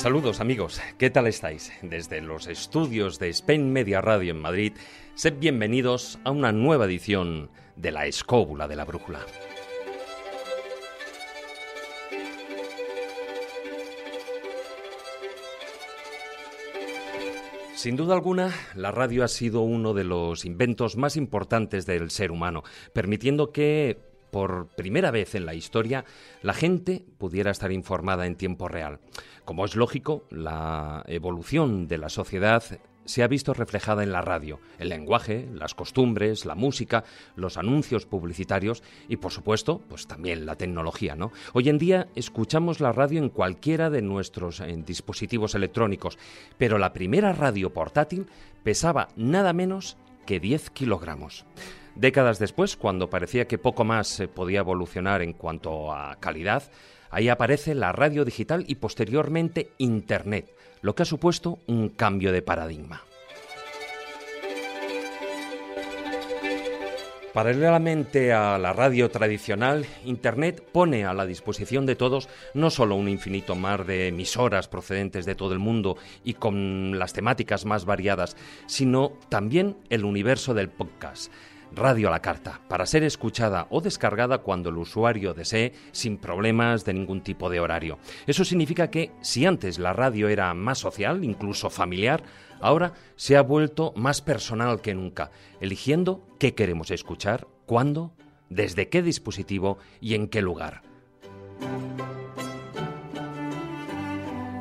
Saludos amigos, ¿qué tal estáis? Desde los estudios de Spain Media Radio en Madrid, sed bienvenidos a una nueva edición de La Escóbula de la Brújula. Sin duda alguna, la radio ha sido uno de los inventos más importantes del ser humano, permitiendo que por primera vez en la historia, la gente pudiera estar informada en tiempo real. Como es lógico, la evolución de la sociedad se ha visto reflejada en la radio, el lenguaje, las costumbres, la música, los anuncios publicitarios y por supuesto, pues también la tecnología, ¿no? Hoy en día escuchamos la radio en cualquiera de nuestros dispositivos electrónicos, pero la primera radio portátil pesaba nada menos que 10 kilogramos. Décadas después, cuando parecía que poco más se podía evolucionar en cuanto a calidad, ahí aparece la radio digital y posteriormente Internet, lo que ha supuesto un cambio de paradigma. Paralelamente a la radio tradicional, Internet pone a la disposición de todos no solo un infinito mar de emisoras procedentes de todo el mundo y con las temáticas más variadas, sino también el universo del podcast Radio a la Carta, para ser escuchada o descargada cuando el usuario desee, sin problemas de ningún tipo de horario. Eso significa que si antes la radio era más social, incluso familiar, ahora se ha vuelto más personal que nunca, eligiendo qué queremos escuchar, cuándo, desde qué dispositivo y en qué lugar.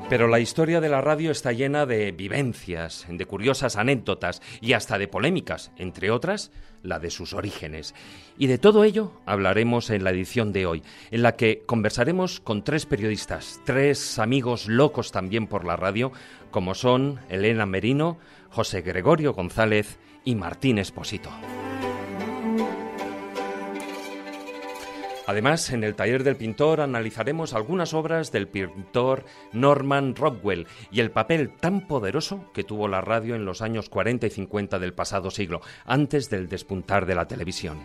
Pero la historia de la radio está llena de vivencias, de curiosas anécdotas y hasta de polémicas, entre otras, la de sus orígenes. Y de todo ello hablaremos en la edición de hoy, en la que conversaremos con tres periodistas, tres amigos locos también por la radio, como son Elena Merino, José Gregorio González y Martín Esposito. Además, en el taller del pintor analizaremos algunas obras del pintor Norman Rockwell y el papel tan poderoso que tuvo la radio en los años 40 y 50 del pasado siglo, antes del despuntar de la televisión.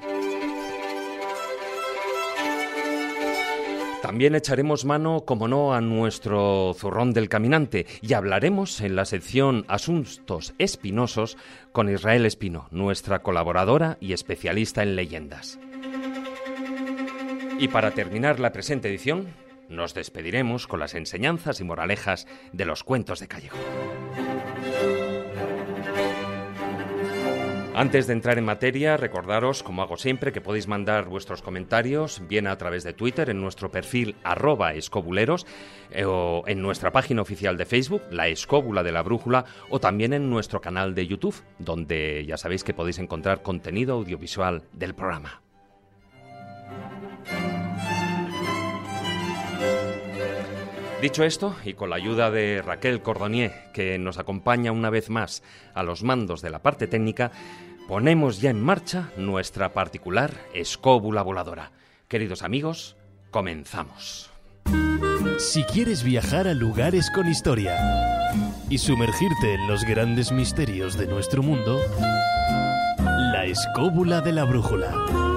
También echaremos mano, como no, a nuestro zurrón del caminante y hablaremos en la sección Asuntos Espinosos con Israel Espino, nuestra colaboradora y especialista en leyendas. Y para terminar la presente edición, nos despediremos con las enseñanzas y moralejas de los cuentos de Callejo. Antes de entrar en materia, recordaros, como hago siempre, que podéis mandar vuestros comentarios bien a través de Twitter en nuestro perfil arroba escobuleros eh, o en nuestra página oficial de Facebook, La Escóbula de la Brújula, o también en nuestro canal de YouTube, donde ya sabéis que podéis encontrar contenido audiovisual del programa. Dicho esto, y con la ayuda de Raquel Cordonier, que nos acompaña una vez más a los mandos de la parte técnica, ponemos ya en marcha nuestra particular escóbula voladora. Queridos amigos, comenzamos. Si quieres viajar a lugares con historia y sumergirte en los grandes misterios de nuestro mundo, la escóbula de la brújula.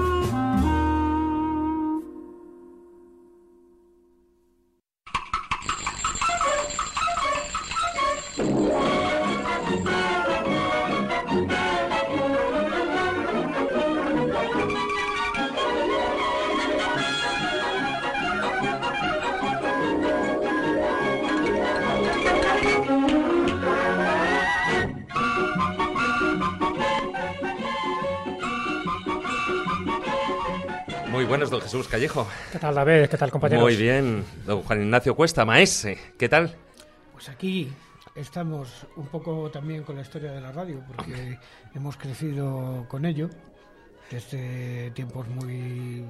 Jesús Callejo. ¿Qué tal, David? ¿Qué tal, compañeros? Muy bien. Don Juan Ignacio Cuesta, maese. ¿Qué tal? Pues aquí estamos un poco también con la historia de la radio, porque hemos crecido con ello. Desde tiempos muy,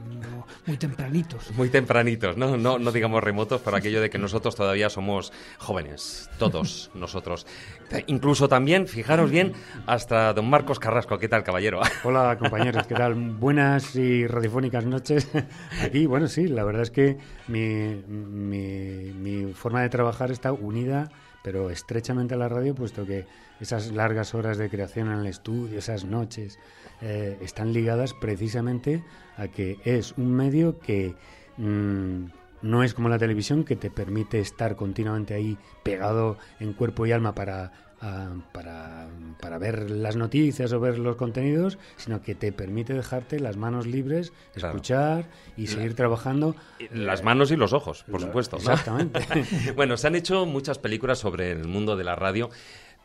muy tempranitos. Muy tempranitos, ¿no? ¿no? No digamos remotos por aquello de que nosotros todavía somos jóvenes, todos nosotros. Incluso también, fijaros bien, hasta don Marcos Carrasco. ¿Qué tal, caballero? Hola, compañeros, ¿qué tal? Buenas y radiofónicas noches. Aquí, bueno, sí, la verdad es que mi, mi, mi forma de trabajar está unida pero estrechamente a la radio, puesto que esas largas horas de creación en el estudio, esas noches, eh, están ligadas precisamente a que es un medio que mm, no es como la televisión, que te permite estar continuamente ahí pegado en cuerpo y alma para para, para, ver las noticias o ver los contenidos, sino que te permite dejarte las manos libres, escuchar y seguir trabajando. Las manos y los ojos, por supuesto. Exactamente. bueno, se han hecho muchas películas sobre el mundo de la radio.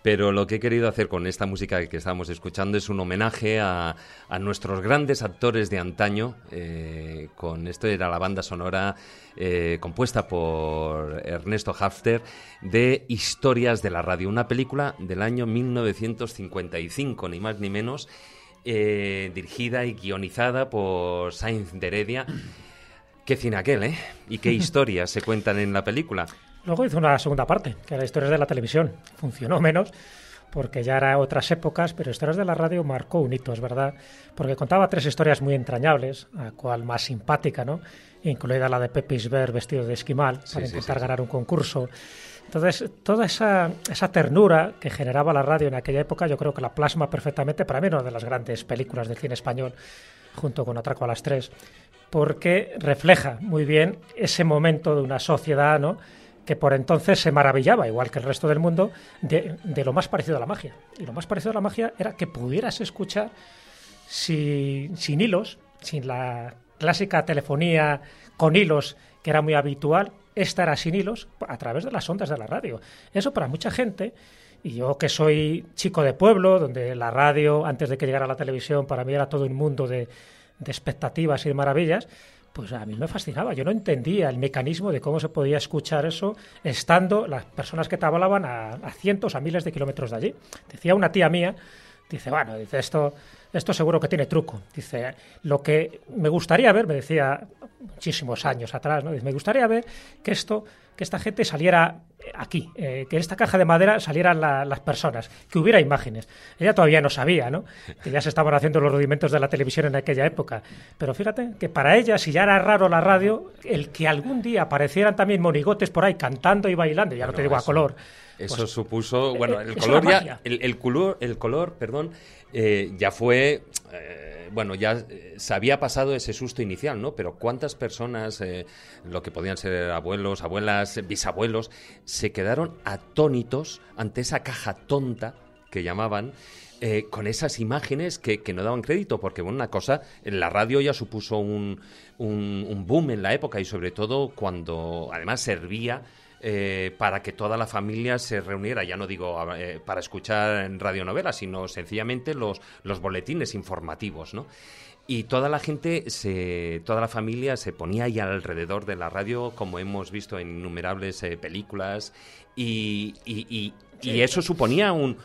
Pero lo que he querido hacer con esta música que estamos escuchando es un homenaje a, a nuestros grandes actores de antaño. Eh, con esto era la banda sonora eh, compuesta por Ernesto Hafter de Historias de la Radio, una película del año 1955, ni más ni menos, eh, dirigida y guionizada por Sainz de Heredia. Qué cine aquel, ¿eh? Y qué historias se cuentan en la película. Luego hizo una segunda parte, que era Historias de la Televisión. Funcionó menos, porque ya era otras épocas, pero Historias de la Radio marcó un hito, es verdad, porque contaba tres historias muy entrañables, a cual más simpática, ¿no? Incluida la de Pepe Isber vestido de esquimal, para intentar ganar un concurso. Entonces, toda esa, esa ternura que generaba la radio en aquella época, yo creo que la plasma perfectamente, para mí, una de las grandes películas del cine español, junto con Atraco a las Tres, porque refleja muy bien ese momento de una sociedad, ¿no? Que por entonces se maravillaba, igual que el resto del mundo, de, lo más parecido a la magia. Y lo más parecido a la magia era que pudieras escuchar sin, sin hilos, sin la clásica telefonía con hilos que era muy habitual, esta era sin hilos a través de las ondas de la radio. Eso para mucha gente, y yo que soy chico de pueblo, donde la radio, antes de que llegara la televisión, para mí era todo un mundo de, de expectativas y de maravillas, pues a mí me fascinaba. Yo no entendía el mecanismo de cómo se podía escuchar eso estando las personas que te hablaban a, cientos, a miles de kilómetros de allí. Decía una tía mía, dice, bueno, dice esto, esto seguro que tiene truco. Dice, lo que me gustaría ver, me decía muchísimos años atrás, ¿no? Dice, me gustaría ver que esto que esta gente saliera aquí, eh, que en esta caja de madera salieran las personas, que hubiera imágenes. Ella todavía no sabía, ¿no? Que ya se estaban haciendo los rudimentos de la televisión en aquella época. Pero fíjate que para ella, si ya era raro la radio, el que algún día aparecieran también monigotes por ahí cantando y bailando, ya no te digo a color. Eso pues, supuso, bueno, el color ya, el, color, el color, perdón, eh, ya fue bueno, ya eh, se había pasado ese susto inicial, ¿no? Pero ¿cuántas personas, eh, lo que podían ser abuelos, abuelas, bisabuelos, se quedaron atónitos ante esa caja tonta que llamaban? Eh, con esas imágenes que, no daban crédito, porque bueno, una cosa, la radio ya supuso un, un boom en la época y sobre todo cuando además servía eh, para que toda la familia se reuniera, ya no digo eh, para escuchar en radionovelas, sino sencillamente los, los boletines informativos, ¿no? Y toda la gente, se, toda la familia se ponía ahí alrededor de la radio, como hemos visto en innumerables eh, películas, y, y, y, eso suponía un,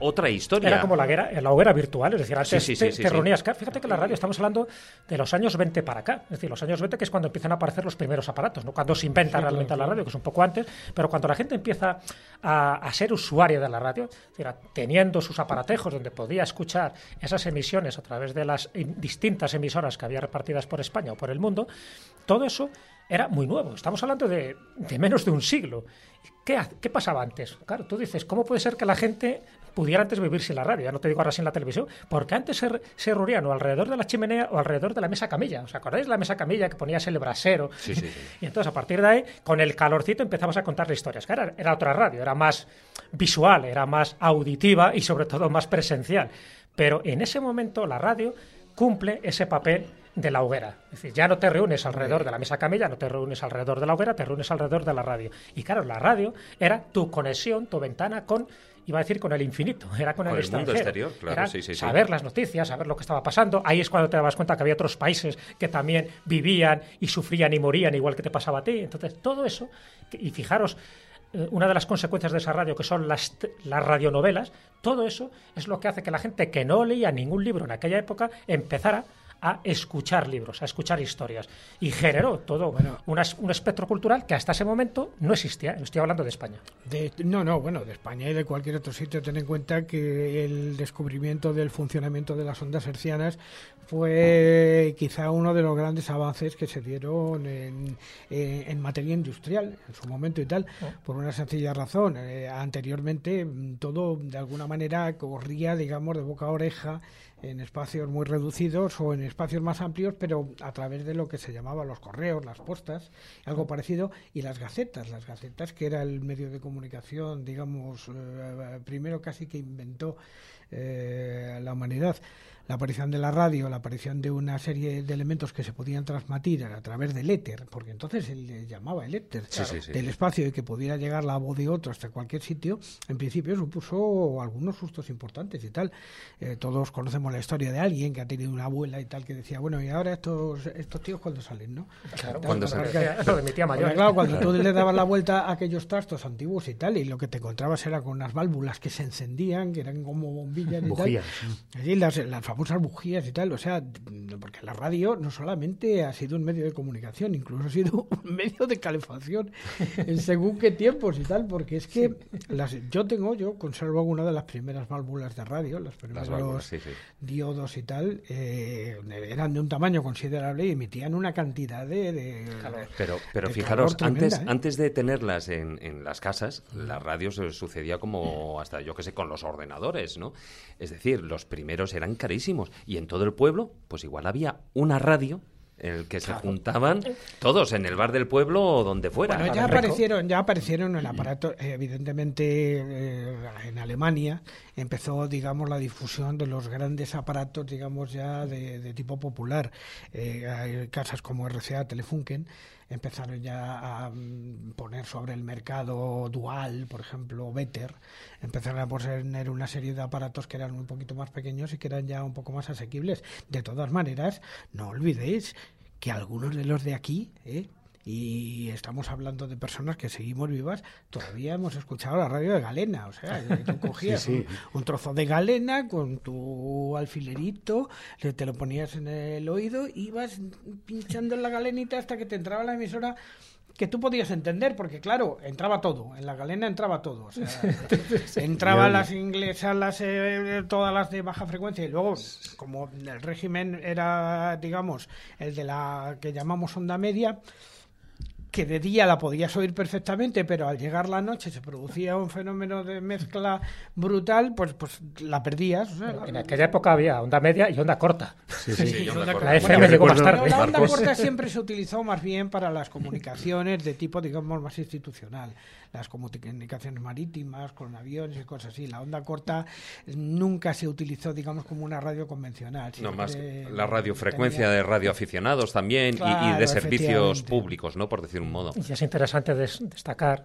otra historia. Era como la hoguera, la hoguera virtual, es decir, antes te, reunías. Fíjate que la radio, estamos hablando de los años 20 para acá, es decir, los años 20 que es cuando empiezan a aparecer los primeros aparatos, ¿no? cuando se inventa realmente la radio, que es un poco antes, pero cuando la gente empieza a, ser usuaria de la radio, teniendo sus aparatejos donde podía escuchar esas emisiones a través de las distintas emisoras que había repartidas por España o por el mundo, todo eso era muy nuevo. Estamos hablando de, menos de un siglo. ¿Qué, ¿Qué, pasaba antes? Claro, tú dices, ¿cómo puede ser que la gente pudiera antes vivir sin la radio, ya no te digo ahora sin la televisión, porque antes se, se reunían o alrededor de la chimenea o alrededor de la mesa camilla. ¿Os acordáis de la mesa camilla que ponías el brasero? Sí, sí, y entonces a partir de ahí, con el calorcito empezamos a contar las historias. Que era, era otra radio, era más visual, era más auditiva y sobre todo más presencial. Pero en ese momento la radio cumple ese papel de la hoguera. Es decir, ya no te reúnes alrededor de la mesa camilla, no te reúnes alrededor de la hoguera, te reúnes alrededor de la radio. Y claro, la radio era tu conexión, tu ventana con iba a decir con el infinito, era con, el, exterior, claro, sí, sí, saber las noticias, saber lo que estaba pasando. Ahí es cuando te dabas cuenta que había otros países que también vivían y sufrían y morían igual que te pasaba a ti. Entonces, todo eso, y fijaros, eh, una de las consecuencias de esa radio, que son las, las radionovelas, todo eso es lo que hace que la gente que no leía ningún libro en aquella época empezara a escuchar libros, a escuchar historias. Y generó todo bueno, un espectro cultural que hasta ese momento no existía. Estoy hablando de España. no, no, bueno, de España y de cualquier otro sitio. Ten en cuenta que el descubrimiento del funcionamiento de las ondas hercianas fue quizá uno de los grandes avances que se dieron en, en, materia industrial en su momento y tal, oh. por una sencilla razón. Eh, anteriormente todo de alguna manera corría, digamos, de boca a oreja en espacios muy reducidos o en espacios más amplios, pero a través de lo que se llamaba los correos, las postas, algo parecido, y las gacetas, las gacetas que era el medio de comunicación, digamos, eh, primero casi que inventó eh, la humanidad la aparición de la radio, la aparición de una serie de elementos que se podían transmitir a través del éter, porque entonces él le llamaba el éter del espacio y que pudiera llegar la voz de otro hasta cualquier sitio, en principio supuso algunos sustos importantes y tal. Eh, todos conocemos la historia de alguien que ha tenido una abuela y tal que decía, bueno, y ahora estos estos tíos cuando salen, ¿no? Claro, cuando salen. de mi tía mayor. claro, cuando tú le dabas la vuelta a aquellos trastos antiguos y tal, y lo que te encontrabas era con unas válvulas que se encendían, que eran como bombillas y tal. Allí las, las famosas bujías y tal, o sea, porque la radio no solamente ha sido un medio de comunicación, incluso ha sido un medio de calefacción en según qué tiempos y tal, porque es que las, yo tengo, yo conservo alguna de las primeras válvulas de radio, los primeros diodos y tal, eh, eran de un tamaño considerable y emitían una cantidad de, Pero, pero fijaros, antes, ¿eh? antes de tenerlas en, en las casas, la radio se sucedía como hasta, yo que sé, con los ordenadores, ¿no? Es decir, los primeros eran carísimos y en todo el pueblo, pues igual había una radio en el que se juntaban todos en el bar del pueblo o donde fuera. Bueno, ya aparecieron, ya aparecieron el aparato, evidentemente eh, en Alemania empezó, digamos, la difusión de los grandes aparatos, digamos, ya de, tipo popular. Eh, casas como RCA, Telefunken, empezaron ya a mm, poner sobre el mercado dual, por ejemplo, Better, empezaron a poner una serie de aparatos que eran un poquito más pequeños y que eran ya un poco más asequibles. De todas maneras, no olvidéis que algunos de los de aquí, ¿eh? Y estamos hablando de personas que seguimos vivas, todavía hemos escuchado la radio de Galena, o sea, tú cogías Un, trozo de Galena con tu alfilerito, te lo ponías en el oído, ibas pinchando en la galenita hasta que te entraba la emisora que tú podías entender, porque claro, entraba todo, en la galena entraba todo. O sea, entraba las inglesas, las, eh, todas las de baja frecuencia, y luego, como el régimen era, digamos, el de la que llamamos onda media, que de día la podías oír perfectamente, pero al llegar la noche se producía un fenómeno de mezcla brutal, pues pues la perdías. en aquella época había onda media y onda corta. Sí, sí, La FM llegó más tarde. la onda corta siempre se utilizó más bien para las comunicaciones de tipo, digamos, más institucional las comunicaciones marítimas, con aviones y cosas así. La onda corta nunca se utilizó, digamos, como una radio convencional. No, más la radiofrecuencia de radioaficionados también y, de servicios públicos, ¿no? Por decir Y es interesante destacar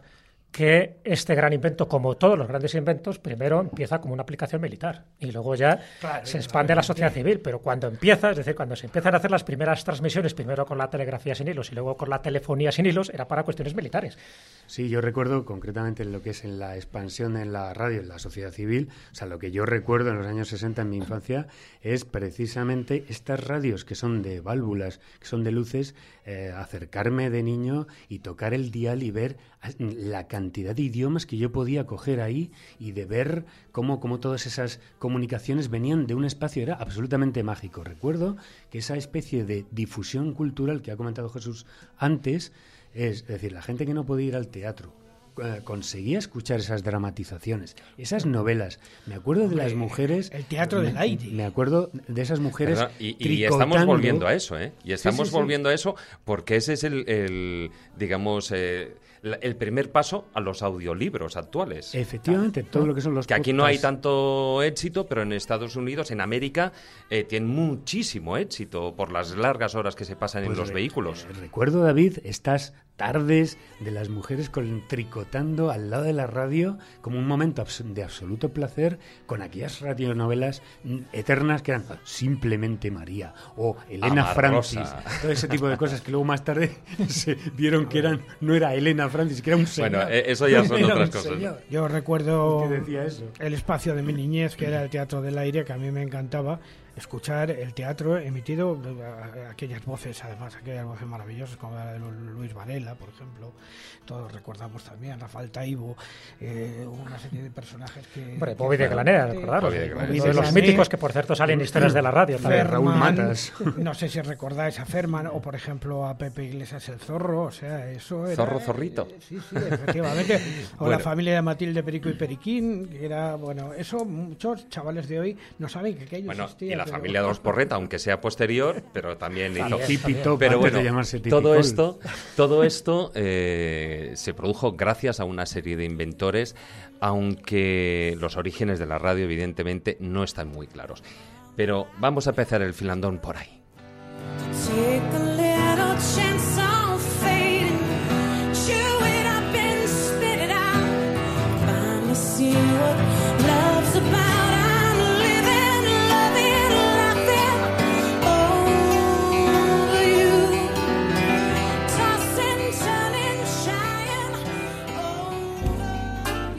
que este gran invento, como todos los grandes inventos, primero empieza como una aplicación militar y luego ya se expande a la sociedad civil. Pero cuando empieza, es decir, cuando se empiezan a hacer las primeras transmisiones, primero con la telegrafía sin hilos y luego con la telefonía sin hilos, era para cuestiones militares. Sí, yo recuerdo concretamente lo que es en la expansión en la radio, en la sociedad civil, o sea, lo que yo recuerdo en los años 60 en mi infancia es precisamente estas radios que son de válvulas, que son de luces, eh, acercarme de niño y tocar el dial y ver la cantidad de idiomas que yo podía coger ahí y de ver cómo, cómo todas esas comunicaciones venían de un espacio, era absolutamente mágico. Recuerdo que esa especie de difusión cultural que ha comentado Jesús antes, es decir, la gente que no podía ir al teatro, eh, conseguía escuchar esas dramatizaciones, esas novelas. Me acuerdo de las mujeres. El teatro del aire. Me acuerdo de esas mujeres. Y, estamos volviendo a eso, ¿eh? Y estamos volviendo a eso porque ese es el, digamos. Eh, el primer paso a los audiolibros actuales. Efectivamente, todo lo que son los Que aquí no hay tanto éxito, pero en Estados Unidos, en América, eh, tienen muchísimo éxito por las largas horas que se pasan en pues los vehículos. recuerdo, David, estas tardes de las mujeres con, tricotando al lado de la radio como un momento de absoluto placer con aquellas radionovelas mm, eternas que eran Simplemente María o Elena Francis, todo ese tipo de cosas que luego más tarde se vieron que eran no era Elena Francis, que era un señor. Bueno, e-, eso ya son otras cosas. Yo recuerdo el espacio de mi niñez, que era el Teatro del Aire, que a mí me encantaba, escuchar el teatro emitido, aquellas voces, además, aquellas voces maravillosas, como la de Luis Varela, por ejemplo. Todos recordamos también Rafael Taibo, eh, una serie de personajes que. Hombre, Bobby de Glanera, recordaros. Uno de los míticos que, por cierto, salen historias de la radio. También. Raúl Matas. No sé si recordáis a Ferman o, por ejemplo, a Pepe Iglesias el Zorro, o sea, eso era. Zorro Zorrito. Eh, sí, sí, efectivamente. O la familia de Matilde Perico y Periquín, que era, bueno, eso muchos chavales de hoy no saben que aquello bueno, existía familia de los Porreta, aunque sea posterior, pero también hizo Típito, pero bueno, todo esto, todo esto eh, se produjo gracias a una serie de inventores, aunque los orígenes de la radio evidentemente no están muy claros. Pero vamos a empezar el filandón por ahí.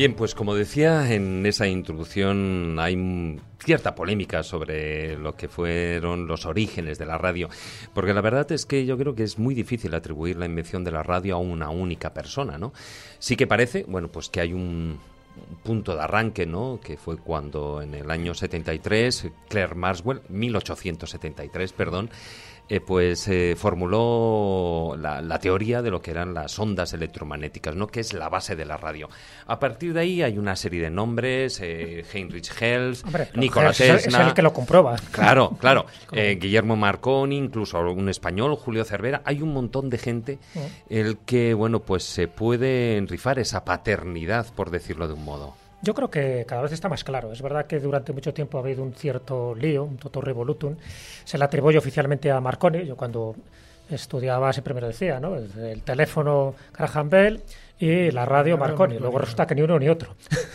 Bien, pues como decía en esa introducción hay cierta polémica sobre lo que fueron los orígenes de la radio, porque la verdad es que yo creo que es muy difícil atribuir la invención de la radio a una única persona, ¿no? Sí que parece, bueno, pues que hay un, punto de arranque, ¿no? Que fue cuando en el año 73 Claire Maxwell, 1873, perdón, eh, pues eh, formuló la, teoría de lo que eran las ondas electromagnéticas, ¿no? que es la base de la radio. A partir de ahí hay una serie de nombres, eh, Heinrich Hels, Nikola Tesla... Es el que lo comprueba. Claro, claro. Guillermo Marconi, incluso un español, Julio Cervera. Hay un montón de gente el que, bueno, pues se puede enrifar esa paternidad, por decirlo de un modo. Yo creo que cada vez está más claro. Es verdad que durante mucho tiempo ha habido un cierto lío, un total revolutum. Se le atribuye oficialmente a Marconi. Yo cuando estudiaba siempre me lo decía, ¿no? El, teléfono Graham Bell y la radio Marconi. Luego resulta que ni uno ni otro.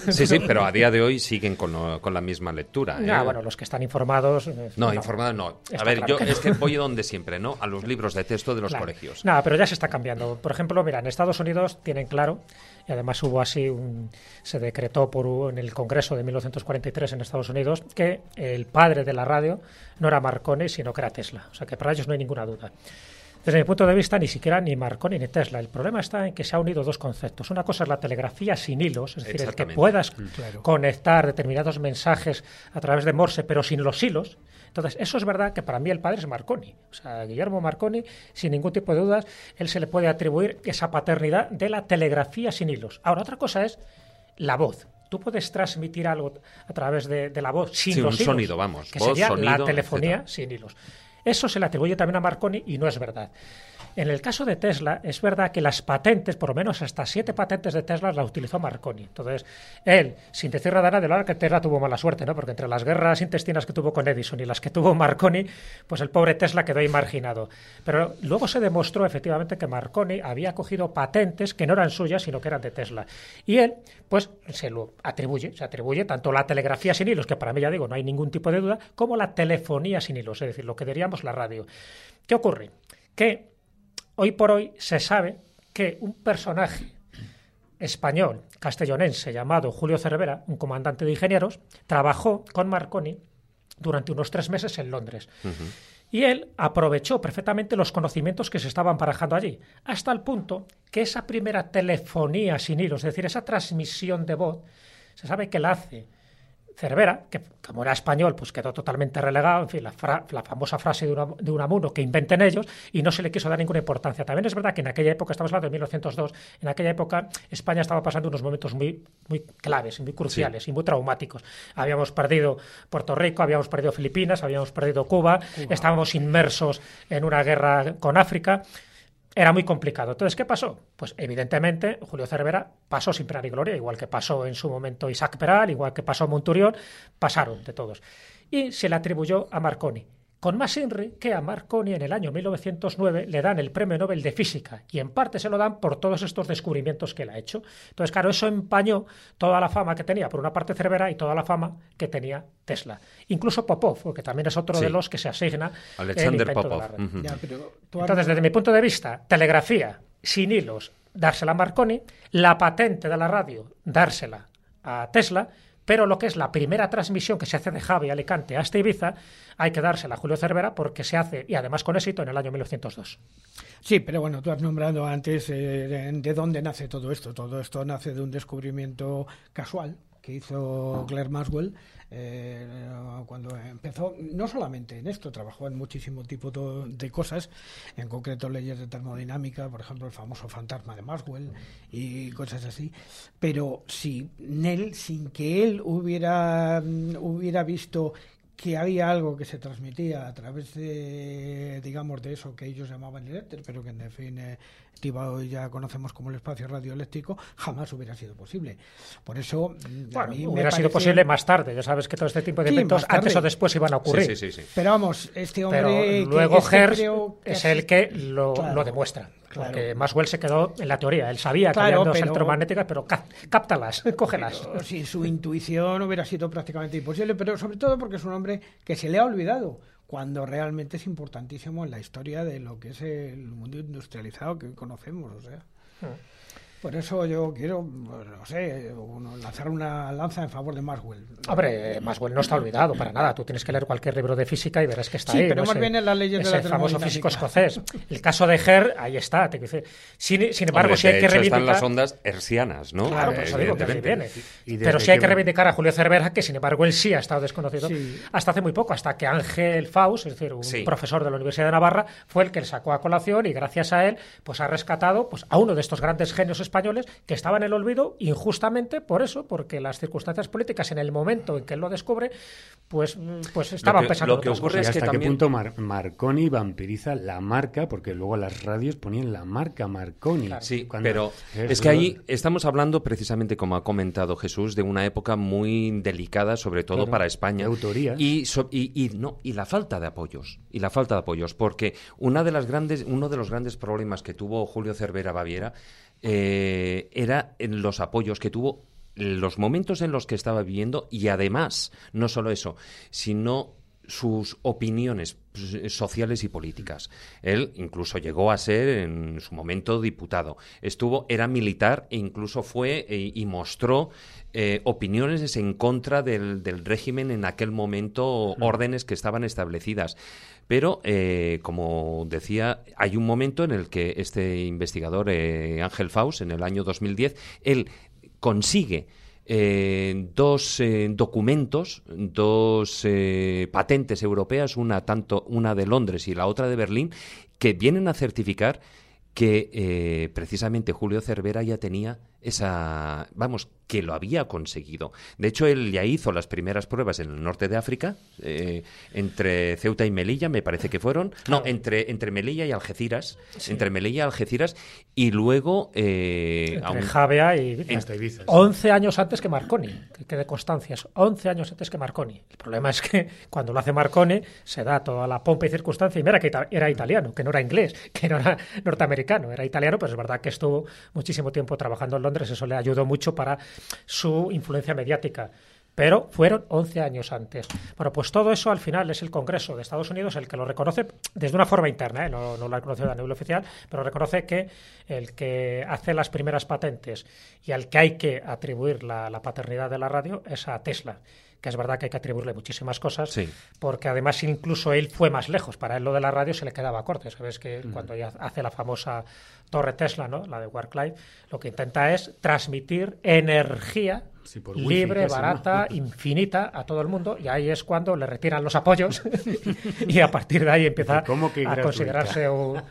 Sí, sí, pero a día de hoy siguen con, la misma lectura. ¿eh? bueno, los que están informados. Eh, no, informados no. A ver, yo es que voy donde siempre, ¿no? A los libros de texto de los colegios. Nada, pero ya se está cambiando. Por ejemplo, mira, en Estados Unidos tienen claro y además hubo así un, se decretó por en el Congreso de 1943 en Estados Unidos que el padre de la radio no era Marconi sino que era Tesla o sea que para ellos no hay ninguna duda desde mi punto de vista, ni siquiera ni Marconi ni Tesla. El problema está en que se han unido dos conceptos. Una cosa es la telegrafía sin hilos, es decir, el que puedas conectar determinados mensajes a través de Morse, pero sin los hilos. Entonces, eso es verdad que para mí el padre es Marconi. O sea, Guillermo Marconi, sin ningún tipo de dudas, él se le puede atribuir esa paternidad de la telegrafía sin hilos. Ahora, otra cosa es la voz. Tú puedes transmitir algo a través de, la voz sin los un sonido, vamos. Que sería la telefonía sin hilos. Eso se le atribuye también a Marconi y no es verdad. En el caso de Tesla, es verdad que las patentes, por lo menos hasta siete patentes de Tesla, las utilizó Marconi. Entonces, él, sin decir nada de la que Tesla tuvo mala suerte, ¿no? Porque entre las guerras intestinas que tuvo con Edison y las que tuvo Marconi, pues el pobre Tesla quedó imarginado. Pero luego se demostró efectivamente que Marconi había cogido patentes que no eran suyas, sino que eran de Tesla. Y él, pues, se lo atribuye, se atribuye tanto la telegrafía sin hilos, que para mí ya digo, no hay ningún tipo de duda, como la telefonía sin hilos, es decir, lo que diríamos la radio. ¿Qué ocurre? Que Hoy por hoy se sabe que un personaje español, castellonense, llamado Julio Cervera, un comandante de ingenieros, trabajó con Marconi durante unos tres meses en Londres. Y él aprovechó perfectamente los conocimientos que se estaban barajando allí, hasta el punto que esa primera telefonía sin hilos, es decir, esa transmisión de voz, se sabe que la hace Cervera, que como era español, pues quedó totalmente relegado, en fin, la, famosa frase de, una, de Unamuno que inventen ellos, y no se le quiso dar ninguna importancia. También es verdad que en aquella época, estamos hablando de 1902, en aquella época España estaba pasando unos momentos muy, muy claves, muy cruciales y muy traumáticos. Habíamos perdido Puerto Rico, habíamos perdido Filipinas, habíamos perdido Cuba, estábamos inmersos en una guerra con África era muy complicado. Entonces, ¿qué pasó? Pues evidentemente Julio Cervera pasó sin pena ni gloria, igual que pasó en su momento Isaac Peral, igual que pasó Monturión, pasaron de todos. Y se le atribuyó a Marconi con más INRI que a Marconi en el año 1909 le dan el premio Nobel de Física y en parte se lo dan por todos estos descubrimientos que él ha hecho. Entonces, claro, eso empañó toda la fama que tenía, por una parte Cervera y toda la fama que tenía Tesla. Incluso Popov, que también es otro de los que se asigna Alexander Popov. Entonces, desde mi punto de vista, telegrafía sin hilos, dársela a Marconi, la patente de la radio, dársela a Tesla, pero lo que es la primera transmisión que se hace de Javi Alicante hasta Ibiza, hay que dársela a Julio Cervera porque se hace, y además con éxito, en el año 1902. Sí, pero bueno, tú has nombrado antes eh, de dónde nace todo esto. Todo esto nace de un descubrimiento casual que hizo Claire Maxwell eh, cuando empezó, no solamente en esto, trabajó en muchísimo tipo de cosas, en concreto leyes de termodinámica, por ejemplo, el famoso fantasma de Maxwell y cosas así, pero si Nell, sin que él hubiera, hubiera visto que había algo que se transmitía a través de, digamos, de eso que ellos llamaban el éter, pero que en definitiva hoy ya conocemos como el espacio radioeléctrico, jamás hubiera sido posible. Por eso, bueno, hubiera sido posible más tarde. Ya sabes que todo este tipo de eventos antes o después iban a ocurrir. Sí, sí, pero vamos, este hombre. luego Hertz es el que lo, lo demuestra. Porque Maxwell se quedó en la teoría. Él sabía que había dos electromagnéticas, pero cáptalas, cógelas. sin su intuición hubiera sido prácticamente imposible, pero sobre todo porque es un hombre que se le ha olvidado cuando realmente es importantísimo en la historia de lo que es el mundo industrializado que hoy conocemos. O sea. Hmm. Por eso yo quiero, no sé, lanzar una lanza en favor de Maxwell. Hombre, Maxwell no está olvidado para nada. Tú tienes que leer cualquier libro de física y verás que está sí, ahí. pero más bien en las leyes de la el famoso físico escocés. El caso de Herr, ahí está. Te sin, sin, embargo, si hay que reivindicar... están las ondas hercianas, ¿no? Claro, por eso digo que viene. Pero sí hay que reivindicar a Julio Cervera, que sin embargo él sí ha estado desconocido hasta hace muy poco, hasta que Ángel Faust, es decir, un profesor de la Universidad de Navarra, fue el que le sacó a colación y gracias a él pues ha rescatado pues, a uno de estos grandes genios españoles que estaba en el olvido injustamente por eso, porque las circunstancias políticas en el momento en que él lo descubre, pues, pues estaban pesando. Lo que ocurre es que hasta qué punto Marconi vampiriza la marca, porque luego las radios ponían la marca Marconi. Sí, pero es, que ahí estamos hablando precisamente, como ha comentado Jesús, de una época muy delicada, sobre todo para España. autoría. Y, y, no, y la falta de apoyos. Y la falta de apoyos, porque una de las grandes, uno de los grandes problemas que tuvo Julio Cervera Baviera eh, era en los apoyos que tuvo los momentos en los que estaba viviendo y además, no solo eso, sino sus opiniones sociales y políticas. Él incluso llegó a ser en su momento diputado. Estuvo, era militar e incluso fue eh, y mostró eh, opiniones en contra del, régimen en aquel momento, órdenes que estaban establecidas. Pero, eh, como decía, hay un momento en el que este investigador, eh, Ángel Faust, en el año 2010, él consigue eh, dos documentos, dos patentes europeas, una tanto una de Londres y la otra de Berlín, que vienen a certificar que precisamente Julio Cervera ya tenía esa, vamos, que lo había conseguido. De hecho, él ya hizo las primeras pruebas en el norte de África, eh, entre Ceuta y Melilla, me parece que fueron. No, entre, entre Melilla y Algeciras. Entre Melilla y Algeciras. Y luego. Eh, entre Javea y Ibiza. 11 años antes que Marconi, que quede constancias. 11 años antes que Marconi. El problema es que cuando lo hace Marconi, se da toda la pompa y circunstancia. Y mira que era italiano, que no era inglés, que no era norteamericano, era italiano, pero es verdad que estuvo muchísimo tiempo trabajando en Londres. Eso le ayudó mucho para su influencia mediática. Pero fueron 11 años antes. Bueno, pues todo eso al final es el Congreso de Estados Unidos el que lo reconoce desde una forma interna, ¿eh? no, lo ha reconocido a nivel oficial, pero reconoce que el que hace las primeras patentes y al que hay que atribuir la, paternidad de la radio es a Tesla. Que es verdad que hay que atribuirle muchísimas cosas, porque además incluso él fue más lejos. Para él lo de la radio se le quedaba corto. Sabes que cuando ya hace la famosa torre Tesla, ¿no? la de Warcliffe, lo que intenta es transmitir energía libre, barata, infinita a todo el mundo y ahí es cuando le retiran los apoyos y a partir de ahí empieza a considerarse un,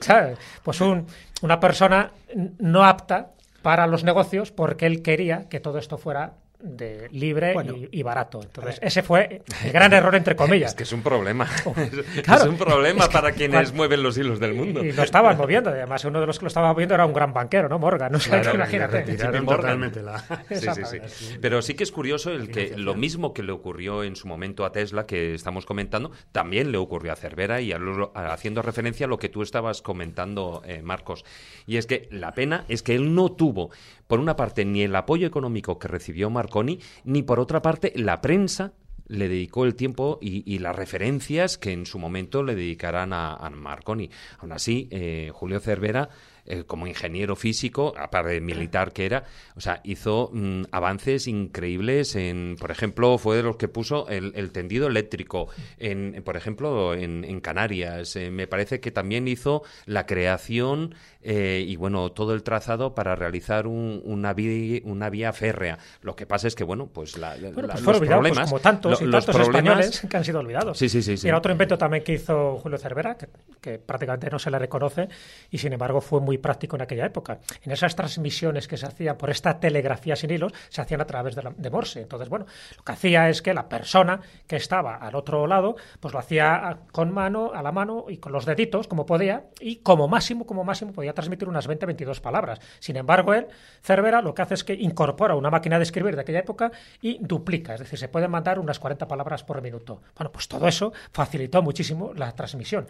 pues un, una persona no apta para los negocios porque él quería que todo esto fuera de libre y, barato. Entonces, ese fue el gran error, entre comillas. Es que es un problema. Oh, es un problema para quienes mueven los hilos del mundo. Y, lo estaban moviendo. Además, uno de los que lo estaba moviendo era un gran banquero, ¿no? Morgan. No sé, imagínate. Sí, sí, sí. Pero sí que es curioso el que lo mismo que le ocurrió en su momento a Tesla, que estamos comentando, también le ocurrió a Cervera y haciendo referencia a lo que tú estabas comentando, eh, Marcos. Y es que la pena es que él no tuvo, por una parte, ni el apoyo económico que recibió Marconi, ni por otra parte, la prensa le dedicó el tiempo y, las referencias que en su momento le dedicarán a, Marconi. Aún así, eh, Julio Cervera eh, como ingeniero físico, aparte de militar que era, o sea, hizo mm, avances increíbles en, por ejemplo, fue de los que puso el, tendido eléctrico, en, por ejemplo, en, Canarias. Eh, me parece que también hizo la creación eh, y, bueno, todo el trazado para realizar una, vía, una vía férrea. Lo que pasa es que, bueno, pues, la, pues los pues problemas... como tantos y tantos españoles que han sido olvidados. Sí, sí, sí. Y otro invento también que hizo Julio Cervera, que, que prácticamente no se le reconoce y, sin embargo, fue muy práctico en aquella época. En esas transmisiones que se hacían por esta telegrafía sin hilos, se hacían a través de, Morse. Entonces, bueno, lo que hacía es que la persona que estaba al otro lado, pues lo hacía con mano, a la mano y con los deditos, como podía, y como máximo, como máximo, podía transmitir unas 20, 22 palabras. Sin embargo, él, Cervera, lo que hace es que incorpora una máquina de escribir de aquella época y duplica, es decir, se pueden mandar unas 40 palabras por minuto. Bueno, pues todo eso facilitó muchísimo la transmisión.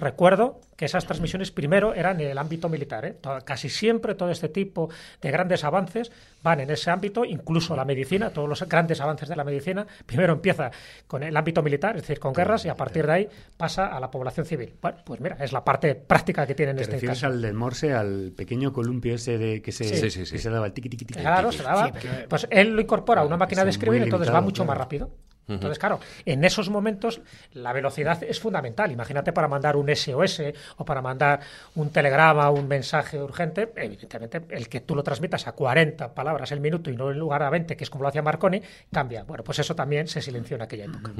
Recuerdo que esas transmisiones primero eran en el ámbito militar. ¿eh? casi siempre todo este tipo de grandes avances van en ese ámbito, incluso la medicina, todos los grandes avances de la medicina, primero empieza con el ámbito militar, es decir, con guerras, y a partir de ahí pasa a la población civil. Bueno, pues mira, es la parte práctica que tiene en este caso. al Morse, al pequeño columpio ese de que se, se daba el tiqui, tiqui, tiqui Claro, se daba. Pues él lo incorpora a una máquina de escribir, entonces va mucho más rápido. Entonces, claro, en esos momentos la velocidad es fundamental. Imagínate para mandar un SOS o para mandar un telegrama, un mensaje urgente, evidentemente el que tú lo transmitas a 40 palabras el minuto y no en lugar a 20, que es como lo hacía Marconi, cambia. Bueno, pues eso también se silenció en aquella época.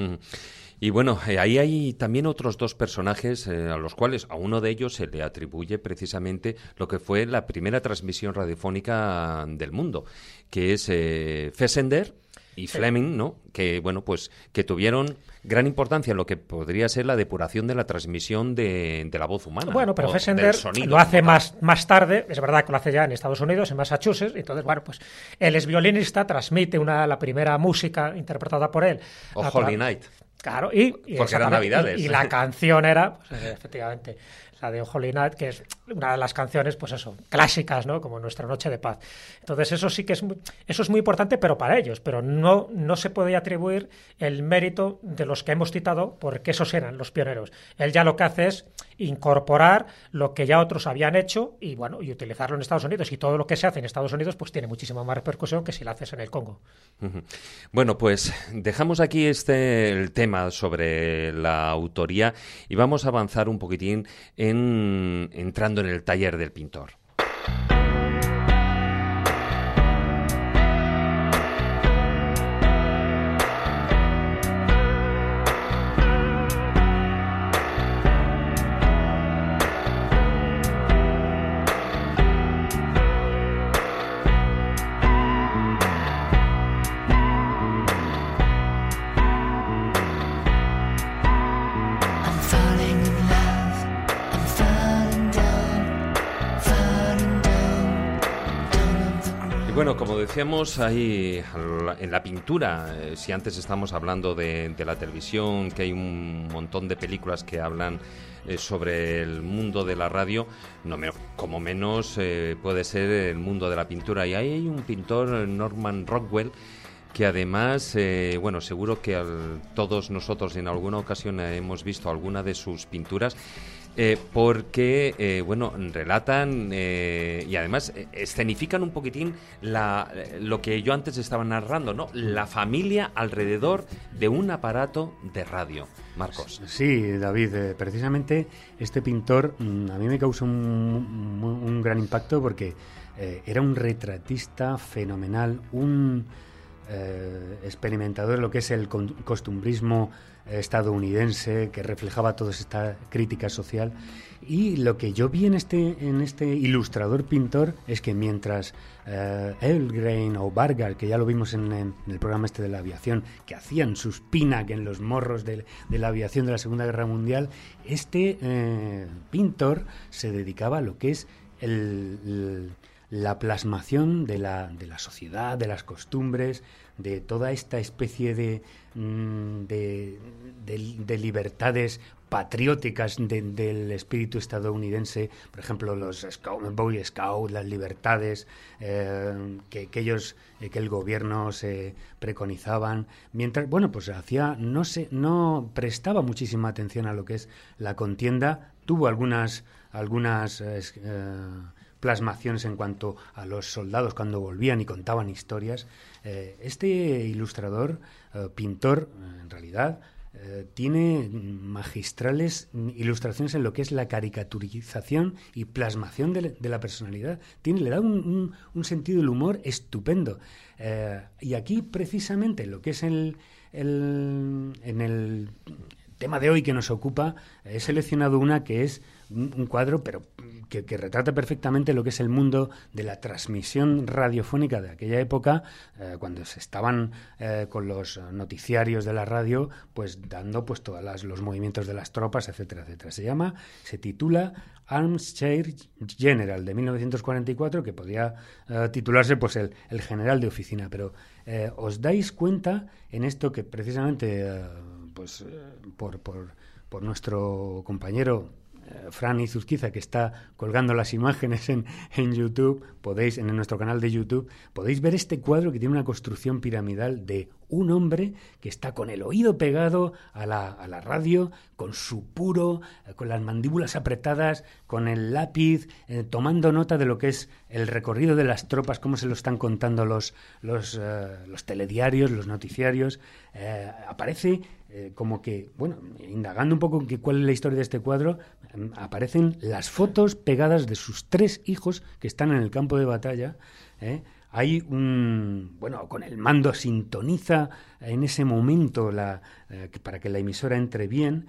Y bueno, eh, ahí hay también otros dos personajes eh, a los cuales a uno de ellos se le atribuye precisamente lo que fue la primera transmisión radiofónica del mundo, que es eh, Fessender y Fleming, ¿no? Que bueno, pues que tuvieron gran importancia en lo que podría ser la depuración de la transmisión de, la voz humana. Bueno, pero Fessender lo hace más, más tarde, es verdad que lo hace ya en Estados Unidos, en Massachusetts, entonces, bueno, pues él es violinista, transmite una, la primera música interpretada por él. O Holy Night. Claro, y, Porque eran Navidades. Y, la canción era, pues, efectivamente, de Holy Night, que es una de las canciones, pues eso, clásicas, ¿no? Como Nuestra Noche de Paz. Entonces, eso sí que es muy, eso es muy importante, pero para ellos, pero no, no se puede atribuir el mérito de los que hemos citado, porque esos eran los pioneros. Él ya lo que hace es incorporar lo que ya otros habían hecho y bueno, y utilizarlo en Estados Unidos. Y todo lo que se hace en Estados Unidos, pues tiene muchísima más repercusión que si lo haces en el Congo. Bueno, pues dejamos aquí este el tema sobre la autoría y vamos a avanzar un poquitín en entrando en el taller del pintor. Decíamos ahí en la pintura, eh, si antes estamos hablando de, la televisión, que hay un montón de películas que hablan eh, sobre el mundo de la radio, no como menos eh, puede ser el mundo de la pintura. Y ahí hay un pintor, Norman Rockwell, que además, bueno, seguro que todos nosotros en alguna ocasión hemos visto alguna de sus pinturas. Eh, porque, eh, bueno, relatan y además escenifican un poquitín la, lo que yo antes estaba narrando, ¿no? La familia alrededor de un aparato de radio. Marcos. Sí, David, precisamente este pintor mm, a mí me causó un gran impacto porque era un retratista fenomenal, un eh, experimentador de lo que es el costumbrismo estadounidense que reflejaba toda esta crítica social. Y lo que yo vi en este en este ilustrador pintor es que mientras eh, Elgrain o Bargar que ya lo vimos en, el programa este de la aviación que hacían sus pinac en los morros de, la aviación de la Segunda Guerra Mundial este eh, pintor se dedicaba a lo que es el la plasmación de la, de la sociedad, de las costumbres, de toda esta especie de, mm, de, libertades patrióticas del espíritu estadounidense, por ejemplo, los Scout, Boy Scouts, las libertades eh, que, ellos, eh, que el gobierno se preconizaban, mientras, bueno, pues hacía, no se, no prestaba muchísima atención a lo que es la contienda, tuvo algunas, algunas eh, plasmaciones en cuanto a los soldados cuando volvían y contaban historias. Eh, este ilustrador, eh, pintor, en realidad, eh, tiene magistrales ilustraciones en lo que es la caricaturización y plasmación de, la personalidad. Tiene, le da un, sentido del humor estupendo. y aquí, precisamente, lo que es el, el, en el tema de hoy que nos ocupa, he seleccionado una que es un cuadro, pero que, retrata perfectamente lo que es el mundo de la transmisión radiofónica de aquella época, eh, cuando se estaban eh, con los noticiarios de la radio, pues dando pues todos los movimientos de las tropas, etcétera, etcétera. Se llama, se titula Arms Chair General de 1944, que podría eh, titularse pues el, el, general de oficina, pero os dais cuenta en esto que precisamente pues por, por, por nuestro compañero eh, Fran Izuzquiza, que está colgando las imágenes en, en, YouTube, podéis, en nuestro canal de YouTube, podéis ver este cuadro que tiene una construcción piramidal de un hombre que está con el oído pegado a la, a la radio, con su puro, eh, con las mandíbulas apretadas, con el lápiz, eh, tomando nota de lo que es el recorrido de las tropas, cómo se lo están contando los, los, los telediarios, los noticiarios. aparece eh, como que, bueno, indagando un poco en cuál es la historia de este cuadro, aparecen las fotos pegadas de sus tres hijos que están en el campo de batalla. ¿eh? Hay un, bueno, con el mando sintoniza en ese momento la, eh, para que la emisora entre bien.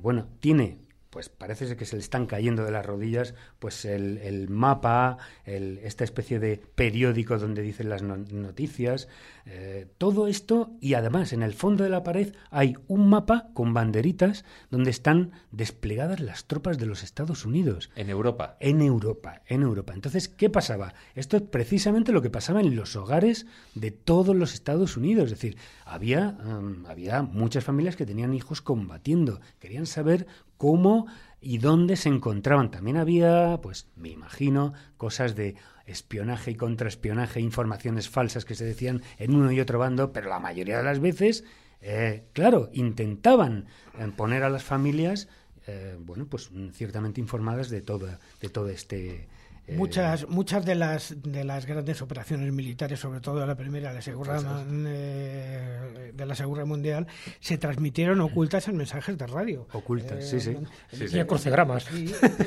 bueno, tiene pues parece ser que se le están cayendo de las rodillas, pues el, mapa, esta especie de periódico donde dicen las noticias, eh, todo esto y además en el fondo de la pared hay un mapa con banderitas donde están desplegadas las tropas de los Estados Unidos. En Europa. En Europa, en Europa. Entonces, ¿qué pasaba? Esto es precisamente lo que pasaba en los hogares de todos los Estados Unidos. Es decir, había, um, había muchas familias que tenían hijos combatiendo, querían saber cómo y dónde se encontraban. También había, pues me imagino, cosas de espionaje y contraespionaje, informaciones falsas que se decían en uno y otro bando, pero la mayoría de las veces, eh, claro, intentaban eh, poner a las familias, eh, bueno, pues ciertamente informadas de todo, de todo este eh, muchas muchas de las de las grandes operaciones militares, sobre todo la primera de la Segunda eh, de la Segunda Mundial, se transmitieron ocultas en mensajes de radio. Ocultas, sí, sí. Eh, sí, crucigramas.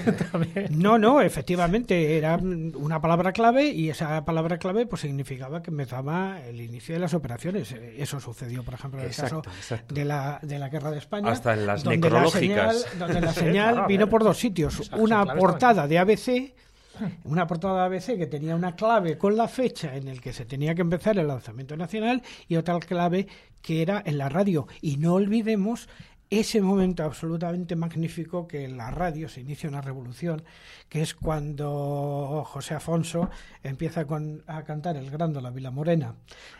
no, no, efectivamente era una palabra clave y esa palabra clave pues significaba que empezaba el inicio de las operaciones. Eso sucedió, por ejemplo, en el caso de la de la guerra de España, hasta en las donde La señal, donde la señal vino por dos sitios, una portada de ABC una portada de ABC que tenía una clave con la fecha en el que se tenía que empezar el lanzamiento nacional y otra clave que era en la radio. Y no olvidemos ese momento absolutamente magnífico que en la radio se inicia una revolución, que es cuando José Afonso empieza a cantar el Grando La Vila Morena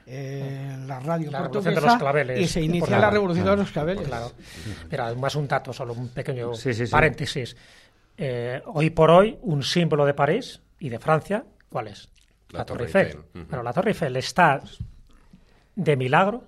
en la radio portuguesa y se inicia la revolución de los claveles. Claro. Pero además un dato, solo un pequeño paréntesis. Eh, hoy por hoy, un símbolo de París y de Francia, ¿cuál es? La, Torre Eiffel. Pero la Torre Eiffel está de milagro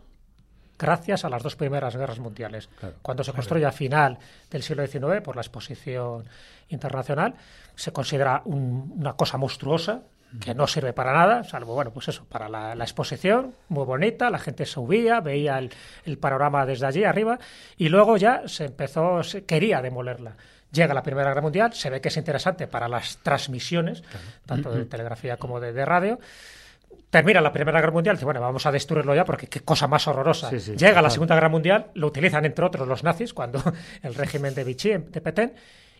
gracias a las dos primeras guerras mundiales. Cuando se construye a final del siglo XIX por la exposición internacional, se considera una cosa monstruosa que no sirve para nada, salvo, bueno, pues eso, para la, exposición, muy bonita, la gente subía, veía el, panorama desde allí arriba, y luego ya se empezó, se quería demolerla. Llega la Primera Guerra Mundial, se ve que es interesante para las transmisiones, tanto de telegrafía como de, radio, termina la Primera Guerra Mundial, dice, bueno, vamos a destruirlo ya porque qué cosa más horrorosa. Llega la Segunda Guerra Mundial, lo utilizan entre otros los nazis, cuando el régimen de Vichy, de Petén,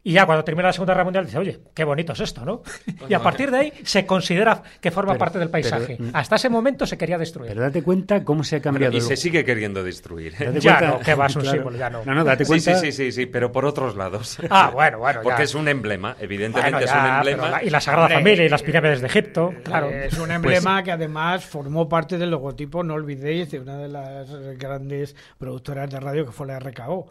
y ya cuando termina la Segunda Guerra Mundial dice, oye, qué bonito es esto, ¿no? y a partir de ahí se considera que forma parte del paisaje. Mm, Hasta ese momento se quería destruir. Pero date cuenta cómo se ha cambiado. y se sigue queriendo destruir. ¿eh? Ya no, que va, es un símbolo, ya no. No, no, date cuenta. Sí, sí, sí, sí, pero por otros lados. Ah, bueno, bueno. Porque es un emblema, evidentemente es un emblema. y la Sagrada Familia y las pirámides de Egipto, claro. Es un pues emblema que además formó parte del logotipo, no olvidéis, de una de las grandes productoras de radio que fue la RKO.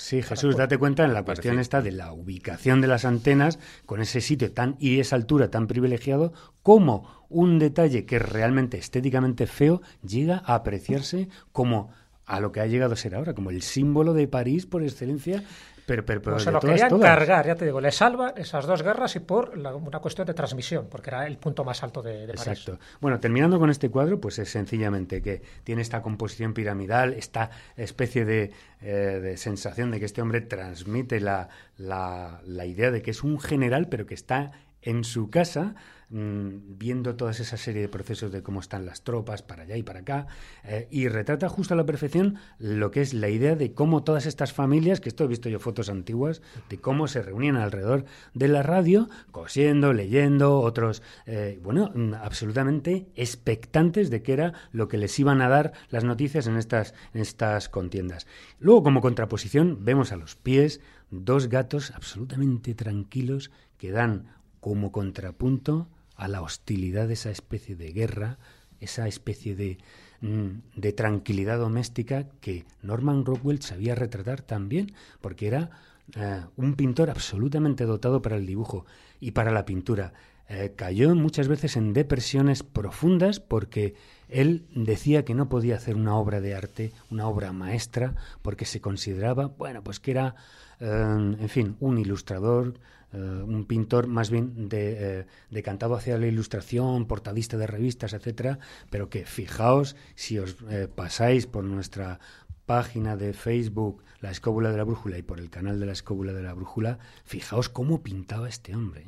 Sí, Jesús, date cuenta en la cuestión esta de la ubicación de las antenas con ese sitio tan y esa altura tan privilegiado, como un detalle que es realmente estéticamente feo llega a apreciarse como a lo que ha llegado a ser ahora, como el símbolo de París por excelencia pero, pero, pero pues se lo querían cargar, ya te digo, le salva esas dos guerras y por una cuestión de transmisión, porque era el punto más alto de, de Exacto. Bueno, terminando con este cuadro, pues es sencillamente que tiene esta composición piramidal, esta especie de, eh, de sensación de que este hombre transmite la, la, la idea de que es un general, pero que está en su casa Mm, viendo toda esa serie de procesos de cómo están las tropas para allá y para acá, eh, y retrata justo a la perfección lo que es la idea de cómo todas estas familias, que esto he visto yo fotos antiguas, de cómo se reunían alrededor de la radio, cosiendo, leyendo, otros, eh, bueno, mm, absolutamente expectantes de qué era lo que les iban a dar las noticias en estas, en estas contiendas. Luego, como contraposición, vemos a los pies dos gatos absolutamente tranquilos que dan como contrapunto a la hostilidad de esa especie de guerra, esa especie de, mm, de tranquilidad doméstica que Norman Rockwell sabía retratar también, porque era eh, un pintor absolutamente dotado para el dibujo y para la pintura. Eh, cayó muchas veces en depresiones profundas porque él decía que no podía hacer una obra de arte, una obra maestra, porque se consideraba, bueno, pues que era, eh, en fin, un ilustrador eh, un pintor más bien de, eh, decantado hacia la ilustración, portadista de revistas, etcétera, pero que fijaos si os eh, pasáis por nuestra página de Facebook, La Escóbula de la Brújula, y por el canal de La Escóbula de la Brújula, fijaos cómo pintaba este hombre.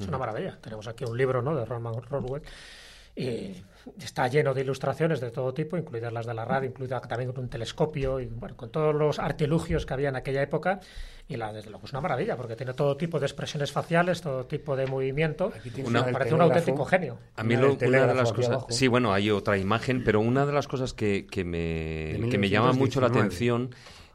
Es una maravilla. Tenemos aquí un libro ¿no? de Roman Roswell y está lleno de ilustraciones de todo tipo, incluidas las de la radio, incluida también con un telescopio y bueno, con todos los artilugios que había en aquella época. Y la, desde luego es una maravilla, porque tiene todo tipo de expresiones faciales, todo tipo de movimiento. Una, parece un auténtico genio. A mí lo, una de las cosas. Sí, bueno, hay otra imagen, pero una de las cosas que, que me, que me llama mucho la atención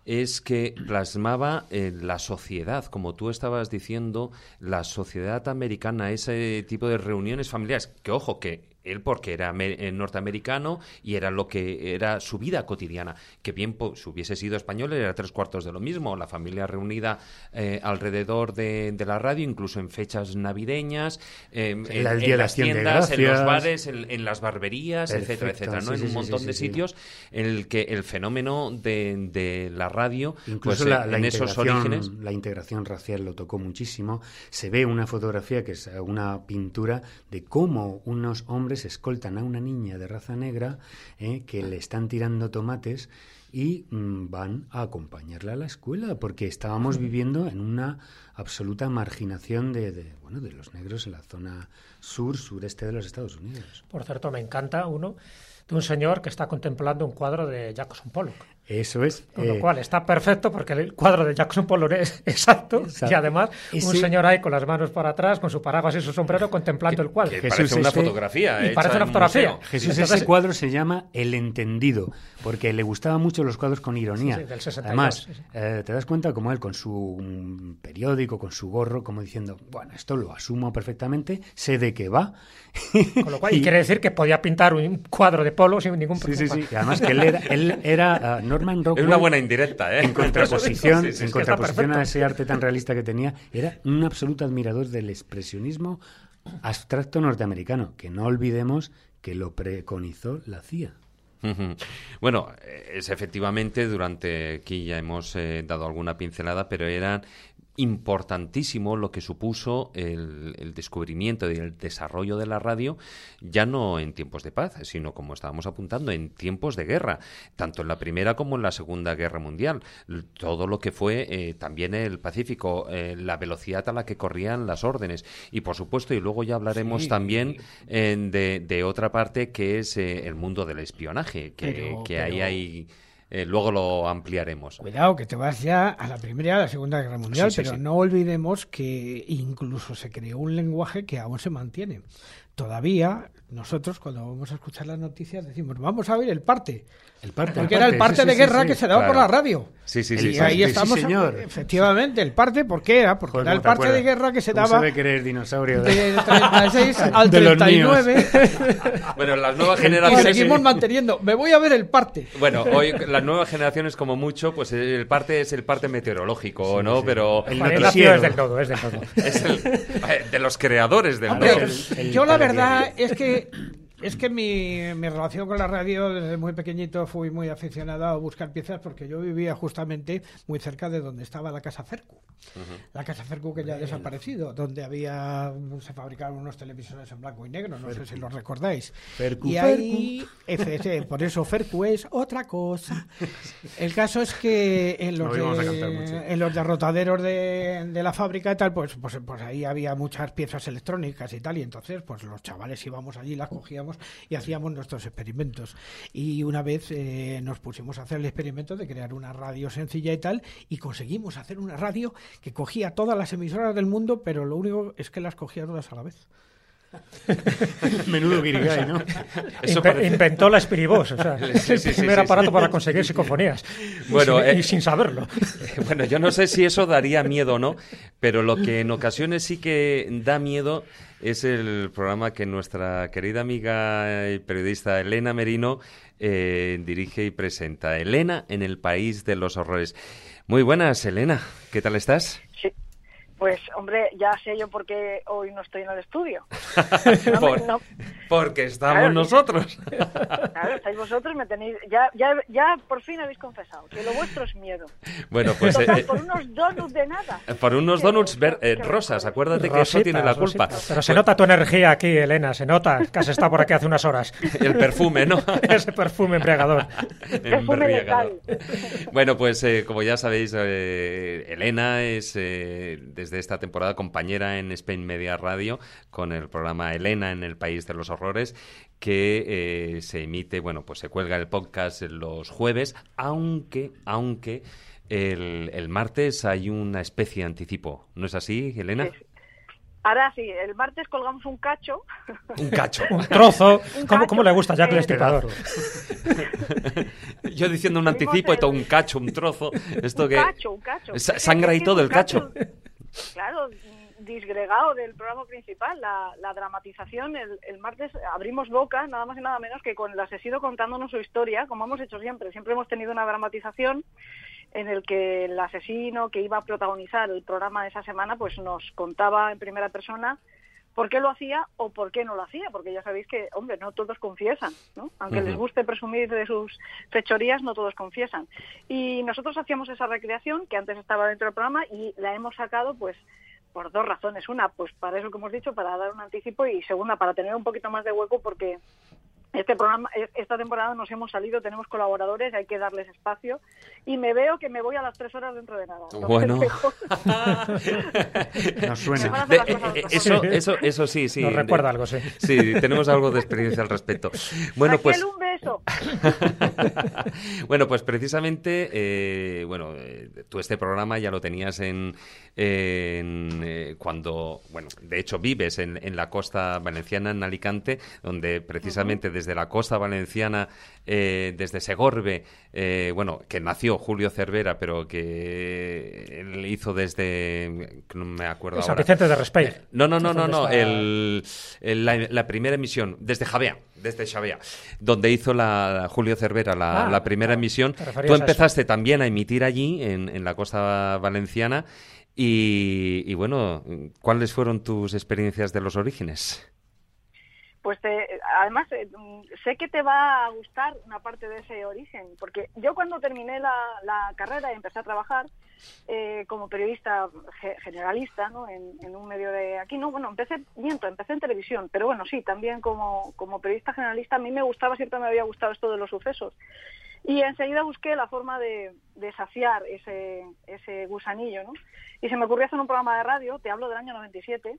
es que plasmaba eh, la sociedad, como tú estabas diciendo, la sociedad americana, ese tipo de reuniones familiares, que ojo, que él porque era eh, norteamericano y era lo que era su vida cotidiana. Que bien pues, si hubiese sido español era tres cuartos de lo mismo, la familia reunida eh, alrededor de, la radio, incluso en fechas navideñas, em, en, las tiendas, en los bares, en, las barberías, etcétera, etcétera, ¿no? en un montón de sitios en el que el fenómeno de, la radio, incluso pues, la, en esos orígenes, la integración racial lo tocó muchísimo. Se ve una fotografía que es una pintura de cómo unos hombres escoltan a una niña de raza negra eh, que le están tirando tomates y mm, van a acompañarla a la escuela porque estábamos viviendo en una absoluta marginación de, de, bueno de los negros en la zona sur sureste de los Estados Unidos. Por cierto, me encanta uno de un señor que está contemplando un cuadro de Jackson Pollock. Eso es. Con lo eh, cual está perfecto porque el cuadro de Jackson Pollock es exacto, y además un señor ahí con las manos para atrás, con su paraguas y su sombrero contemplando el cuadro. Que parece una fotografía. Y parece una fotografía. Jesús, ese cuadro se llama El Entendido, porque le gustaban mucho los cuadros con ironía. del 62, además, eh, te das cuenta como él con su mm, periódico, con su gorro, como diciendo, bueno, esto lo asumo perfectamente, sé de qué va. Con lo cual, y, quiere decir que podía pintar un cuadro de polo sin ningún problema. Sí, sí, sí. Y además que él era, él era es una buena indirecta, ¿eh? En contraposición, en contraposición a ese arte tan realista que tenía, era un absoluto admirador del expresionismo abstracto norteamericano, que no olvidemos que lo preconizó la CIA. Bueno, es efectivamente durante aquí ya hemos eh, dado alguna pincelada, pero eran importantísimo lo que supuso el, descubrimiento y el desarrollo de la radio, ya no en tiempos de paz, sino como estábamos apuntando, en tiempos de guerra, tanto en la Primera como en la Segunda Guerra Mundial. Todo lo que fue eh, también el Pacífico, eh, la velocidad a la que corrían las órdenes. Y por supuesto, y luego ya hablaremos también de, otra parte que es eh, el mundo del espionaje, que, ahí hay eh, luego lo ampliaremos. Cuidado, que te vas ya a la Primera y a la Segunda Guerra Mundial, pero no olvidemos que incluso se creó un lenguaje que aún se mantiene. Todavía nosotros cuando vamos a escuchar las noticias decimos, vamos a ver el parte. El parte, porque era el parte de guerra que se daba por la radio. Sí, sí, sí. Y ahí estamos, señor. efectivamente, el parte, ¿por qué era? Porque era el parte de guerra que se daba... sabe que eres dinosaurio? De 36 al 39. bueno, las nuevas generaciones... Y seguimos manteniendo. Me voy a ver el parte. Bueno, hoy las nuevas generaciones, como mucho, pues el parte es el parte meteorológico, ¿no? Pero... El noticiero es del todo, es del todo. es el, de los creadores del Hombre, Yo la verdad es que es que mi, mi, relación con la radio desde muy pequeñito fui muy aficionado a buscar piezas porque yo vivía justamente muy cerca de donde estaba la Casa Cercu. La Casa Cercu que ya ha desaparecido, donde había se fabricaban unos televisores en blanco y negro, no sé si los recordáis. y ahí, por eso Fercu es otra cosa. El caso es que en los, en los derrotaderos de, de, la fábrica y tal, pues, pues, pues ahí había muchas piezas electrónicas y tal, y entonces pues los chavales íbamos allí, las cogíamos y hacíamos nuestros experimentos. Y una vez eh, nos pusimos a hacer el experimento de crear una radio sencilla y tal, y conseguimos hacer una radio que cogía todas las emisoras del mundo, pero lo único es que las cogía todas a la vez. Menudo guirigay, ¿no? Inventó la Espiribos, o sea, el primer aparato para conseguir psicofonías. Bueno, y, sin, eh, saberlo. Bueno, yo no sé si eso daría miedo o no, pero lo que en ocasiones sí que da miedo es el programa que nuestra querida amiga y periodista Elena Merino eh, dirige y presenta. Elena en el País de los Horrores. Muy buenas, Elena. ¿Qué tal estás? Pues, hombre, ya sé yo por qué hoy no estoy en el estudio. Porque estamos nosotros. claro, estáis vosotros, me tenéis... Ya, ya, ya por fin habéis confesado que lo vuestro es miedo. Bueno, pues... Eh, por unos donuts de nada. Por unos donuts eh, rosas, acuérdate que eso tiene la culpa. Pero se nota tu energía aquí, Elena, se nota que has estado por aquí hace unas horas. El perfume, ¿no? Ese perfume embriagador. embriagador. Bueno, pues eh, como ya sabéis, Elena es de esta temporada compañera en Spain Media Radio con el programa Elena en el País de los Horrores que eh, se emite, bueno, pues se cuelga el podcast los jueves, aunque, aunque el, martes hay una especie de anticipo. ¿No es así, Elena? Ahora sí, el martes colgamos un cacho. Un cacho. un trozo. ¿Cómo, le gusta ya que el estipador? Yo diciendo un anticipo y todo un cacho, un trozo. Esto un que... cacho, un cacho. Sangra y todo el cacho. Claro, disgregado del programa principal, la, dramatización. El, martes abrimos boca, nada más y nada menos que con el asesino contándonos su historia, como hemos hecho siempre. Siempre hemos tenido una dramatización en el que el asesino que iba a protagonizar el programa de esa semana, pues nos contaba en primera persona por qué lo hacía o por qué no lo hacía, porque ya sabéis que, hombre, no todos confiesan, ¿no? Aunque les guste presumir de sus fechorías, no todos confiesan. Y nosotros hacíamos esa recreación que antes estaba dentro del programa y la hemos sacado, pues, por dos razones. Una, pues para eso que hemos dicho, para dar un anticipo y segunda, para tener un poquito más de hueco porque este programa, esta temporada nos hemos salido, tenemos colaboradores, hay que darles espacio y me veo que me voy a las tres horas dentro de nada. bueno, nos suena. eso, eso, eso sí, sí. Nos recuerda algo, sí. Sí, tenemos algo de experiencia al respecto. Bueno, pues. un beso. bueno, pues precisamente, eh, bueno, eh, tú este programa ya lo tenías en, eh, cuando, bueno, de hecho vives en, en, la costa valenciana, en Alicante, donde precisamente desde la costa valenciana, eh, desde Segorbe, eh, bueno, que nació Julio Cervera, pero que él hizo desde, no me acuerdo ahora. Vicente de Respey. Eh, no, no, no, no, no, el, la, primera emisión, desde Javea, desde Javea, donde hizo la Julio Cervera la, ah, primera emisión. Tú empezaste también a emitir allí, en, en la costa valenciana. Y, y, bueno, ¿cuáles fueron tus experiencias de los orígenes? Pues además eh, sé que te va a gustar una parte de ese origen, porque yo cuando terminé la, carrera y empecé a trabajar eh, como periodista generalista ¿no? en, un medio de aquí, no, bueno, empecé, miento, empecé en televisión, pero bueno, sí, también como, como periodista generalista a mí me gustaba, siempre me había gustado esto de los sucesos. Y enseguida busqué la forma de, desafiar ese, ese gusanillo, ¿no? Y se me ocurrió hacer un programa de radio, te hablo del año 97,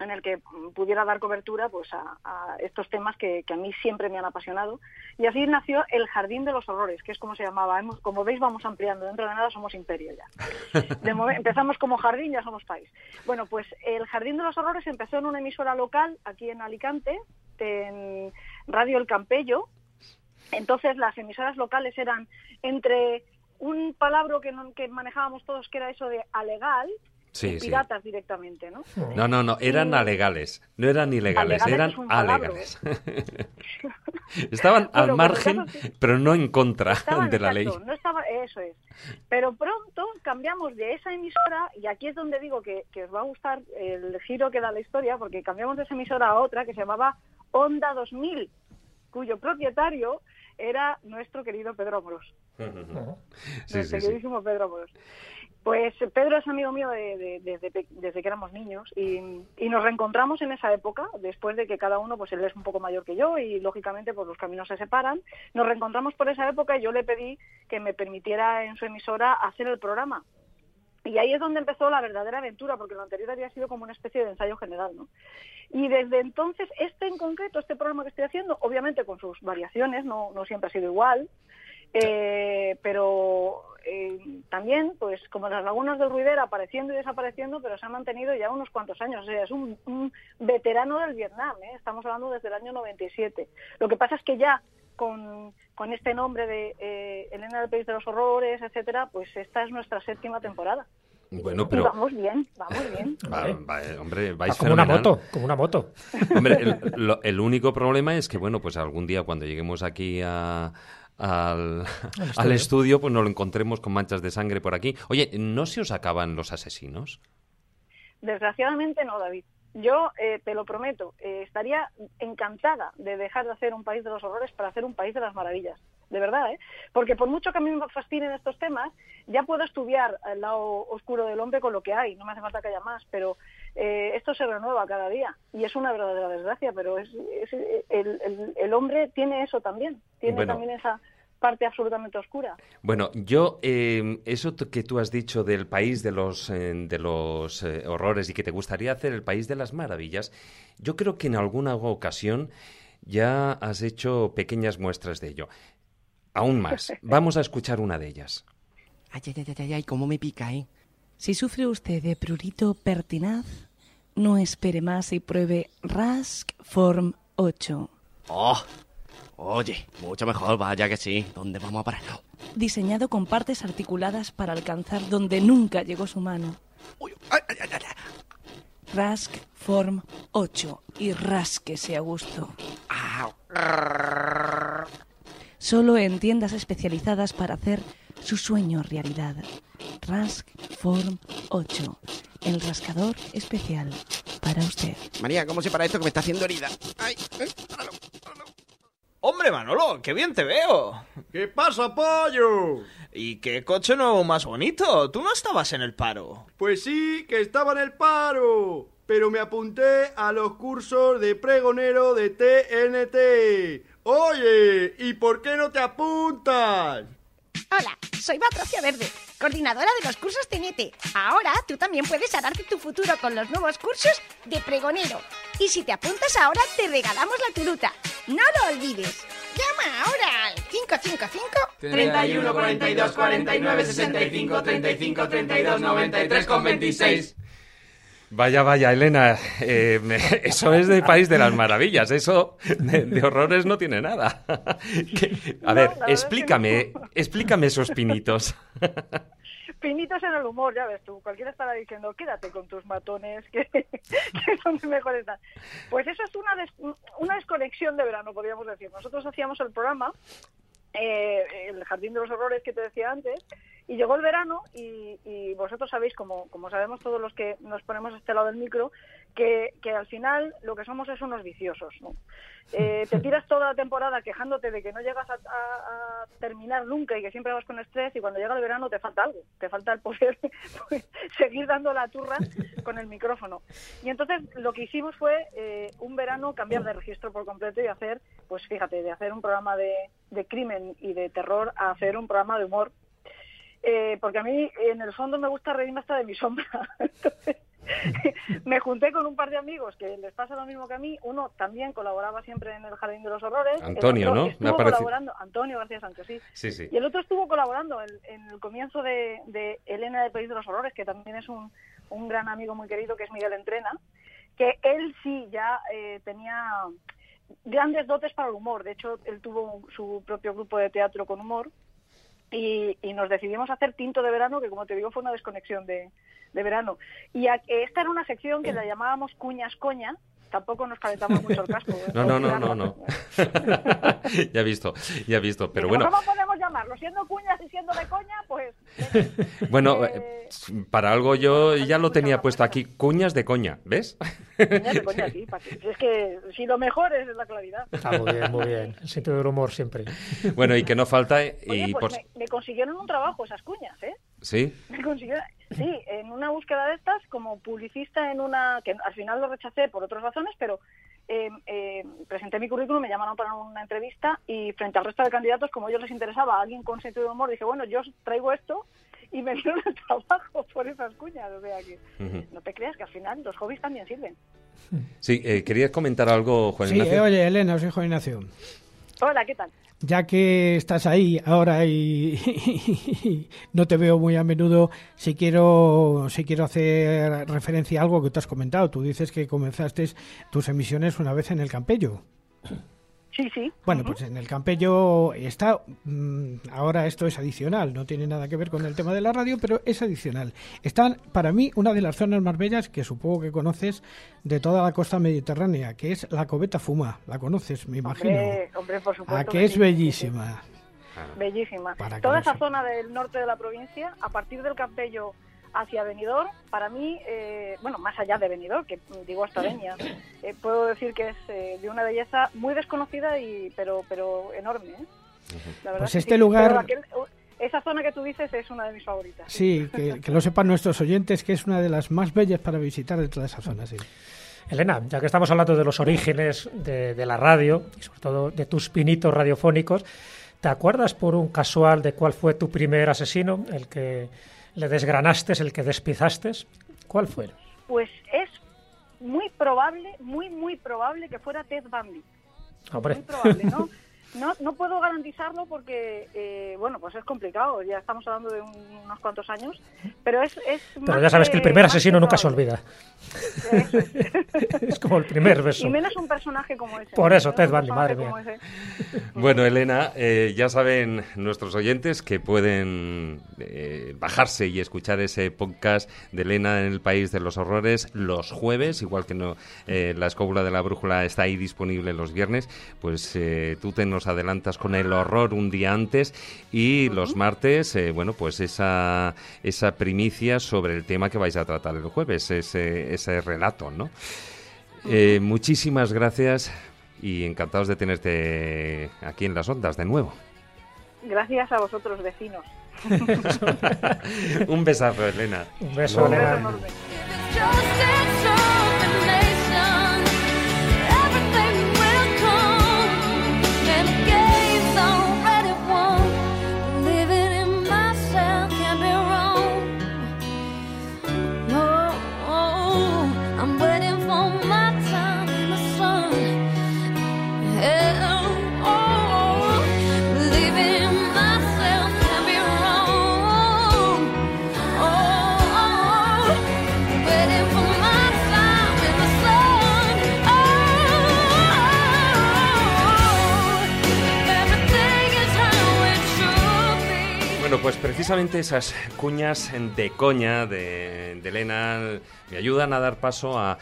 en el que pudiera dar cobertura pues a, estos temas que, a mí siempre me han apasionado. Y así nació El Jardín de los Horrores, que es como se llamaba. como veis, vamos ampliando. Dentro de nada somos imperio ya. empezamos como jardín, ya somos país. Bueno, pues El Jardín de los Horrores empezó en una emisora local aquí en Alicante, en Radio El Campello, entonces las emisoras locales eran entre un palabra que, que manejábamos todos que era eso de alegal, y piratas directamente, ¿no? No, no, no, eran alegales, no eran ilegales, eran alegales. Estaban al margen, pero no en contra de la ley. No estaba, eso es. Pero pronto cambiamos de esa emisora, y aquí es donde digo que, que os va a gustar el giro que da la historia, porque cambiamos de esa emisora a otra que se llamaba Onda 2000, cuyo propietario era nuestro querido Pedro Amorós. nuestro queridísimo Pedro Amorós. Pues Pedro es amigo mío desde que éramos niños y, nos reencontramos en esa época, después de que cada uno, pues él es un poco mayor que yo y lógicamente pues los caminos se separan. Nos reencontramos por esa época y yo le pedí que me permitiera en su emisora hacer el programa. Y ahí es donde empezó la verdadera aventura, porque lo anterior había sido como una especie de ensayo general, ¿no? Y desde entonces, este en concreto, este programa que estoy haciendo, obviamente con sus variaciones, no, no siempre ha sido igual, eh, pero eh, también, pues como las lagunas del Ruidera apareciendo y desapareciendo, pero se ha mantenido ya unos cuantos años. O sea, es un, veterano del Vietnam, ¿eh? estamos hablando desde el año 97. Lo que pasa es que ya con, con este nombre de eh, Elena del País de los Horrores, etcétera, pues esta es nuestra séptima temporada. Bueno, pero... vamos bien, vamos bien. hombre, vais como una moto, como una moto. Hombre, el, único problema es que, bueno, pues algún día cuando lleguemos aquí a, al, al, estudio, pues nos lo encontremos con manchas de sangre por aquí. Oye, ¿no se os acaban los asesinos? Desgraciadamente no, David. Yo eh, te lo prometo, eh, estaría encantada de dejar de hacer un país de los horrores para hacer un país de las maravillas, de verdad, ¿eh? Porque por mucho que a mí me fascinen estos temas, ya puedo estudiar el lado oscuro del hombre con lo que hay, no me hace falta que haya más, pero eh, esto se renueva cada día y es una verdadera desgracia, pero es, el, el, hombre tiene eso también, tiene también esa parte absolutamente oscura. Bueno, yo, eh, eso que tú has dicho del país de los, eh, de los eh, horrores y que te gustaría hacer el país de las maravillas, yo creo que en alguna ocasión ya has hecho pequeñas muestras de ello. Aún más, vamos a escuchar una de ellas. Ay, ay, ay, ay, ay, cómo me pica, ¿eh? Si sufre usted de prurito pertinaz, no espere más y pruebe Rask Form 8. ¡Oh! Oye, mucho mejor, vaya que sí. ¿Dónde vamos a parar? Diseñado con partes articuladas para alcanzar donde nunca llegó su mano. Rask Form 8 y rasquese a gusto. Solo en tiendas especializadas para hacer su sueño realidad. Rask Form 8, el rascador especial para usted. María, ¿cómo se para esto que me está haciendo herida? ¡Ay! ay Hombre, Manolo, qué bien te veo. ¿Qué pasa, pollo? ¿Y qué coche nuevo más bonito? ¿Tú no estabas en el paro? Pues sí, que estaba en el paro. Pero me apunté a los cursos de pregonero de TNT. Oye, ¿y por qué no te apuntas? Hola, soy Patricia Verde, coordinadora de los cursos TNT. Ahora tú también puedes hararte tu futuro con los nuevos cursos de pregonero. Y si te apuntas ahora, te regalamos la turuta. No lo olvides. Llama ahora al 555 31 42 49 65 35 32 93 con 26. Vaya, vaya, Elena, eh, eso es de País de las Maravillas, eso de, horrores no tiene nada. a ver, explícame, explícame esos pinitos. Pinitos en el humor, ya ves tú, cualquiera estará diciendo, quédate con tus matones, que, son mejores. están. Pues eso es una, una desconexión de verano, podríamos decir. Nosotros hacíamos el programa, eh, el Jardín de los Horrores que te decía antes, Y llegó el verano y, y vosotros sabéis, como, como sabemos todos los que nos ponemos a este lado del micro, que, que al final lo que somos es unos viciosos. ¿no? Eh, te tiras toda la temporada quejándote de que no llegas a, a- a terminar nunca y que siempre vas con estrés y cuando llega el verano te falta algo, te falta el poder pues, seguir dando la turra con el micrófono. Y entonces lo que hicimos fue eh, un verano cambiar de registro por completo y hacer, pues fíjate, de hacer un programa de, de crimen y de terror a hacer un programa de humor. Eh, porque a mí en el fondo me gusta reírme hasta de mi sombra. Entonces, me junté con un par de amigos que les pasa lo mismo que a mí. Uno también colaboraba siempre en el Jardín de los Horrores. Antonio, ¿no? Me colaborando, Antonio García Sánchez, sí. Sí, sí. Y el otro estuvo colaborando en, en el comienzo de, de Elena del País de los Horrores, que también es un, un gran amigo muy querido, que es Miguel Entrena, que él sí ya eh, tenía grandes dotes para el humor. De hecho, él tuvo su propio grupo de teatro con humor y, y nos decidimos hacer Tinto de Verano, que como te digo fue una desconexión de, de verano. Y a- esta era una sección que la llamábamos Cuñas Coña, tampoco nos calentamos mucho el casco. ¿eh? No, no, no, no, no. ya he visto, ya he visto. Pero bueno, ¿Cómo podemos llamarlo? Siendo cuñas y siendo de coña, pues... bueno, eh, para algo yo ya lo tenía puesto aquí, cuñas de coña, ¿ves? Cuñas de coña, sí. ¿para qué? Es que si lo mejor es la claridad. Está muy bien, muy bien. El sentido del humor siempre. Bueno, y que no falta y Oye, pues por me, me consiguieron un trabajo esas cuñas, ¿eh? Sí, Me sí, en una búsqueda de estas, como publicista en una, que al final lo rechacé por otras razones, pero eh, eh, presenté mi currículum, me llamaron para una entrevista y frente al resto de candidatos, como a ellos les interesaba a alguien con sentido de humor, dije, bueno, yo os traigo esto y me dieron el trabajo por esas cuñas. O sea que no te creas que al final los hobbies también sirven. sí. eh, ¿Querías comentar algo, Juan Sí, Ignacio? eh, oye, Elena, soy Juan Ignacio. Hola, ¿qué tal? Ya que estás ahí ahora y no te veo muy a menudo, si quiero, si quiero hacer referencia a algo que tú has comentado. Tú dices que comenzaste tus emisiones una vez en el Campello. Sí, sí. Bueno, pues en el Campello está, mm, ahora esto es adicional, no tiene nada que ver con el tema de la radio, pero es adicional. Están, para mí, una de las zonas más bellas que supongo que conoces de toda la costa mediterránea, que es la Coveta Fuma. La conoces, me imagino. Hombre, hombre, por supuesto. A que es sí. bellísima. Bellísima. Para Toda esa zona del norte de la provincia, a partir del Campello hacia Benidorm, para mí, eh, bueno, más allá de Benidorm, que digo hasta Denia, eh, puedo decir que es eh, de una belleza muy desconocida y pero pero enorme. ¿eh? La verdad Pues que este sí. lugar- aquel- esa zona que tú dices es una de mis favoritas. Sí, que, que lo sepan nuestros oyentes, que es una de las más bellas para visitar de toda esa zona, sí. Elena, ya que estamos hablando de los orígenes de, de la radio y sobre todo de tus pinitos radiofónicos, ¿te acuerdas por un casual de cuál fue tu primer asesino, el que le desgranaste, el que despizaste? ¿Cuál fue? Pues es muy probable, muy muy probable que fuera Ted Bundy. Hombre. Muy probable, ¿no? No, no puedo garantizarlo porque, eh, bueno, pues es complicado. Ya estamos hablando de un- unos cuantos años, pero es. es Pero ya sabes que el primer asesino nunca se olvida. es como el primer beso. Y menos un personaje como ese. Por eso, Ted un Bundy, madre mía. Bueno, Elena, eh, ya saben nuestros oyentes que pueden eh, bajarse y escuchar ese podcast de Elena en el País de los Horrores los jueves, igual que no eh, la escóbula de la brújula está ahí disponible los viernes, pues eh, tú te nos adelantas con el horror un día antes y los martes, eh, bueno, pues esa, esa primicia sobre el tema que vais a tratar el jueves, ese, ese relato, ¿no? Eh, muchísimas gracias y encantados de tenerte aquí en las ondas de nuevo. Gracias a vosotros, vecinos. Un besazo, Elena. Un beso, Un beso Elena. Pues precisamente esas cuñas de coña de, de me ayudan a dar paso a,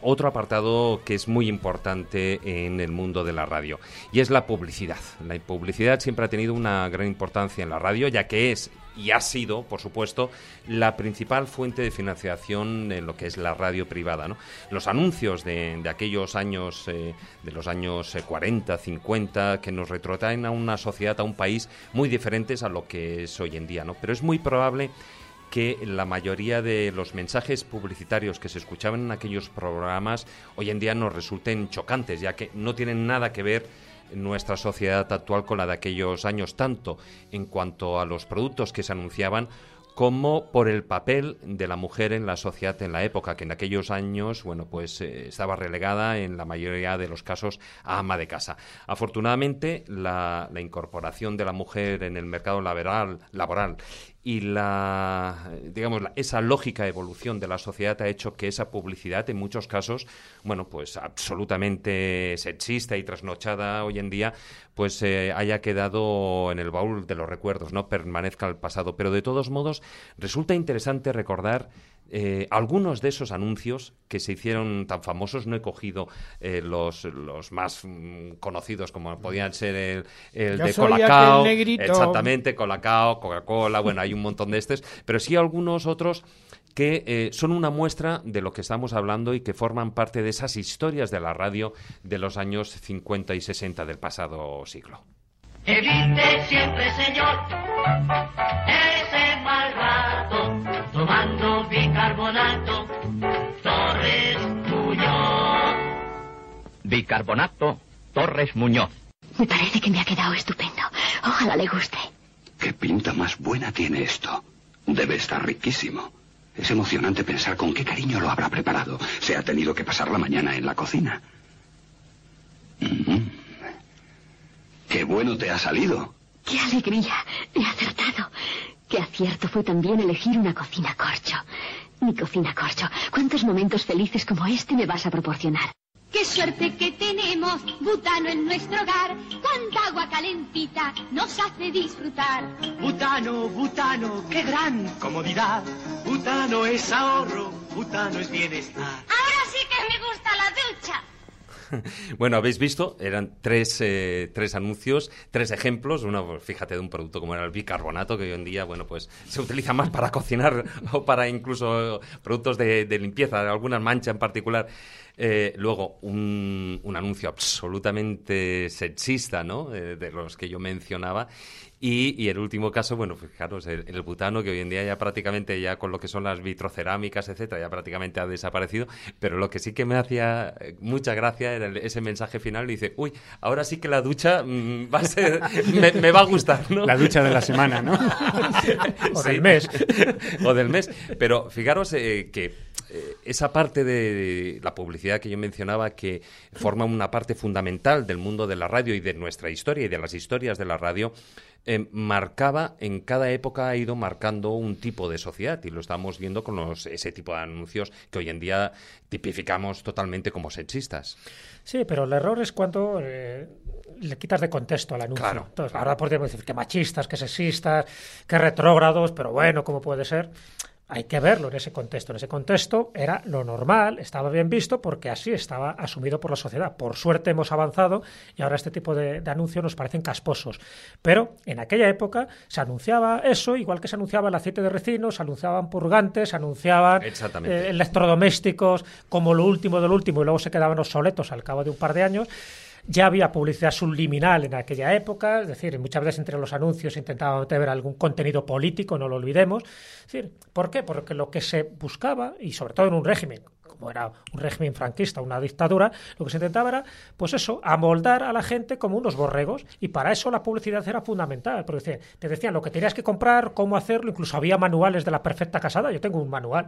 otro apartado que es muy importante en el mundo de la radio y es la publicidad. La publicidad siempre ha tenido una gran importancia en la radio ya que es y ha sido, por supuesto, la principal fuente de financiación en lo que es la radio privada. Los anuncios de, de aquellos años, eh, de los años eh, 40, 50, que nos retrotraen a una sociedad, a un país muy diferentes a lo que es hoy en día. ¿no? Pero es muy probable que la mayoría de los mensajes publicitarios que se escuchaban en aquellos programas hoy en día nos resulten chocantes, ya que no tienen nada que ver nuestra sociedad actual con la de aquellos años, tanto en cuanto a los productos que se anunciaban como por el papel de la mujer en la sociedad en la época, que en aquellos años, bueno, pues eh, estaba relegada en la mayoría de los casos a ama de casa. Afortunadamente, la, la incorporación de la mujer en el mercado laboral, laboral y la digamos esa lógica evolución de la sociedad ha hecho que esa publicidad en muchos casos bueno pues absolutamente sexista y trasnochada hoy en día pues eh, haya quedado en el baúl de los recuerdos no permanezca el pasado. Pero de todos modos resulta interesante recordar eh, algunos de esos anuncios que se hicieron tan famosos, no he cogido eh, los, los más mm, conocidos como podían ser el, el de Colacao, exactamente, Colacao, Coca-Cola, bueno, hay un montón de estos, pero sí algunos otros que eh, son una muestra de lo que estamos hablando y que forman parte de esas historias de la radio de los años 50 y 60 del pasado siglo. Evite siempre, señor, ese mal rato, tomando bicarbonato, Torres Muñoz. Bicarbonato Torres Muñoz. Me parece que me ha quedado estupendo. Ojalá le guste. ¿Qué pinta más buena tiene esto? Debe estar riquísimo. Es emocionante pensar con qué cariño lo habrá preparado. Se ha tenido que pasar la mañana en la cocina. Mm. ¡Qué bueno te ha salido! ¡Qué alegría! He acertado. Qué acierto fue también elegir una cocina corcho. Mi cocina corcho. ¿Cuántos momentos felices como este me vas a proporcionar? Qué suerte que tenemos butano en nuestro hogar. Cuánta agua calentita nos hace disfrutar. Butano, butano, qué gran comodidad. Butano es ahorro, butano es bienestar. Ahora sí que me gusta la ducha. Bueno, habéis visto, eran tres, eh, tres anuncios, tres ejemplos. Uno, pues, fíjate, de un producto como era el bicarbonato, que hoy en día, bueno, pues se utiliza más para cocinar o para incluso productos de, limpieza, alguna mancha en particular. Eh, luego, un, un anuncio absolutamente sexista, ¿no? Eh, de los que yo mencionaba. Y, y el último caso, bueno, fijaros, el, el butano, que hoy en día ya prácticamente, ya con lo que son las vitrocerámicas, etcétera, ya prácticamente ha desaparecido. Pero lo que sí que me hacía eh, mucha gracia era el- ese mensaje final. Y dice, uy, ahora sí que la ducha mm, va a ser, me, me va a gustar, ¿no? La ducha de la semana, ¿no? O del mes. o del mes. Pero fijaros eh, que eh, esa parte de la publicidad que yo mencionaba que forma una parte fundamental del mundo de la radio y de nuestra historia y de las historias de la radio eh, marcaba en cada época ha ido marcando un tipo de sociedad y lo estamos viendo con los, ese tipo de anuncios que hoy en día tipificamos totalmente como sexistas. Sí, pero el error es cuando eh, le quitas de contexto al anuncio. Claro, Entonces, claro. ahora podríamos decir que machistas, que sexistas, que retrógrados, pero bueno, ¿cómo puede ser? Hay que verlo en ese contexto. En ese contexto era lo normal, estaba bien visto porque así estaba asumido por la sociedad. Por suerte hemos avanzado y ahora este tipo de, de anuncios nos parecen casposos. Pero en aquella época se anunciaba eso, igual que se anunciaba el aceite de resino, se anunciaban purgantes, se anunciaban eh, electrodomésticos como lo último de lo último y luego se quedaban obsoletos al cabo de un par de años. Ya había publicidad subliminal en aquella época, es decir, muchas veces entre los anuncios intentaba meter algún contenido político, no lo olvidemos. Es decir, ¿por qué? Porque lo que se buscaba, y sobre todo en un régimen, como era un régimen franquista, una dictadura, lo que se intentaba era, pues eso, amoldar a la gente como unos borregos, y para eso la publicidad era fundamental, porque decían- te decían lo que tenías que comprar, cómo hacerlo, incluso había manuales de la perfecta casada, yo tengo un manual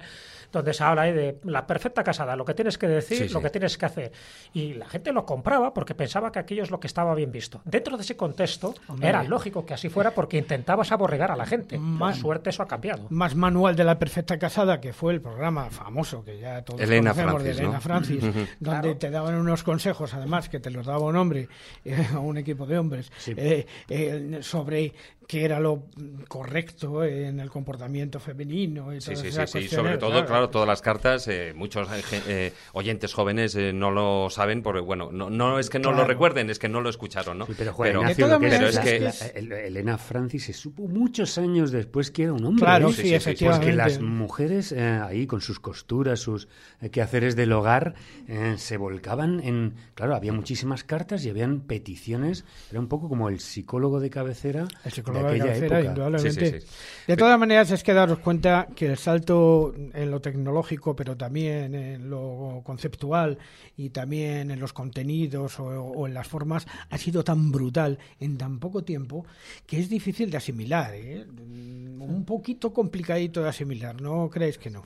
donde se habla ahí de la perfecta casada, lo que tienes que decir, Sí, lo que tienes que hacer, y la gente lo compraba porque pensaba que aquello es lo que estaba bien visto. Dentro de ese contexto Hombre. era lógico que así fuera porque intentabas aborregar a la gente. Por suerte eso ha cambiado. Más manual de la perfecta casada, que fue el programa famoso que ya todos Elena Francis, de Elena ¿no? Francis, donde Claro. te daban unos consejos, además, que te los daba un hombre, eh, o un equipo de hombres, eh, eh, sobre qué era lo correcto en el comportamiento femenino y Sí, todas sí, sí, esas sí. Sobre todo, claro, todas las cartas, eh, muchos eh, eh, oyentes jóvenes eh, no lo saben, porque, bueno, no, no es que no lo recuerden, es que no lo escucharon, ¿no? Sí, pero, joder, Ignacio, pero, lo que es que... la- Elena Francis se supo muchos años después que era un hombre. Claro, ¿eh? sí, Sí, efectivamente. Porque las mujeres eh, ahí con sus costuras, sus eh, quehaceres del hogar, eh, se volcaban en... Claro, había muchísimas cartas y habían peticiones. Era un poco como el psicólogo de cabecera El psicólogo de de aquella cabecera, época. indudablemente. De todas maneras, es que daros cuenta que el salto en lo tecnológico, pero también en lo conceptual y también en los contenidos o, o en las formas, ha sido tan brutal en tan poco tiempo que es difícil de asimilar. ¿eh? Un poquito complicadito de asimilar, ¿no creéis que no?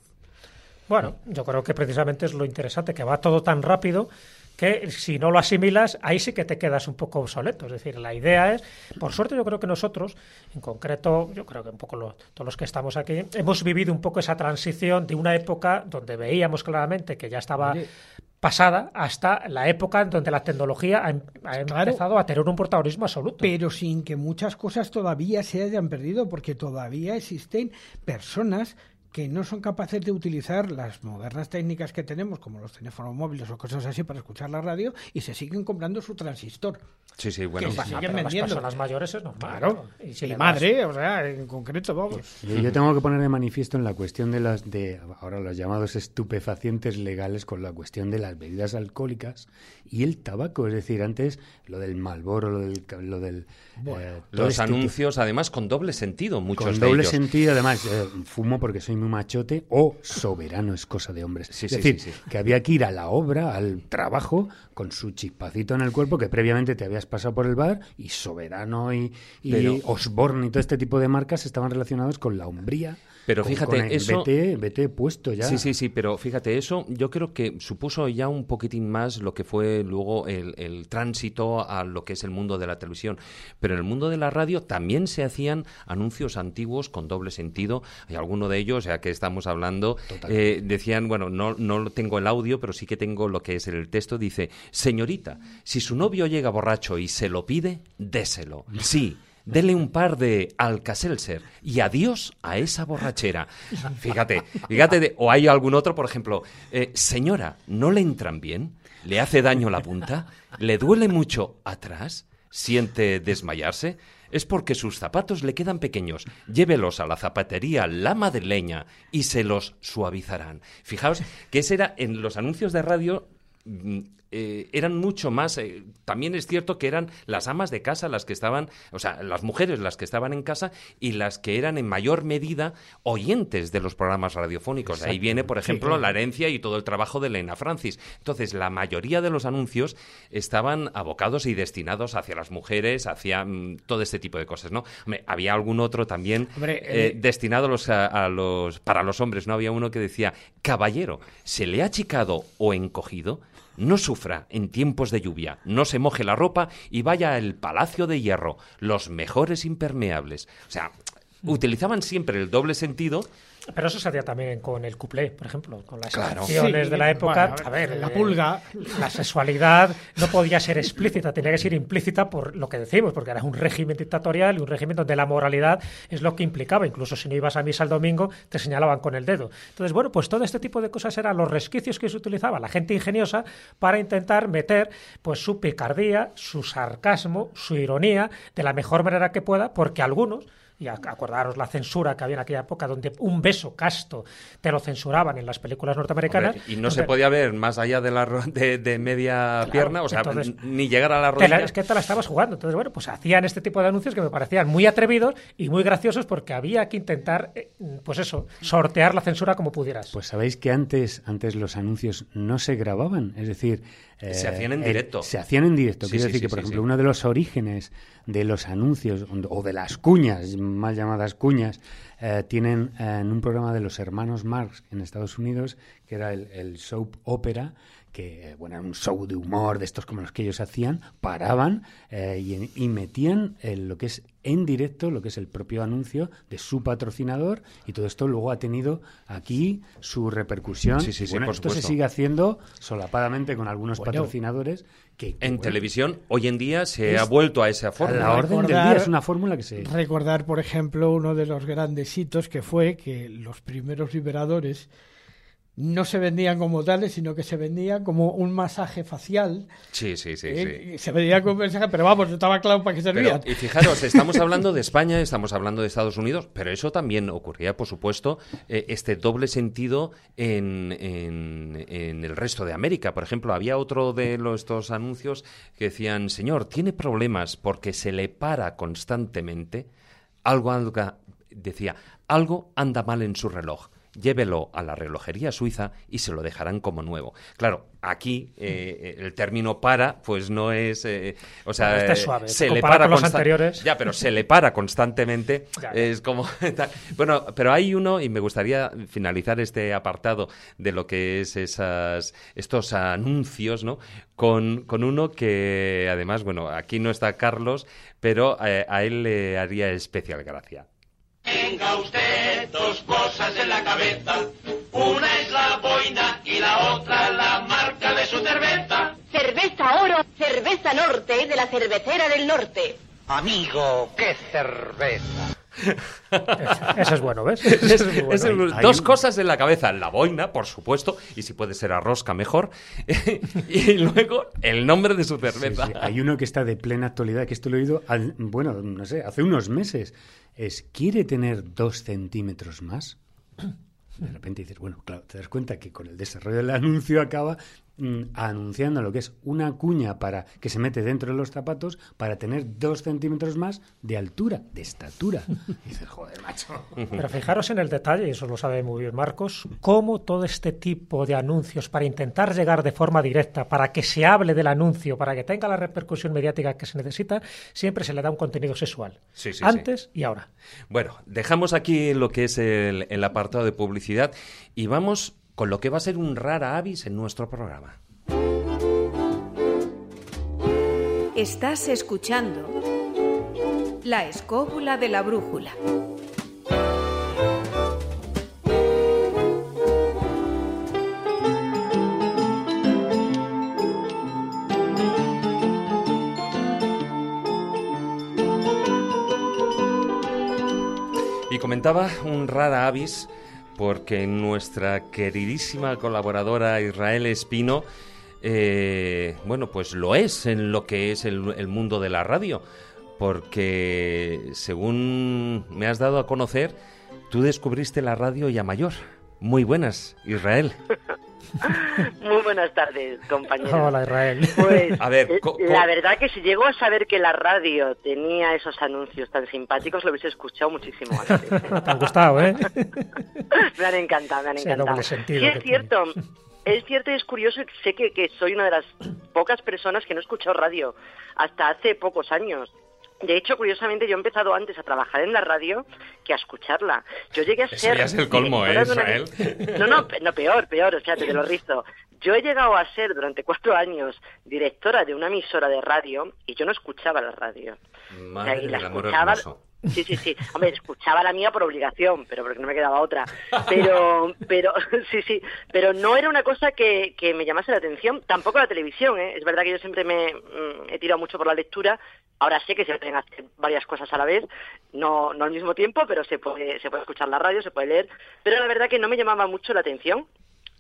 Bueno, yo creo que precisamente es lo interesante, que va todo tan rápido que si no lo asimilas, ahí sí que te quedas un poco obsoleto. Es decir, la idea es, por suerte yo creo que nosotros, en concreto, yo creo que un poco lo- todos los que estamos aquí, hemos vivido un poco esa transición de una época donde veíamos claramente que ya estaba Oye. pasada hasta la época en donde la tecnología ha, em- ha Claro. empezado a tener un protagonismo absoluto. Pero sin que muchas cosas todavía se hayan perdido, porque todavía existen personas que no son capaces de utilizar las modernas técnicas que tenemos, como los teléfonos móviles o cosas así, para escuchar la radio, y se siguen comprando su transistor. Sí, sí, bueno. que se siguen pero las vendiendo. personas mayores es normal. Claro. Y si das- madre, o sea, en concreto, vamos. Yo, yo tengo que poner de manifiesto en la cuestión de las de ahora los llamados estupefacientes legales con la cuestión de las bebidas alcohólicas y el tabaco, es decir, antes lo del Malboro, lo del lo del eh, Los este tipo- anuncios, además, con doble sentido, muchos con de doble ellos. sentido, además, eh, fumo porque soy machote o soberano es cosa de hombres. Sí, es sí, decir, sí. que había que ir a la obra, al trabajo, con su chispacito en el cuerpo que previamente te habías pasado por el bar y soberano y, y Pero- Osborne y todo este tipo de marcas estaban relacionados con la hombría. Pero con- fíjate, con el eso- Vete, vete puesto ya. Sí, sí, sí, pero fíjate, eso yo creo que supuso ya un poquitín más lo que fue luego el, el tránsito a lo que es el mundo de la televisión. Pero en el mundo de la radio también se hacían anuncios antiguos con doble sentido. Hay alguno de ellos, ya que estamos hablando, eh, decían, bueno, no, no tengo el audio, pero sí que tengo lo que es el texto. Dice, señorita, si su novio llega borracho y se lo pide, déselo. Sí. Dele un par de Alcacelser y adiós a esa borrachera. Fíjate, fíjate, de- o hay algún otro, por ejemplo, eh, señora, ¿no le entran bien? ¿Le hace daño la punta? ¿Le duele mucho atrás? ¿Siente desmayarse? Es porque sus zapatos le quedan pequeños. Llévelos a la zapatería La Madrileña y se los suavizarán. Fijaos que ese era en los anuncios de radio mm, eh, eran mucho más. eh, también es cierto que eran las amas de casa las que estaban, o sea, las mujeres las que estaban en casa y las que eran en mayor medida oyentes de los programas radiofónicos. Ahí viene, por ejemplo, la herencia y todo el trabajo de Elena Francis. Entonces, la mayoría de los anuncios estaban abocados y destinados hacia las mujeres, hacia mm, todo este tipo de cosas, ¿no? Hombre, había algún otro también Hombre, eh, destinado a los, a, a los, para los hombres, ¿no? Había uno que decía, caballero, ¿se le ha achicado o encogido? No sufra en tiempos de lluvia, no se moje la ropa y vaya al Palacio de Hierro, los mejores impermeables. O sea, utilizaban siempre el doble sentido. Pero eso se hacía también con el cuplé, por ejemplo, con las Claro. canciones Sí, de la época. bueno, a ver, la eh, pulga. La sexualidad no podía ser explícita, tenía que ser implícita por lo que decimos, porque era un régimen dictatorial y un régimen donde la moralidad es lo que implicaba. Incluso si no ibas a misa el domingo, te señalaban con el dedo. Entonces, bueno, pues todo este tipo de cosas eran los resquicios que se utilizaba la gente ingeniosa para intentar meter pues su picardía, su sarcasmo, su ironía de la mejor manera que pueda, porque algunos y ac- acordaros la censura que había en aquella época, donde un beso casto te lo censuraban en las películas norteamericanas. Hombre, y no se podía ver más allá de la ro- de, de media Claro, pierna, o sea, entonces, ni llegar a la te la- rodilla. es que te la estabas jugando. Entonces, bueno, pues hacían este tipo de anuncios que me parecían muy atrevidos y muy graciosos porque había que intentar, eh, pues eso, sortear la censura como pudieras. Pues sabéis que antes, antes los anuncios no se grababan, es decir... eh, Se hacían en el- directo. se hacían en directo. Sí, Quiero sí, decir sí, que, por ejemplo, uno de los orígenes de los anuncios o de las cuñas, mal llamadas cuñas, eh, tienen eh, en un programa de los hermanos Marx en Estados Unidos, que era el, el soap opera, que bueno, era un show de humor de estos como los que ellos hacían, paraban eh, y, y metían eh, lo que es en directo lo que es el propio anuncio de su patrocinador y todo esto luego ha tenido aquí su repercusión. Sí, sí, sí, Bueno, por esto se sigue haciendo solapadamente con algunos Bueno, patrocinadores que, que, En bueno, televisión, hoy en día se ha vuelto a esa fórmula. la orden del Recordar- día es una fórmula que se... Recordar, por ejemplo, uno de los grandes hitos que fue que los primeros liberadores no se vendían como tales, sino que se vendían como un masaje facial. Sí, sí, sí, ¿eh? sí. Se vendía como un mensaje, pero vamos, estaba claro para qué servían. Pero, y fijaros, estamos hablando de España, estamos hablando de Estados Unidos, pero eso también ocurría, por supuesto, eh, este doble sentido en, en- en el resto de América. Por ejemplo, había otro de los, estos anuncios que decían, señor, tiene problemas porque se le para constantemente, algo, algo decía, algo anda mal en su reloj. Llévelo a la relojería suiza y se lo dejarán como nuevo. Claro, aquí eh, el término para, pues no es. eh, o sea, este es eh, suave, se le para con los anteriores. Ya, pero se le para constantemente. Ya. Es como. Bueno, pero hay uno, y me gustaría finalizar este apartado de lo que es esas, estos anuncios, ¿no? Con, con uno que, además, bueno, aquí no está Carlos, pero eh, a él le haría especial gracia. Tenga usted dos la cabeza. Una es la boina y la otra la marca de su cerveza. Cerveza Oro, cerveza norte de la cervecera del norte. Amigo, qué cerveza. Ese es bueno, ¿ves? Es- Ese es bueno. el- dos cosas en la cabeza. La boina, por supuesto, y si puede ser a rosca, mejor. y luego el nombre de su cerveza. Sí, sí. Hay uno que está de plena actualidad, que esto lo he oído, al- bueno, no sé, hace unos meses. Es, ¿quiere tener dos centímetros más? De repente dices, bueno, claro, te das cuenta que con el desarrollo del anuncio acaba mm, anunciando lo que es una cuña para que se mete dentro de los zapatos para tener dos centímetros más de altura, de estatura. Y dices, joder, macho. Pero fijaros en el detalle, y eso lo sabe muy bien Marcos, cómo todo este tipo de anuncios para intentar llegar de forma directa, para que se hable del anuncio, para que tenga la repercusión mediática que se necesita, siempre se le da un contenido sexual. Sí, sí, sí. Antes y ahora. Bueno, dejamos aquí lo que es el, el apartado de publicidad y vamos con lo que va a ser un rara avis en nuestro programa. Estás escuchando La escóbula de la brújula. Y comentaba un rara avis porque nuestra queridísima colaboradora Israel Espino, eh, bueno, pues lo es en lo que es el, el mundo de la radio, porque según me has dado a conocer, tú descubriste la radio ya mayor. Muy buenas, Israel. Muy buenas tardes, compañeros. Hola, Israel. Pues, A ver, eh, la verdad que si llego a saber que la radio tenía esos anuncios tan simpáticos, lo hubiese escuchado muchísimo antes. Te han gustado, ¿eh? me han encantado, me han encantado. Sí, que es cierto. Es cierto y es curioso, que sé que, que soy una de las pocas personas que no he escuchado radio hasta hace pocos años. De hecho, curiosamente, yo he empezado antes a trabajar en la radio que a escucharla. Yo llegué a Eso ser... ya es el colmo, ¿eh, una- Israel? No, no, no, peor, peor, o sea, te lo rizo. Yo he llegado a ser durante cuatro años directora de una emisora de radio y yo no escuchaba la radio. Madre y la del amor escuchaba-. Sí, sí, sí. Hombre, escuchaba la mía por obligación, pero porque no me quedaba otra. Pero, pero, sí, sí. Pero no era una cosa que, que me llamase la atención. Tampoco la televisión, ¿eh? Es verdad que yo siempre me mm, he tirado mucho por la lectura. Ahora sé que se pueden hacer varias cosas a la vez. No, no al mismo tiempo, pero se puede, se puede escuchar la radio, se puede leer. Pero la verdad que no me llamaba mucho la atención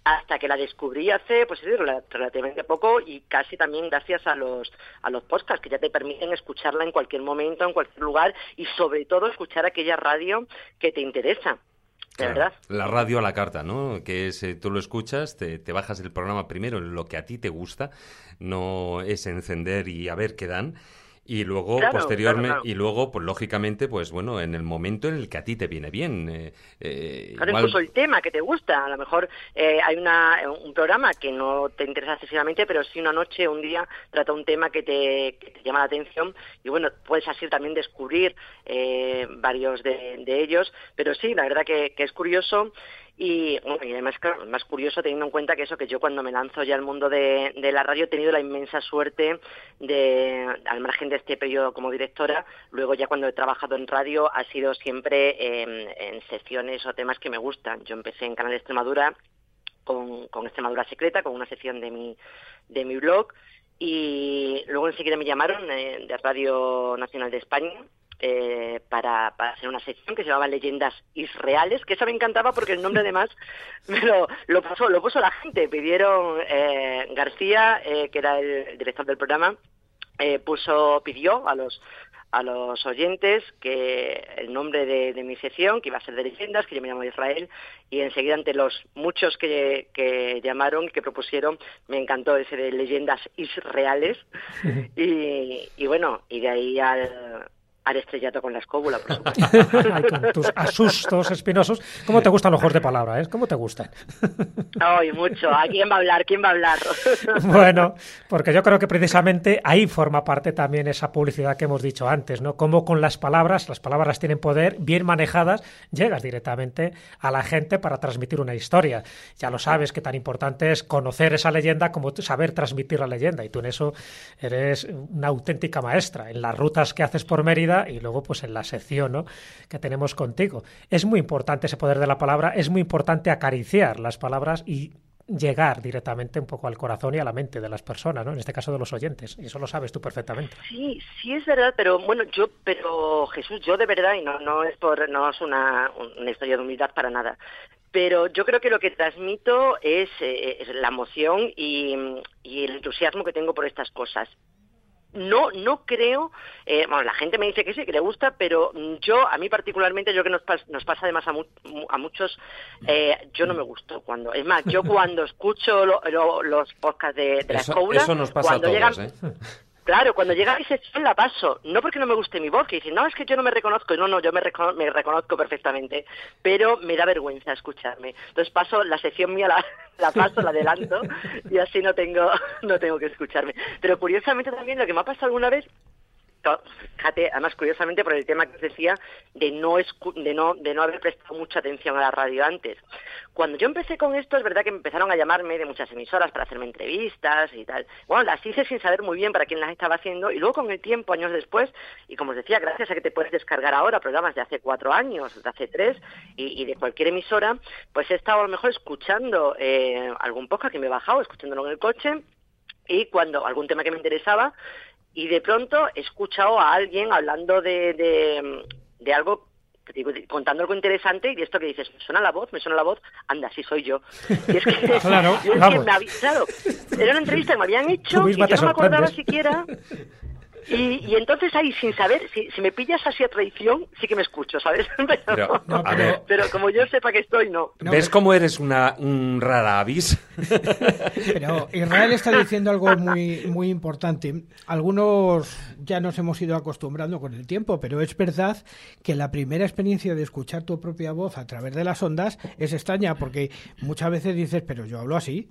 hasta que la descubrí hace pues relativamente poco y casi también gracias a los a los podcasts que ya te permiten escucharla en cualquier momento, en cualquier lugar y sobre todo escuchar aquella radio que te interesa. Claro. La radio a la carta, ¿no? Que es, eh, tú lo escuchas, te, te bajas el programa primero en lo que a ti te gusta, no es encender y a ver qué dan. Y luego, Claro, posteriormente, claro, claro. y luego, pues lógicamente, pues bueno, en el momento en el que a ti te viene bien. eh, eh, Claro, igual- incluso el tema que te gusta. A lo mejor eh, hay una, un programa que no te interesa excesivamente, pero sí una noche, un día, trata un tema que te, que te llama la atención. Y bueno, puedes así también descubrir eh, varios de, de ellos. Pero sí, la verdad que, que es curioso. Y, bueno, además, claro, más curioso teniendo en cuenta que eso, que yo cuando me lanzo ya al mundo de, la radio he tenido la inmensa suerte de, al margen de este periodo como directora, luego ya cuando he trabajado en radio ha sido siempre en, en secciones o temas que me gustan. Yo empecé en Canal Extremadura con, con Extremadura Secreta, con una sección de mi, de mi blog, y luego enseguida me llamaron eh, de Radio Nacional de España eh, para, para hacer una sección que se llamaba Leyendas Israeles, que eso me encantaba porque el nombre además me lo, lo, puso, lo puso la gente. Pidieron eh, García, eh, que era el director del programa, puso, pidió a los a los oyentes que el nombre de, de, mi sección, que iba a ser de leyendas, que yo me llamo Israel, y enseguida ante los muchos que, que llamaron y que propusieron, me encantó ese de leyendas israeles, y, y bueno, y de ahí al, al estrellato con la escóbula, por supuesto. Ay, con tus asustos espinosos. ¿Cómo te gustan los juegos de palabra? Eh? ¿Cómo te gustan? Ay, mucho. ¿A quién va a hablar? ¿Quién va a hablar? bueno, porque yo creo que precisamente ahí forma parte también esa publicidad que hemos dicho antes, ¿no? Cómo con las palabras, las palabras tienen poder, bien manejadas, llegas directamente a la gente para transmitir una historia. Ya lo sabes que tan importante es conocer esa leyenda como saber transmitir la leyenda. Y tú en eso eres una auténtica maestra. En las rutas que haces por Mérida y luego pues en la sección que tenemos contigo. Es muy importante ese poder de la palabra, es muy importante acariciar las palabras y llegar directamente un poco al corazón y a la mente de las personas, ¿no? En este caso de los oyentes, y eso lo sabes tú perfectamente. Sí, sí es verdad, pero bueno, yo, pero Jesús, yo de verdad, y no, no es por, no es una, historia de humildad para nada, pero yo creo que lo que transmito es, eh, la emoción y el entusiasmo que tengo por estas cosas no no creo eh, bueno la gente me dice que sí que le gusta pero yo a mí particularmente yo que nos, pas, nos pasa además a, mu a muchos eh, yo no me gusto cuando es más yo cuando escucho lo, lo, los podcasts de, de la escobula eso nos pasa cuando a todos, llegan ¿eh? Claro, cuando llega mi sección la paso, no porque no me guste mi voz, que dicen, no, es que yo no me reconozco, no, no, yo me, recono me reconozco perfectamente, pero me da vergüenza escucharme. Entonces paso la sección mía, la, la paso, la adelanto, y así no tengo, no tengo que escucharme. Pero curiosamente también lo que me ha pasado alguna vez fíjate, además curiosamente por el tema que os decía de no, de no de no haber prestado mucha atención a la radio antes. Cuando yo empecé con esto es verdad que empezaron a llamarme de muchas emisoras para hacerme entrevistas y tal. Bueno, las hice sin saber muy bien para quién las estaba haciendo y luego con el tiempo, años después, y como os decía, gracias a que te puedes descargar ahora programas de hace cuatro años, de hace tres y, y de cualquier emisora, pues he estado a lo mejor escuchando eh, algún podcast que me he bajado, escuchándolo en el coche y cuando algún tema que me interesaba y de pronto he escuchado a alguien hablando de, de, de algo digo, contando algo interesante y de esto que dices, me suena la voz, me suena la voz, anda, sí soy yo. Y es que, claro, es vamos. que me había, claro, era una entrevista que me habían hecho y yo no me acordaba siquiera. Y, y, entonces ahí, sin saber, si, si, me pillas así a traición, sí que me escucho, ¿sabes? Pero, no, pero como yo sepa que estoy, no. ¿Ves cómo eres una, un rara avis? Pero Israel está diciendo algo muy, muy importante. Algunos ya nos hemos ido acostumbrando con el tiempo, pero es verdad que la primera experiencia de escuchar tu propia voz a través de las ondas es extraña, porque muchas veces dices, pero yo hablo así.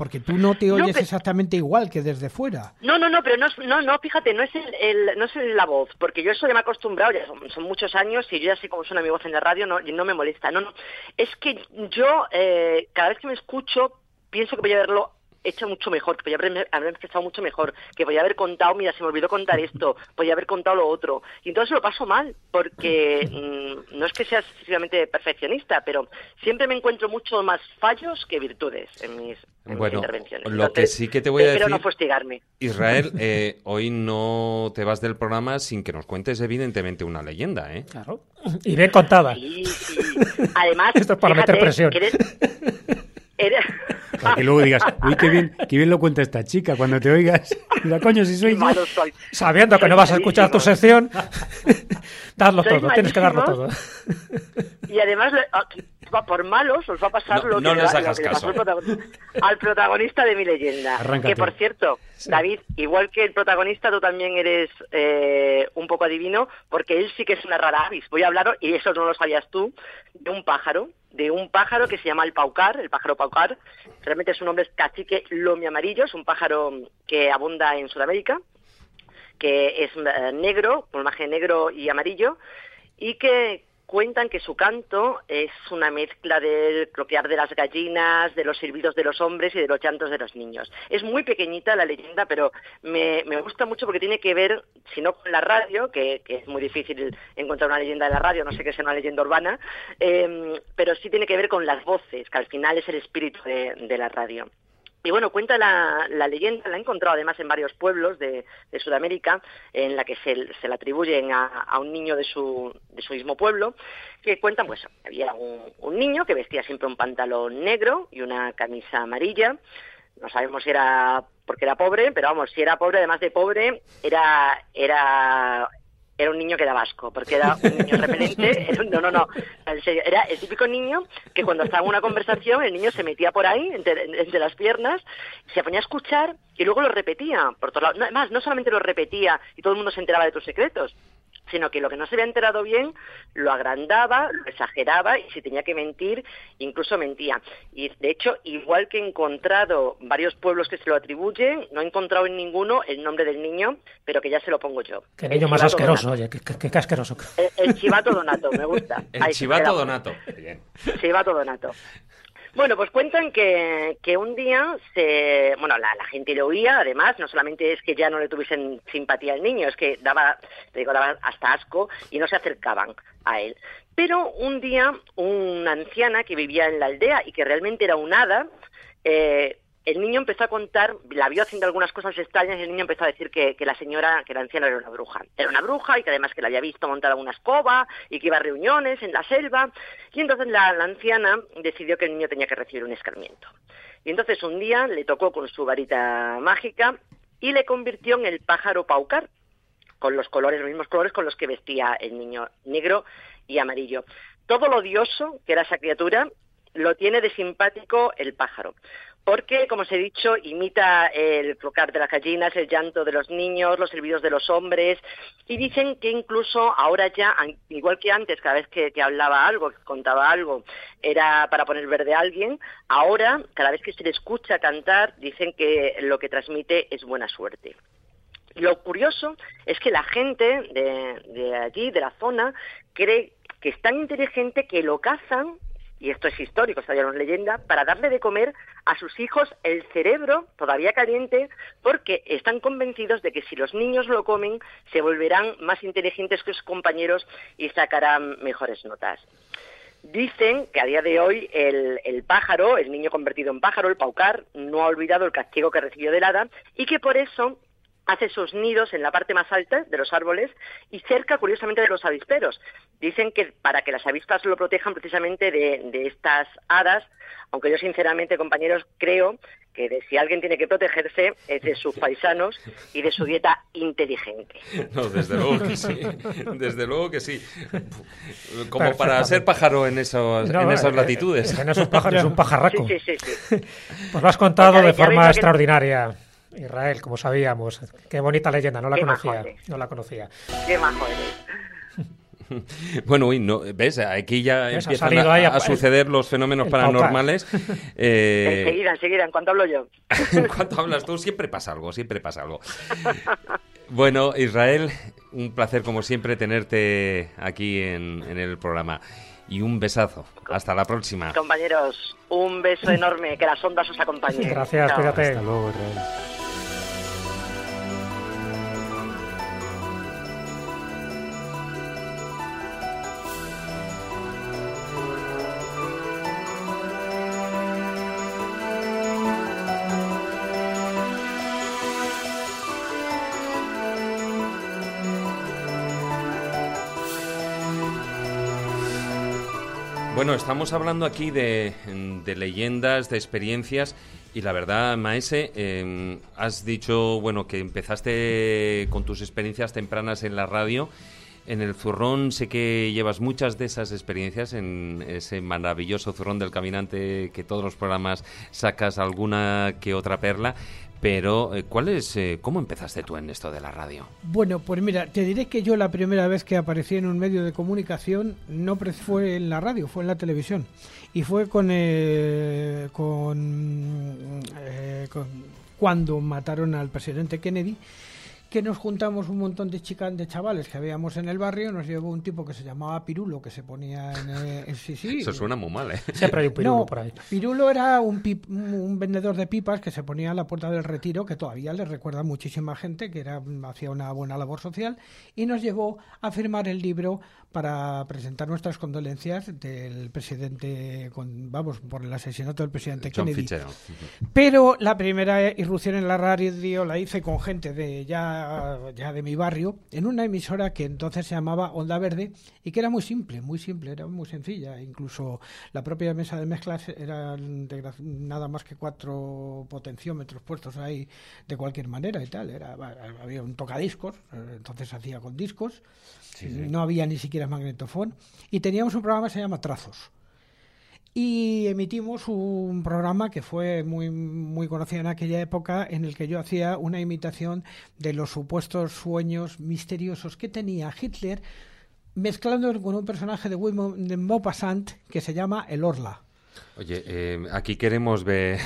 Porque tú no te oyes no, pero... exactamente igual que desde fuera. No, no, no, pero no, no, no fíjate, no es, el, el, no es el, la voz, porque yo eso ya me he acostumbrado, ya son, son, muchos años y yo ya sé cómo suena mi voz en la radio no, y no me molesta. No, no, es que yo eh, cada vez que me escucho pienso que voy a verlo hecho mucho mejor, que podía haber, haber empezado mucho mejor, que podía haber contado, mira, se me olvidó contar esto, podía haber contado lo otro. Y entonces lo paso mal, porque mmm, no es que sea excesivamente perfeccionista, pero siempre me encuentro mucho más fallos que virtudes en mis, en bueno, mis intervenciones. Lo entonces, que sí que te voy a decir... no fustigarme. Israel, eh, hoy no te vas del programa sin que nos cuentes evidentemente una leyenda, ¿eh? Claro. Y bien contada. Sí, sí. Además, Esto es para fíjate, meter presión. que eres- Para que luego digas, uy, qué bien, qué bien lo cuenta esta chica cuando te oigas. Mira, coño, si soy yo. malo soy. Sabiendo que no vas a escuchar tu sección, darlo todo, tienes que darlo todo. Y además, le- a- va por malos, os va a pasar No- lo, no que, les le- hagas lo que le pasó al caso. protagonista, al protagonista de mi leyenda. Arráncate. Que por cierto, David, igual que el protagonista, tú también eres eh, un poco adivino, porque él sí que es una rara avis. Voy a hablar, y eso no lo sabías tú, de un pájaro, de un pájaro que se llama el paucar, el pájaro paucar. Realmente su nombre es cacique lomi amarillo, es un pájaro que abunda en Sudamérica que es eh, negro, plumaje negro y amarillo, y que cuentan que su canto es una mezcla del cloquear de las gallinas, de los silbidos de los hombres y de los llantos de los niños. Es muy pequeñita la leyenda, pero me, me gusta mucho porque tiene que ver, si no con la radio, que, que, es muy difícil encontrar una leyenda de la radio, no sé qué sea una leyenda urbana, eh, pero sí tiene que ver con las voces, que al final es el espíritu de la radio. Y bueno, cuenta la, leyenda, la he encontrado además en varios pueblos de, Sudamérica, en la que se, se la atribuyen a, un niño de su, de su mismo pueblo, que cuentan, pues, había un, un niño que vestía siempre un pantalón negro y una camisa amarilla, no sabemos si era porque era pobre, pero vamos, si era pobre, además de pobre, era, era era un niño que daba asco, porque era un niño repelente. No, no, no, en serio, era el típico niño que cuando estaba en una conversación, el niño se metía por ahí, entre, entre las piernas, se ponía a escuchar y luego lo repetía. Por todos lados. No, además, no solamente lo repetía y todo el mundo se enteraba de tus secretos, sino que lo que no se había enterado bien lo agrandaba, lo exageraba y si tenía que mentir, incluso mentía. Y de hecho, igual que he encontrado varios pueblos que se lo atribuyen, no he encontrado en ninguno el nombre del niño, pero que ya se lo pongo yo. Qué niño más asqueroso, oye, qué, qué, qué asqueroso. El, el, chivato donato, me gusta. El Ahí chivato donato. Bien. Chivato donato. Bueno, pues cuentan que, que un día se, bueno, la, la, gente le oía, además, no solamente es que ya no le tuviesen simpatía al niño, es que daba, te digo, daba hasta asco y no se acercaban a él. Pero un día una anciana que vivía en la aldea y que realmente era un hada, eh, el niño empezó a contar, la vio haciendo algunas cosas extrañas y el niño empezó a decir que, la señora, que la anciana era una bruja. Era una bruja y que además que la había visto montar una escoba y que iba a reuniones en la selva. Y entonces la, la anciana decidió que el niño tenía que recibir un escarmiento. Y entonces un día le tocó con su varita mágica y le convirtió en el pájaro paucar, con los colores, los mismos colores con los que vestía el niño, negro y amarillo. Todo lo odioso que era esa criatura lo tiene de simpático el pájaro porque, como os he dicho, imita el flocar de las gallinas, el llanto de los niños, los silbidos de los hombres, y dicen que incluso ahora ya, igual que antes, cada vez que, que, hablaba algo, que contaba algo, era para poner verde a alguien, ahora, cada vez que se le escucha cantar, dicen que lo que transmite es buena suerte. Lo curioso es que la gente de, de allí, de la zona, cree que es tan inteligente que lo cazan y esto es histórico, esta ya no es leyenda, para darle de comer a sus hijos el cerebro todavía caliente, porque están convencidos de que si los niños lo comen, se volverán más inteligentes que sus compañeros y sacarán mejores notas. Dicen que a día de hoy el, el, pájaro, el niño convertido en pájaro, el paucar, no ha olvidado el castigo que recibió del hada y que por eso hace sus nidos en la parte más alta de los árboles y cerca, curiosamente, de los avisperos. Dicen que para que las avispas lo protejan precisamente de, de estas hadas, aunque yo sinceramente, compañeros, creo que de si alguien tiene que protegerse es de sus paisanos y de su dieta inteligente. No, desde luego que sí, desde luego que sí. Como para ser pájaro en, esos, no, en esas latitudes. En esos pájaros es un pajarraco. Sí, sí, sí, sí. Pues lo has contado de forma extraordinaria. Israel, como sabíamos. Qué bonita leyenda, no la Qué conocía. No la conocía. Qué majo eres. Bueno, uy, no, ¿ves? Aquí ya ¿Ves? empiezan a, a, a, suceder los fenómenos paranormales. Eh... Enseguida, enseguida, en cuanto hablo yo. en cuanto hablas tú, siempre pasa algo, siempre pasa algo. bueno, Israel, un placer como siempre tenerte aquí en, en el programa. Y un besazo. Hasta la próxima. Compañeros, un beso enorme. Que las ondas os acompañen. Gracias, Chao. cuídate. Hasta luego, Israel. Bueno, estamos hablando aquí de, leyendas, de experiencias y la verdad, Maese, eh, has dicho, bueno, que empezaste con tus experiencias tempranas en la radio. En el zurrón sé que llevas muchas de esas experiencias en ese maravilloso zurrón del caminante que todos los programas sacas alguna que otra perla. Pero, ¿cuál es, eh, ¿cómo empezaste tú en esto de la radio? Bueno, pues mira, te diré que yo la primera vez que aparecí en un medio de comunicación no fue en la radio, fue en la televisión. Y fue con, eh, con, eh, con cuando mataron al presidente Kennedy que nos juntamos un montón de chicas, de chavales que habíamos en el barrio, nos llevó un tipo que se llamaba Pirulo, que se ponía en... eh, en- sí, sí. Eso suena muy mal, ¿eh? Siempre hay un pirulo No, por ahí. Pirulo era un, pip- un vendedor de pipas que se ponía en la puerta del retiro, que todavía le recuerda a muchísima gente, que era, hacía una buena labor social, y nos llevó a firmar el libro para presentar nuestras condolencias del presidente, con, vamos, por el asesinato del presidente John Kennedy. Fitzgerald. Pero la primera irrupción en la radio la hice con gente de ya, ya de mi barrio, en una emisora que entonces se llamaba Onda Verde y que era muy simple, muy simple, era muy sencilla. Incluso la propia mesa de mezclas de gra- nada más que cuatro potenciómetros puestos ahí de cualquier manera y tal. Era, había un tocadiscos, entonces se hacía con discos, No había ni siquiera magnetofón. Y teníamos un programa que se llama Trazos. Y emitimos un programa que fue muy muy conocido en aquella época en el que yo hacía una imitación de los supuestos sueños misteriosos que tenía Hitler mezclando con un personaje de William de Maupassant que se llama el Orla. Oye, eh, aquí queremos ver,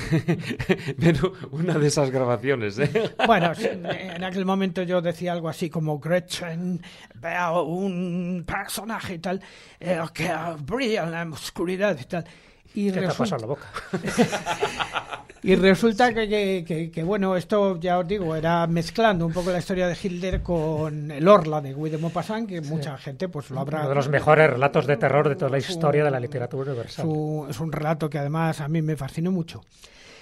una de esas grabaciones, ¿eh? Bueno, en aquel momento yo decía algo así como Gretchen, veo un personaje y tal, eh, que brilla en la oscuridad y tal. Y ¿Qué te resulta- en la boca? Y resulta que, que- que- que, bueno, esto ya os digo, era mezclando un poco la historia de Hitler con el Orla de Guy de Maupassant, que mucha gente pues lo habrá... Uno de los mejores relatos de terror de toda la historia de la literatura universal. Su- es un relato que además a mí me fascinó mucho.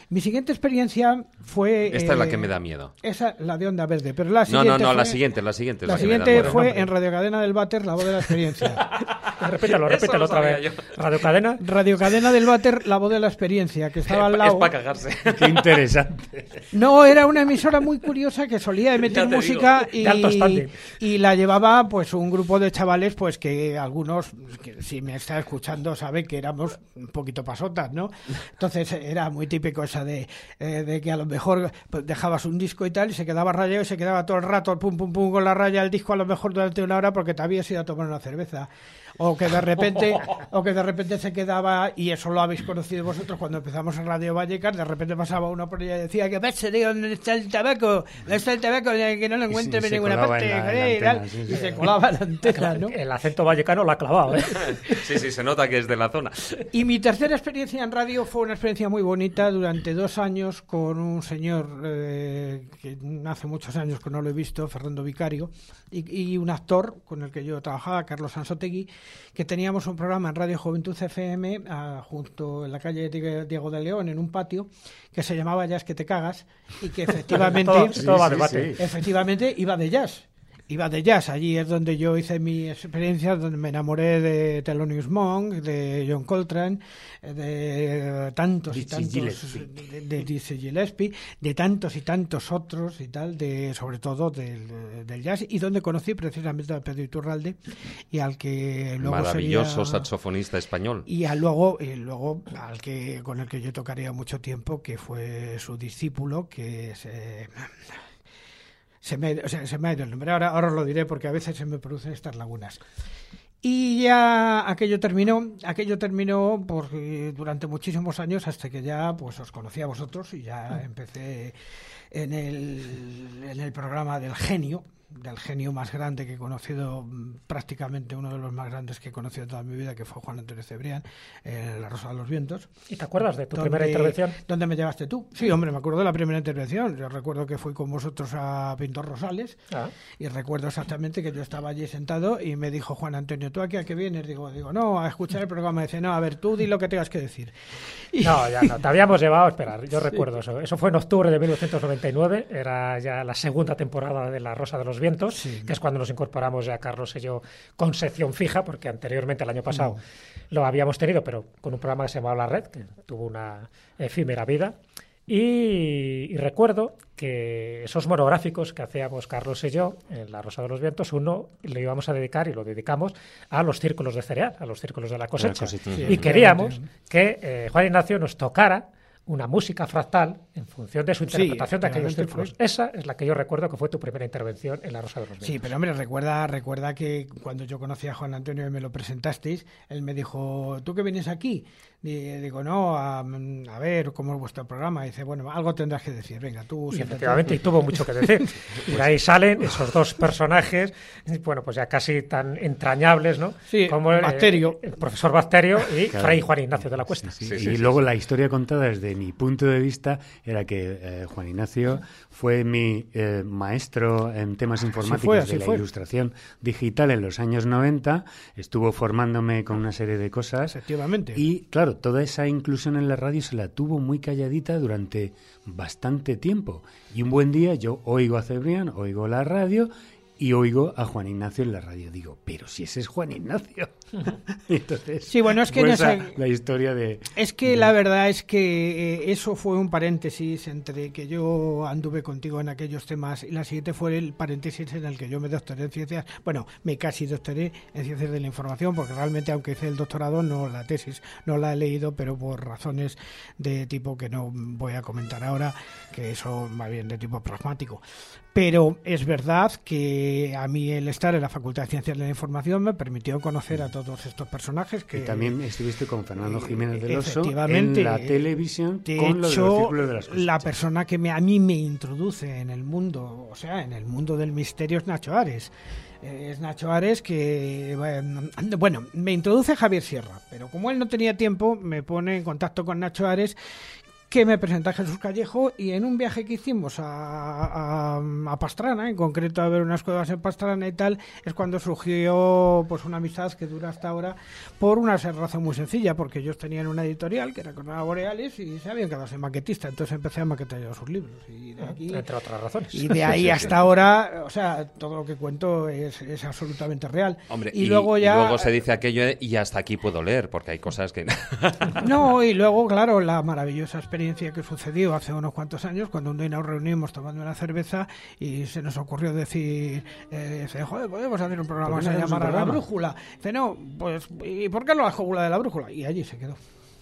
Mi siguiente experiencia fue... Esta es la eh, que me da miedo. Esa, la de Onda Verde, pero la No, siguiente no, no, la fue- siguiente, la siguiente. es La me da siguiente fue en Radio Cadena del Váter, La Voz de la Experiencia. repítelo, Eso repítelo lo otra vez. yo. Radio Cadena. Radio Cadena del Váter, La Voz de la Experiencia, que estaba al Es lado... para cagarse. Qué interesante. No, era una emisora muy curiosa que solía emitir música y, y la llevaba pues un grupo de chavales pues que algunos, que si me está escuchando, sabe que éramos un poquito pasotas, ¿no? Entonces era muy típico esa de, eh, de que a lo mejor pues, dejabas un disco y tal y se quedaba rayado y se quedaba todo el rato pum pum pum con la raya el disco a lo mejor durante una hora porque te habías ido a tomar una cerveza. O que de repente, o que de repente se quedaba, y eso lo habéis conocido vosotros cuando empezamos en Radio Vallecas, de repente pasaba uno por ella y decía que ¿dónde está el tabaco? ¿Dónde está el tabaco? Que no lo encuentro sí, en ninguna parte. en la- en la y tal. antena, sí, y sí. se colaba la antena, ¿no? El acento vallecano lo ha clavado, ¿eh? Sí, sí, se nota que es de la zona. Y mi tercera experiencia en radio fue una experiencia muy bonita durante dos años con un señor eh, que hace muchos años que no lo he visto, Fernando Vicario, y, y un actor con el que yo trabajaba, Carlos Ansotegui, que teníamos un programa en Radio Juventud FM ah, junto en la calle Diego de León, en un patio, que se llamaba Jazz que te cagas, y que efectivamente, Todo- efectivamente iba de jazz. Iba de jazz, allí es donde yo hice mi experiencia, donde me enamoré de Thelonious Monk, de John Coltrane, eh, de tantos y tantos, Gillespie. de, de Dizzy Gillespie, de tantos y tantos otros y tal, de sobre todo del, del jazz, y donde conocí precisamente a Pedro Iturralde y al que luego Maravilloso sería- saxofonista español. y a luego, y luego al que con el que yo tocaría mucho tiempo, que fue su discípulo, que se, se, me, o sea, se me ha ido el nombre. Ahora, ahora os lo diré porque a veces se me producen estas lagunas. Y ya aquello terminó, aquello terminó porque durante muchísimos años hasta que ya pues os conocí a vosotros y ya empecé en el, en el programa del genio, del genio más grande que he conocido, mm, prácticamente uno de los más grandes que he conocido toda mi vida, que fue Juan Antonio Cebrián, en La Rosa de los Vientos. ¿Y te acuerdas de tu donde- primera intervención? ¿Dónde me llevaste tú? Sí, hombre, me acuerdo de la primera intervención. Yo recuerdo que fui con vosotros a Pintor Rosales Ah. y recuerdo exactamente que yo estaba allí sentado y me dijo Juan Antonio, ¿tú aquí a qué vienes? Digo, digo, no, a escuchar el programa. Dice, no, a ver, tú di lo que tengas que decir. Y- No, ya no. Te habíamos llevado a esperar. Yo recuerdo eso. Eso fue en octubre de 1999. Era ya la segunda temporada de La Rosa de los Vientos, que es cuando nos incorporamos ya Carlos y yo con sección fija, porque anteriormente, el año pasado, lo habíamos tenido, pero con un programa que se llamaba La Red, que tuvo una efímera vida. Y, y recuerdo que esos monográficos que hacíamos Carlos y yo en La Rosa de los Vientos, uno le íbamos a dedicar y lo dedicamos a los círculos de cereal, a los círculos de la cosecha. cosecha. y Sí, queríamos que eh, Juan Ignacio nos tocara una música fractal en función de su interpretación de aquellos círculos. Esa es la que yo recuerdo que fue tu primera intervención en La Rosa de los Vientos. Sí, pero hombre, recuerda, recuerda que cuando yo conocí a Juan Antonio y me lo presentasteis, él me dijo, ¿tú qué vienes aquí? Y digo, no, a, ver cómo es vuestro programa. Y dice, bueno, algo tendrás que decir, venga, tú... Y efectivamente, y tuvo mucho que decir. y ahí salen esos dos personajes, bueno, pues ya casi tan entrañables, ¿no? Sí, Como el, Bacterio. el profesor Bacterio y Fray Juan Ignacio de la Cuesta. y luego la historia contada desde mi punto de vista era que eh, Juan Ignacio fue mi eh, maestro en temas informáticos de la ilustración digital en los años 90, estuvo formándome con una serie de cosas. Efectivamente. Y claro, toda esa inclusión en la radio se la tuvo muy calladita durante bastante tiempo. Y un buen día yo oigo a Cebrián, oigo la radio y oigo a Juan Ignacio en la radio. Digo, pero si ese es Juan Ignacio. Entonces, sí, bueno, es que no la historia de... Es que la verdad es que eh, eso fue un paréntesis entre que yo anduve contigo en aquellos temas y la siguiente fue el paréntesis en el que yo me doctoré en ciencias, bueno, me casi doctoré en ciencias de la información, porque realmente aunque hice el doctorado, no la tesis, no la he leído, pero por razones de tipo que no voy a comentar ahora, que son más bien de tipo pragmático. Pero es verdad que a mí el estar en la Facultad de Ciencias de la Información me permitió conocer a todos estos personajes que... Y también estuviste con Fernando Jiménez del Oso en la televisión con hecho, de las la persona que me, a mí me introduce en el mundo, o sea, en el mundo del misterio es Nacho Ares. Eh, es Nacho Ares que, bueno, me introduce Javier Sierra, pero como él no tenía tiempo, me pone en contacto con Nacho Ares que me presenta Jesús Callejo y en un viaje que hicimos a, a, Pastrana, en concreto a ver unas cuevas en Pastrana y tal, es cuando surgió pues una amistad que dura hasta ahora por una razón muy sencilla, porque ellos tenían una editorial que era con Boreales y se habían quedado sin maquetista, entonces empecé a maquetar yo sus libros. Y de aquí, Entre otras razones. Y de ahí hasta ahora, o sea, todo lo que cuento es, es absolutamente real. Hombre, y, luego ya... Y luego se dice aquello y hasta aquí puedo leer, porque hay cosas que... no, y luego, claro, la maravillosa experiencia que sucedió hace unos cuantos años cuando un día nos reunimos tomando una cerveza y se nos ocurrió decir, eh, joder, podemos hacer un programa que se llamará La Brújula. Dice, no, pues, ¿y por qué no la jugula de la brújula? Y allí se quedó.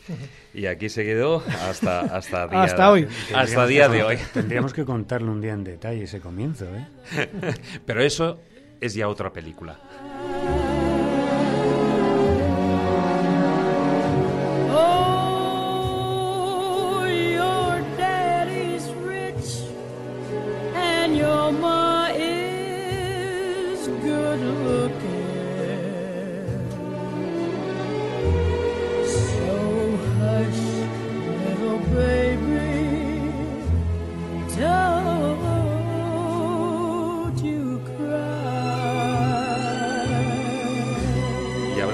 Y aquí se quedó hasta hasta, día, hasta hoy. Hasta día de hoy. Tendríamos que contarle un día en detalle ese comienzo, ¿eh? Pero eso es ya otra película.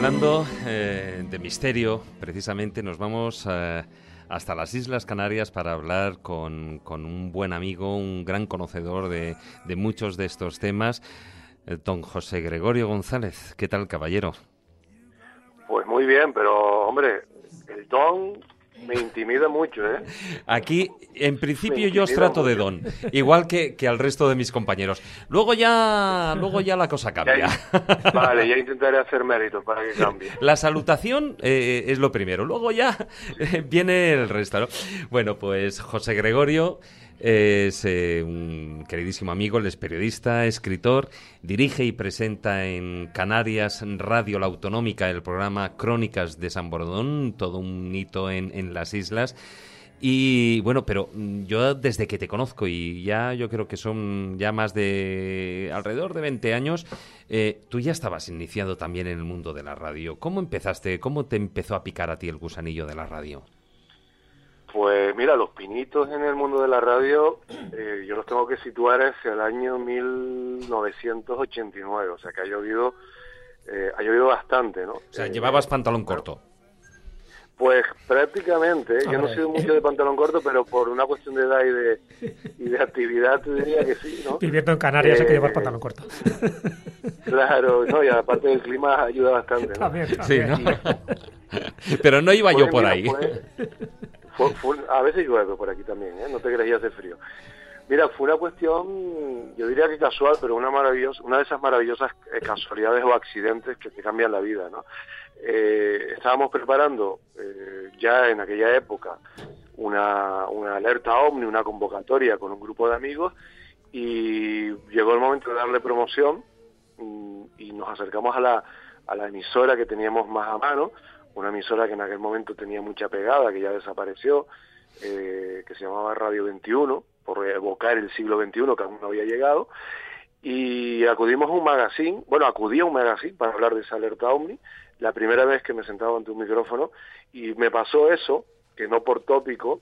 Hablando eh, de misterio, precisamente nos vamos eh, hasta las Islas Canarias para hablar con, un buen amigo, un gran conocedor de, de muchos de estos temas, eh, don José Gregorio González. ¿Qué tal, caballero? Pues muy bien, pero hombre, el don me intimida mucho, ¿eh? Aquí, en principio, yo os trato de don, igual que, que, al resto de mis compañeros. Luego ya, luego ya la cosa cambia. vale, ya intentaré hacer mérito para que cambie. La salutación eh, es lo primero, luego ya eh, viene el resto, ¿no? Bueno, pues José Gregorio es eh, un queridísimo amigo, él es periodista, escritor, dirige y presenta en Canarias Radio La Autonómica el programa Crónicas de San Bordón, todo un hito en, las islas. Y bueno, pero mm, yo desde que te conozco y ya yo creo que son ya más de alrededor de 20 años, eh, tú ya estabas iniciado también en el mundo de la radio. ¿Cómo empezaste? ¿Cómo te empezó a picar a ti el gusanillo de la radio? Pues mira, los pinitos en el mundo de la radio, eh, yo los tengo que situar hacia el año 1989, o sea que ha llovido, eh, ha llovido bastante, ¿no? O sea, llevabas pantalón corto. Pues prácticamente, yo no he sido mucho de pantalón corto, pero por una cuestión de edad y de, y de actividad te diría que sí, ¿no? Viviendo en Canarias hay que llevar pantalón corto. Claro, no, y aparte el clima ayuda bastante, ¿no? También, Sí, ¿no? pero no iba yo pues a veces llueve por aquí también, ¿eh? no te creas, hace frío. Mira, fue una cuestión, yo diría que casual, pero una maravillosa, una de esas maravillosas eh, casualidades o accidentes que te cambian la vida, ¿no? Eh, estábamos preparando ya en aquella época una, una alerta OVNI, una convocatoria con un grupo de amigos y llegó el momento de darle promoción mm, y nos acercamos a la, a la emisora que teníamos más a mano, una emisora que en aquel momento tenía mucha pegada, que ya desapareció, eh, que se llamaba Radio 21, por evocar el siglo XXI que aún no había llegado, y acudimos a un magazine, bueno, acudí a un magazine para hablar de esa alerta OVNI, la primera vez que me sentaba ante un micrófono, y me pasó eso, que no por tópico,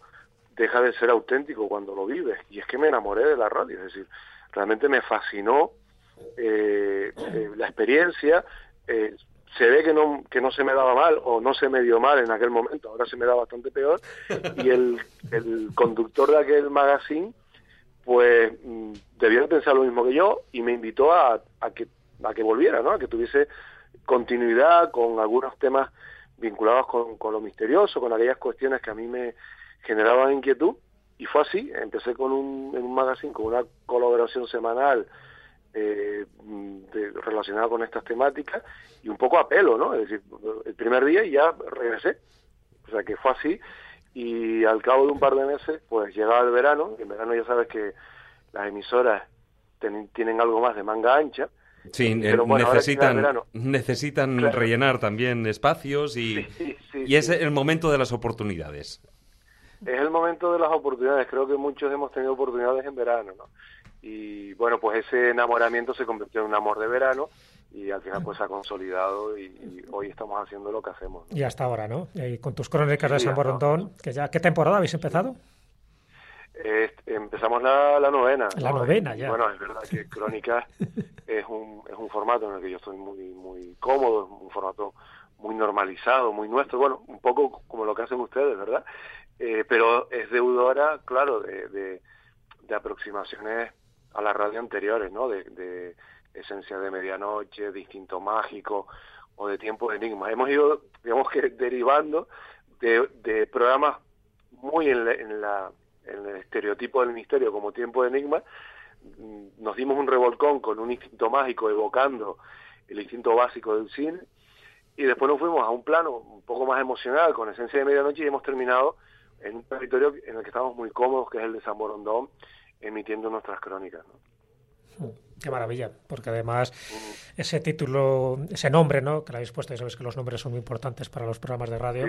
deja de ser auténtico cuando lo vives, y es que me enamoré de la radio, es decir, realmente me fascinó eh, eh, la experiencia, se ve que no, que no se me daba mal o no se me dio mal en aquel momento, ahora se me da bastante peor, y el, el conductor de aquel magazine pues mm, debió pensar lo mismo que yo y me invitó a, a, que, a que volviera, ¿no? a que tuviese continuidad con algunos temas vinculados con, con lo misterioso, con aquellas cuestiones que a mí me generaban inquietud, y fue así, empecé con un, en un magazine, con una colaboración semanal eh, de, relacionada con estas temáticas y un poco a pelo, ¿no? Es decir, el primer día y ya regresé. O sea que fue así y al cabo de un par de meses, pues llegaba el verano, y en verano ya sabes que las emisoras tienen algo más de manga ancha. Sí, necesitan, necesitan rellenar también espacios y, y es el momento de las oportunidades. Es el momento de las oportunidades, creo que muchos hemos tenido oportunidades en verano, ¿no? Y bueno, pues ese enamoramiento se convirtió en un amor de verano y al final pues se ha consolidado y, hoy estamos haciendo lo que hacemos. Y hasta ahora, ¿no? Y con tus crónicas de San Borondón, que ya, ¿qué temporada habéis empezado? empezamos la, novena. La novena, ya. bueno, es verdad que Crónicas es un, es un formato en el que yo estoy muy, muy cómodo, es un formato muy normalizado, muy nuestro, bueno, un poco como lo que hacen ustedes, ¿verdad? Eh, pero es deudora, claro, de, de, de aproximaciones a las radio anteriores, ¿no? De, Esencia de Medianoche, de Instinto Mágico o de Tiempo de Enigma. Hemos ido, digamos que, derivando de, programas muy en, el estereotipo del misterio como Tiempo de Enigma. Nos dimos un revolcón con un instinto mágico evocando el instinto básico del cine y después nos fuimos a un plano un poco más emocional con Esencia de Medianoche y hemos terminado en un territorio en el que estamos muy cómodos, que es el de San Borondón, emitiendo nuestras crónicas. ¿no? Qué maravilla, porque además ese título, ese nombre, ¿no? Que le habéis puesto, y sabes que los nombres son muy importantes para los programas de radio.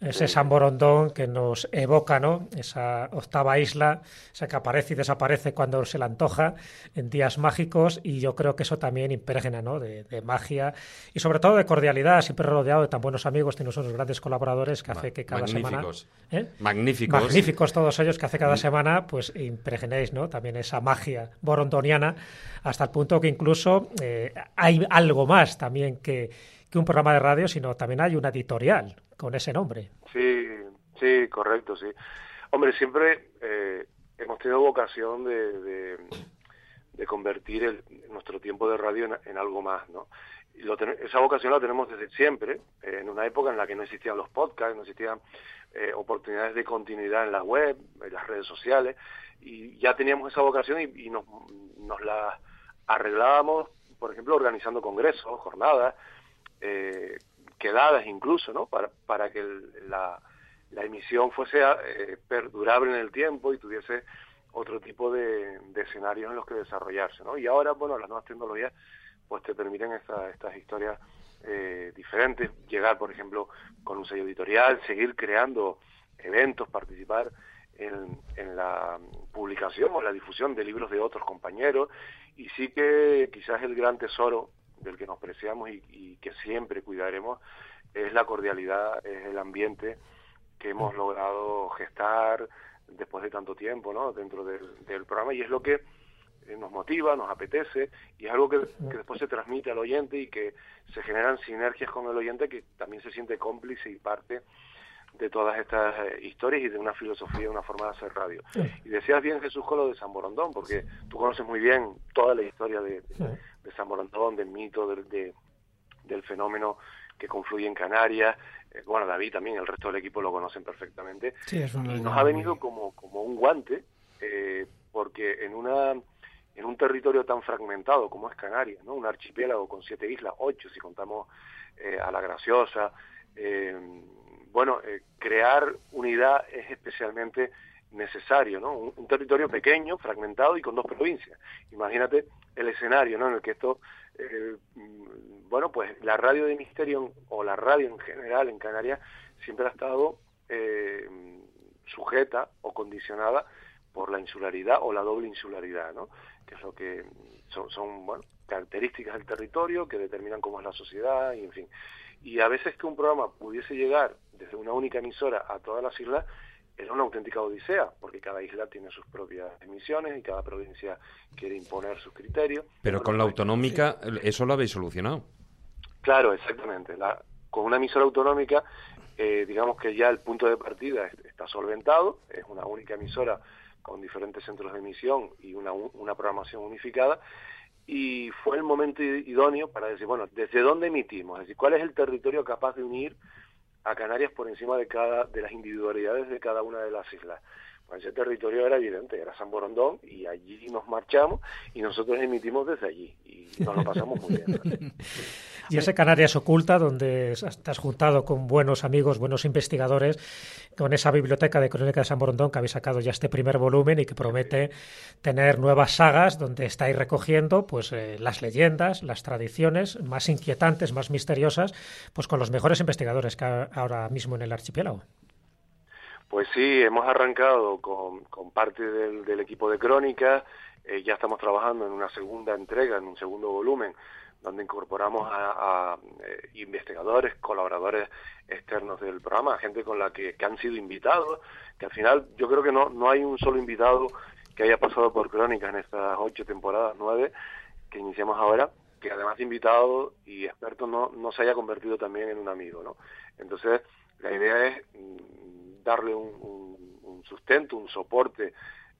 Ese San Borondón que nos evoca, ¿no? Esa octava isla, esa que aparece y desaparece cuando se le antoja en días mágicos, y yo creo que eso también impregna, ¿no? De, magia y sobre todo de cordialidad, siempre rodeado de tan buenos amigos, tiene unos grandes colaboradores que hace que cada semana. ¿eh? Magníficos. Magníficos todos ellos que hace cada semana, pues impregnéis, ¿no? También esa magia borondoniana hasta el punto que incluso eh, hay algo más también que, un programa de radio, sino también hay una editorial con ese nombre. Sí, sí, correcto, sí. Hombre, siempre eh, hemos tenido vocación de, de, convertir el, nuestro tiempo de radio en, algo más, ¿no? Esa vocación la tenemos desde siempre, eh, en una época en la que no existían los podcasts, no existían oportunidades de continuidad en la web, en las redes sociales, y ya teníamos esa vocación y, y nos, nos la arreglábamos, por ejemplo, organizando congresos, jornadas, eh, quedadas incluso, ¿no? Para, para que la, la, emisión fuese eh, perdurable en el tiempo y tuviese otro tipo de, escenarios en los que desarrollarse, ¿no? Y ahora, bueno, las nuevas tecnologías pues te permiten estas historias eh, diferentes, llegar, por ejemplo, con un sello editorial, seguir creando eventos, participar en, en, la publicación o la difusión de libros de otros compañeros y sí que quizás el gran tesoro del que nos preciamos y, que siempre cuidaremos es la cordialidad, es el ambiente que hemos logrado gestar después de tanto tiempo ¿no? dentro del, programa y es lo que eh, nos motiva, nos apetece y es algo que, que, después se transmite al oyente y que se generan sinergias con el oyente que también se siente cómplice y parte de todas estas eh, historias y de una filosofía, una forma de hacer radio. Y decías bien Jesús con lo de San Borondón, porque tú conoces muy bien toda la historia de, de San Borondón, del mito, de, del fenómeno que confluye en Canarias. Eh, bueno, David también, el resto del equipo lo conocen perfectamente. y nos ha venido como, como un guante, eh, porque en una en un territorio tan fragmentado como es Canarias, ¿no? un archipiélago con siete islas, ocho si contamos a La Graciosa, bueno, eh, crear unidad es especialmente necesario, ¿no? Un, territorio pequeño, fragmentado y con dos provincias. Imagínate el escenario, ¿no? En el que esto, eh, mm, bueno, pues la radio de Misterio o la radio en general en Canarias siempre ha estado eh, sujeta o condicionada por la insularidad o la doble insularidad, ¿no? Que es lo que son, son bueno, características del territorio que determinan cómo es la sociedad y en fin. Y a veces que un programa pudiese llegar desde una única emisora a todas las islas era una auténtica odisea, porque cada isla tiene sus propias emisiones y cada provincia quiere imponer sus criterios. Pero con la autonómica, eso lo habéis solucionado. Claro, exactamente. La, con una emisora autonómica, eh, digamos que ya el punto de partida está solventado, es una única emisora con diferentes centros de emisión y una, una programación unificada, y fue el momento idóneo para decir, bueno, ¿desde dónde emitimos? Es decir, ¿cuál es el territorio capaz de unir a Canarias por encima de cada de las individualidades de cada una de las islas. Ese territorio era evidente, era San Borondón y allí nos marchamos y nosotros emitimos desde allí y nos lo pasamos muy bien. y ese Canarias oculta donde estás juntado con buenos amigos, buenos investigadores, con esa biblioteca de Crónica de San Borondón que habéis sacado ya este primer volumen y que promete tener nuevas sagas donde estáis recogiendo pues eh, las leyendas, las tradiciones más inquietantes, más misteriosas, pues con los mejores investigadores que ahora mismo en el archipiélago. Pues sí, hemos arrancado con, con parte del, equipo de Crónica, eh, ya estamos trabajando en una segunda entrega, en un segundo volumen, donde incorporamos a, eh, investigadores, colaboradores externos del programa, gente con la que, han sido invitados, que al final yo creo que no, no hay un solo invitado que haya pasado por Crónica en estas ocho temporadas, nueve, que iniciamos ahora, que además de invitado y experto no, no se haya convertido también en un amigo, ¿no? Entonces, la idea es mm, darle un, sustento, un soporte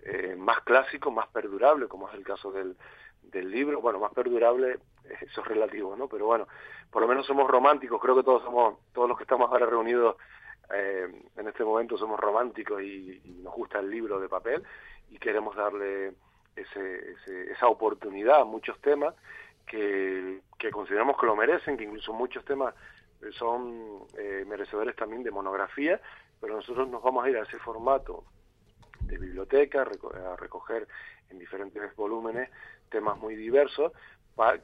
eh, más clásico, más perdurable, como es el caso del, del libro. Bueno, más perdurable, eso es relativo, ¿no? Pero bueno, por lo menos somos románticos, creo que todos somos, todos los que estamos ahora reunidos eh, en este momento somos románticos y, nos gusta el libro de papel y queremos darle ese, esa oportunidad a muchos temas que, consideramos que lo merecen, que incluso muchos temas son eh, merecedores también de monografía pero nosotros nos vamos a ir a ese formato de biblioteca, a recoger en diferentes volúmenes temas muy diversos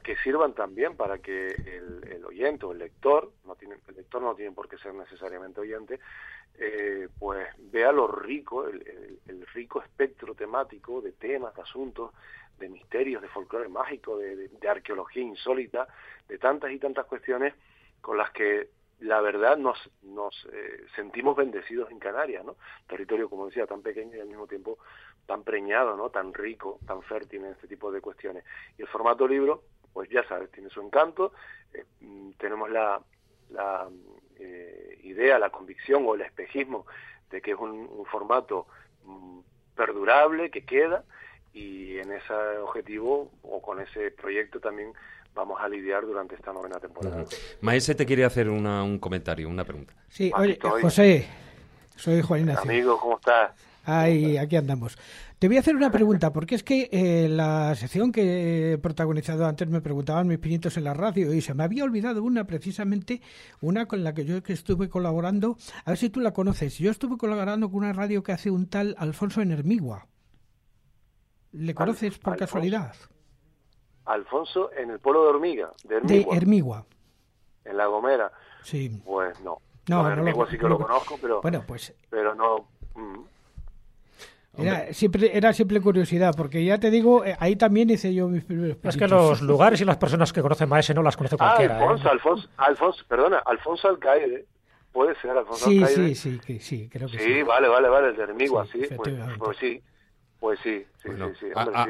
que sirvan también para que el, oyente o el lector, no tiene, el lector no tiene por qué ser necesariamente oyente, eh, pues vea lo rico, el, rico espectro temático de temas, de asuntos, de misterios, de folclore mágico, de arqueología insólita, de tantas y tantas cuestiones con las que la verdad nos, nos eh, sentimos bendecidos en Canarias, ¿no? Territorio, como decía, tan pequeño y al mismo tiempo tan preñado, ¿no? Tan rico, tan fértil en este tipo de cuestiones. Y el formato libro, pues ya sabes, tiene su encanto. Eh, mm, tenemos la, la eh, idea, la convicción o el espejismo de que es un, formato mm, perdurable, que queda, y en ese objetivo o con ese proyecto también vamos a lidiar durante esta novena temporada. Maese te quiere hacer un comentario, una pregunta. Sí, oye, José, soy Juan Ignacio. Amigo, ¿cómo estás? Ay, aquí andamos. Te voy a hacer una pregunta, porque es que eh, la sección que he protagonizado antes me preguntaban mis pinitos en la radio y se me había olvidado una, precisamente, una con la que yo estuve colaborando. A ver si tú la conoces. Yo estuve colaborando con una radio que hace un tal Alfonso en Hermigua. ¿Le conoces por casualidad? Alfonso en el pueblo de Hormiga, de Hermigua. En La Gomera. Sí. Pues no. No, no Hermigua sí que lo, conozco, pero, bueno, pues, pero no... Mm. Era siempre, era simple curiosidad, porque ya te digo, eh, ahí también hice yo mis primeros Es que los lugares y las personas que conocen Maese no las conoce ah, cualquiera. Ah, Alfonso, Alfonso, Alfonso, perdona, Alfonso Alcaide. Puede ser Alfonso sí, Alcaide. Sí, sí, sí, creo que sí. Sí, vale, vale, vale, el de Hermigua, sí. pues, pues sí. Pues sí, sí, sí, sí.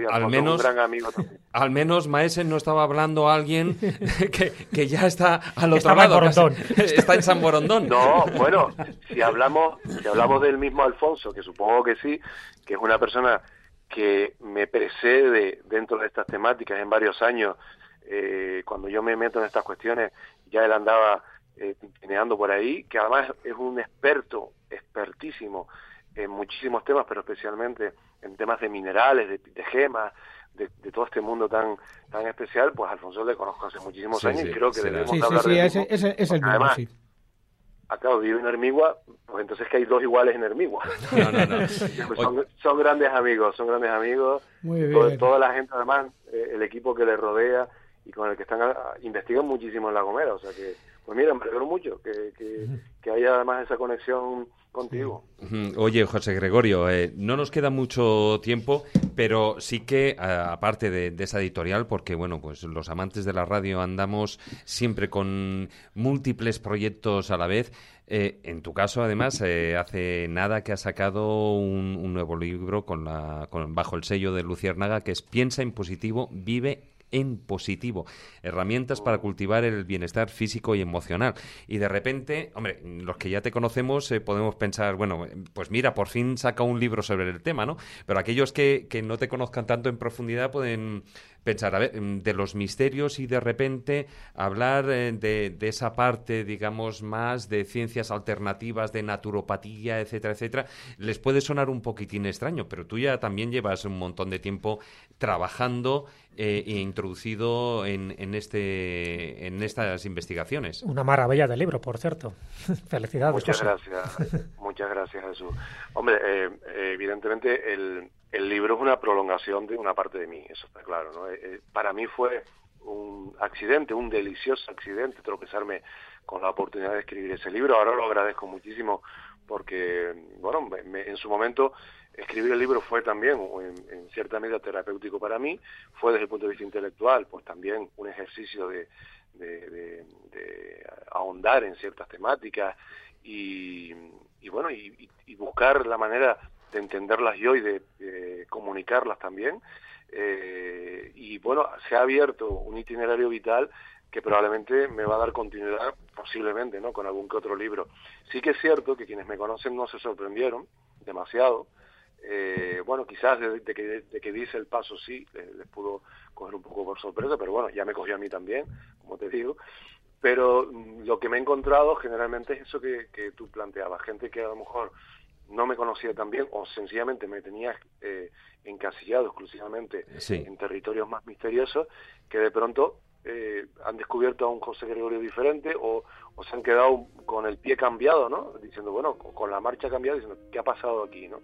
al menos, un gran amigo Al menos Maese no estaba hablando a alguien que, que ya está al otro lado. está en San Borondón. No, bueno, si hablamos, si hablamos del mismo Alfonso, que supongo que sí, que es una persona que me precede dentro de estas temáticas en varios años, eh, cuando yo me meto en estas cuestiones, ya él andaba eh, por ahí, que además es un experto, expertísimo en muchísimos temas, pero especialmente en temas de minerales, de, gemas, de, todo este mundo tan tan especial, pues Alfonso le conozco hace muchísimos años y creo que debemos hablar de es, el mismo, acá vive en Hermigua, pues entonces que hay dos iguales en Hermigua. No, no, no. Son, son grandes amigos, son grandes amigos. Muy bien. Toda la gente, además, eh, el equipo que le rodea y con el que están, ah, investigan muchísimo en La Gomera. O sea que, pues mira, me alegro mucho que, que, que haya además esa conexión contigo. Oye, José Gregorio, eh, no nos queda mucho tiempo, pero sí que, a- aparte de, de esa editorial, porque bueno, pues los amantes de la radio andamos siempre con múltiples proyectos a la vez. eh, en tu caso, además, eh, hace nada que has sacado un, un nuevo libro con la, con- bajo el sello de Luciérnaga, que es Piensa en positivo, vive en positivo. Herramientas para cultivar el bienestar físico y emocional. Y de repente, hombre, los que ya te conocemos eh, podemos pensar, bueno, eh, pues mira, por fin saca un libro sobre el tema, ¿no? Pero aquellos que, que no te conozcan tanto en profundidad pueden pensar, a ver, mm, de los misterios y de repente hablar eh, de, de esa parte, digamos, más de ciencias alternativas, de naturopatía, etcétera, etcétera, les puede sonar un poquitín extraño, pero tú ya también llevas un montón de tiempo trabajando eh, e introducido en, en, este, en estas investigaciones. Una maravilla de libro, por cierto. Felicidades, Muchas José. gracias, muchas gracias Jesús. Hombre, eh, evidentemente el, el libro es una prolongación de una parte de mí, eso está claro. ¿no? Eh, eh, para mí fue un accidente, un delicioso accidente tropezarme con la oportunidad de escribir ese libro. Ahora lo agradezco muchísimo porque, bueno, me- en su momento escribir el libro fue también, en, en cierta medida, terapéutico para mí, fue desde el punto de vista intelectual, pues también un ejercicio de, ahondar en ciertas temáticas y, y bueno, y buscar la manera de entenderlas yo y de, comunicarlas también. Eh, y bueno, se ha abierto un itinerario vital que probablemente me va a dar continuidad, posiblemente, ¿no? Con algún que otro libro. Sí que es cierto que quienes me conocen no se sorprendieron demasiado. Eh, bueno, quizás de, de que, dice el paso sí, les, les pudo coger un poco por sorpresa, pero bueno, ya me cogió a mí también, como te digo. Pero mm, lo que me he encontrado generalmente es eso que, que tú planteabas, gente que a lo mejor no me conocía tan bien o sencillamente me tenía eh, encasillado exclusivamente Sí. en territorios más misteriosos que de pronto eh, han descubierto a un José Gregorio diferente o, o se han quedado con el pie cambiado, ¿no? Diciendo, bueno, con, la marcha cambiada, diciendo, ¿qué ha pasado aquí, no?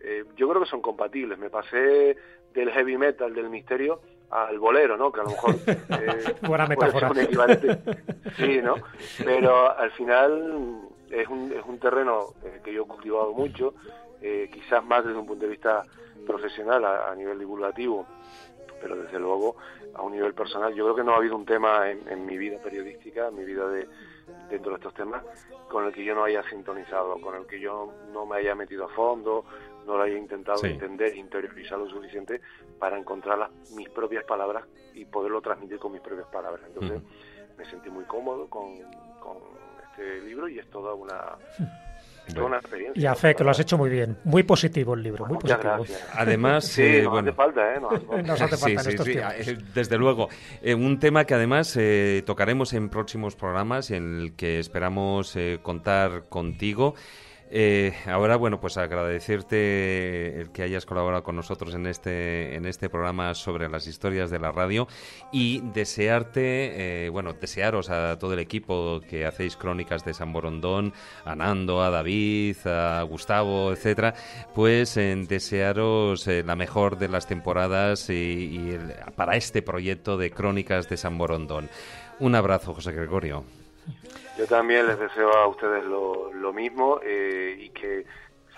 Eh, yo creo que son compatibles. Me pasé del heavy metal, del misterio, al bolero, ¿no? Que a lo mejor eh, Buena metáfora. un equivalente. Sí, ¿no? Pero al final es un, es un terreno eh, que yo he cultivado mucho, eh, quizás más desde un punto de vista profesional a, a nivel divulgativo, pero desde luego a un nivel personal. Yo creo que no ha habido un tema en, en mi vida periodística, en mi vida de dentro de estos temas, con el que yo no haya sintonizado, con el que yo no me haya metido a fondo, no lo haya intentado Sí. entender, interiorizar lo suficiente para encontrar las, mis propias palabras y poderlo transmitir con mis propias palabras. Entonces me sentí muy cómodo con, con este libro y es toda una, es toda una experiencia. Y a fe, que lo has hecho muy bien. Muy positivo el libro, muy Muchas positivo. gracias. Además, Sí, eh, nos bueno, hace falta, ¿eh? Nos hace falta. Nos hace falta en Sí, sí, estos sí, tiempos. eh, desde luego. Eh, un tema que además eh, tocaremos en próximos programas y en el que esperamos eh, contar contigo. Eh, ahora, bueno, pues agradecerte el que hayas colaborado con nosotros en este, en este programa sobre las historias de la radio y desearte, eh, bueno, desearos a todo el equipo que hacéis crónicas de San Borondón, a Nando, a David, a Gustavo, etcétera, pues en desearos eh, la mejor de las temporadas y, y el- para este proyecto de crónicas de San Borondón. Un abrazo, José Gregorio. Yo también les deseo a ustedes lo, lo mismo eh, y que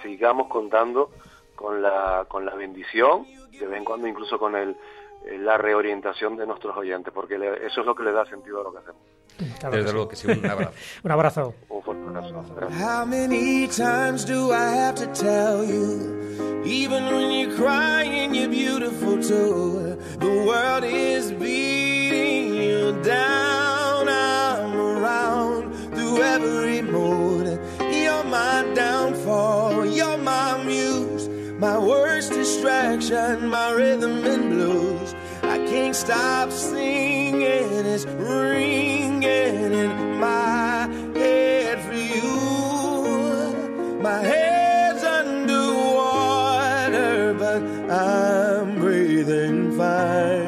sigamos contando con la, con la bendición, de vez en cuando incluso con el, eh, la reorientación de nuestros oyentes, porque le- eso es lo que le da sentido a lo que hacemos. Claro Desde que luego que sí, un abrazo. Un abrazo. Un fuerte abrazo. Gracias. How many times do I have to tell you? Even when you're crying, you're beautiful too. The world is beating you down. Around through every mood. You're my downfall. You're my muse. My worst distraction, my rhythm and blues. I can't stop singing. It's ringing in my head for you. My head's underwater, but I'm breathing fine.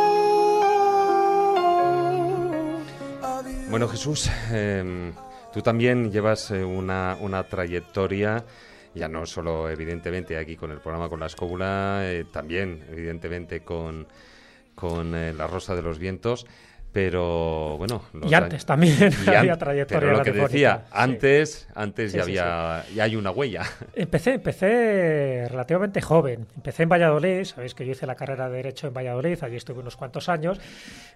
Bueno, Jesús, eh, tú también llevas eh, una, una trayectoria, ya no solo evidentemente aquí con el programa con la escóbula, eh, también evidentemente con, con eh, La Rosa de los Vientos, pero bueno... Y antes también y había trayectoria Pero lo que decía, sí. antes, antes Sí, ya sí, había, ya hay una huella. Empecé, empecé relativamente joven. Empecé en Valladolid, sabéis que yo hice la carrera de Derecho en Valladolid, allí estuve unos cuantos años.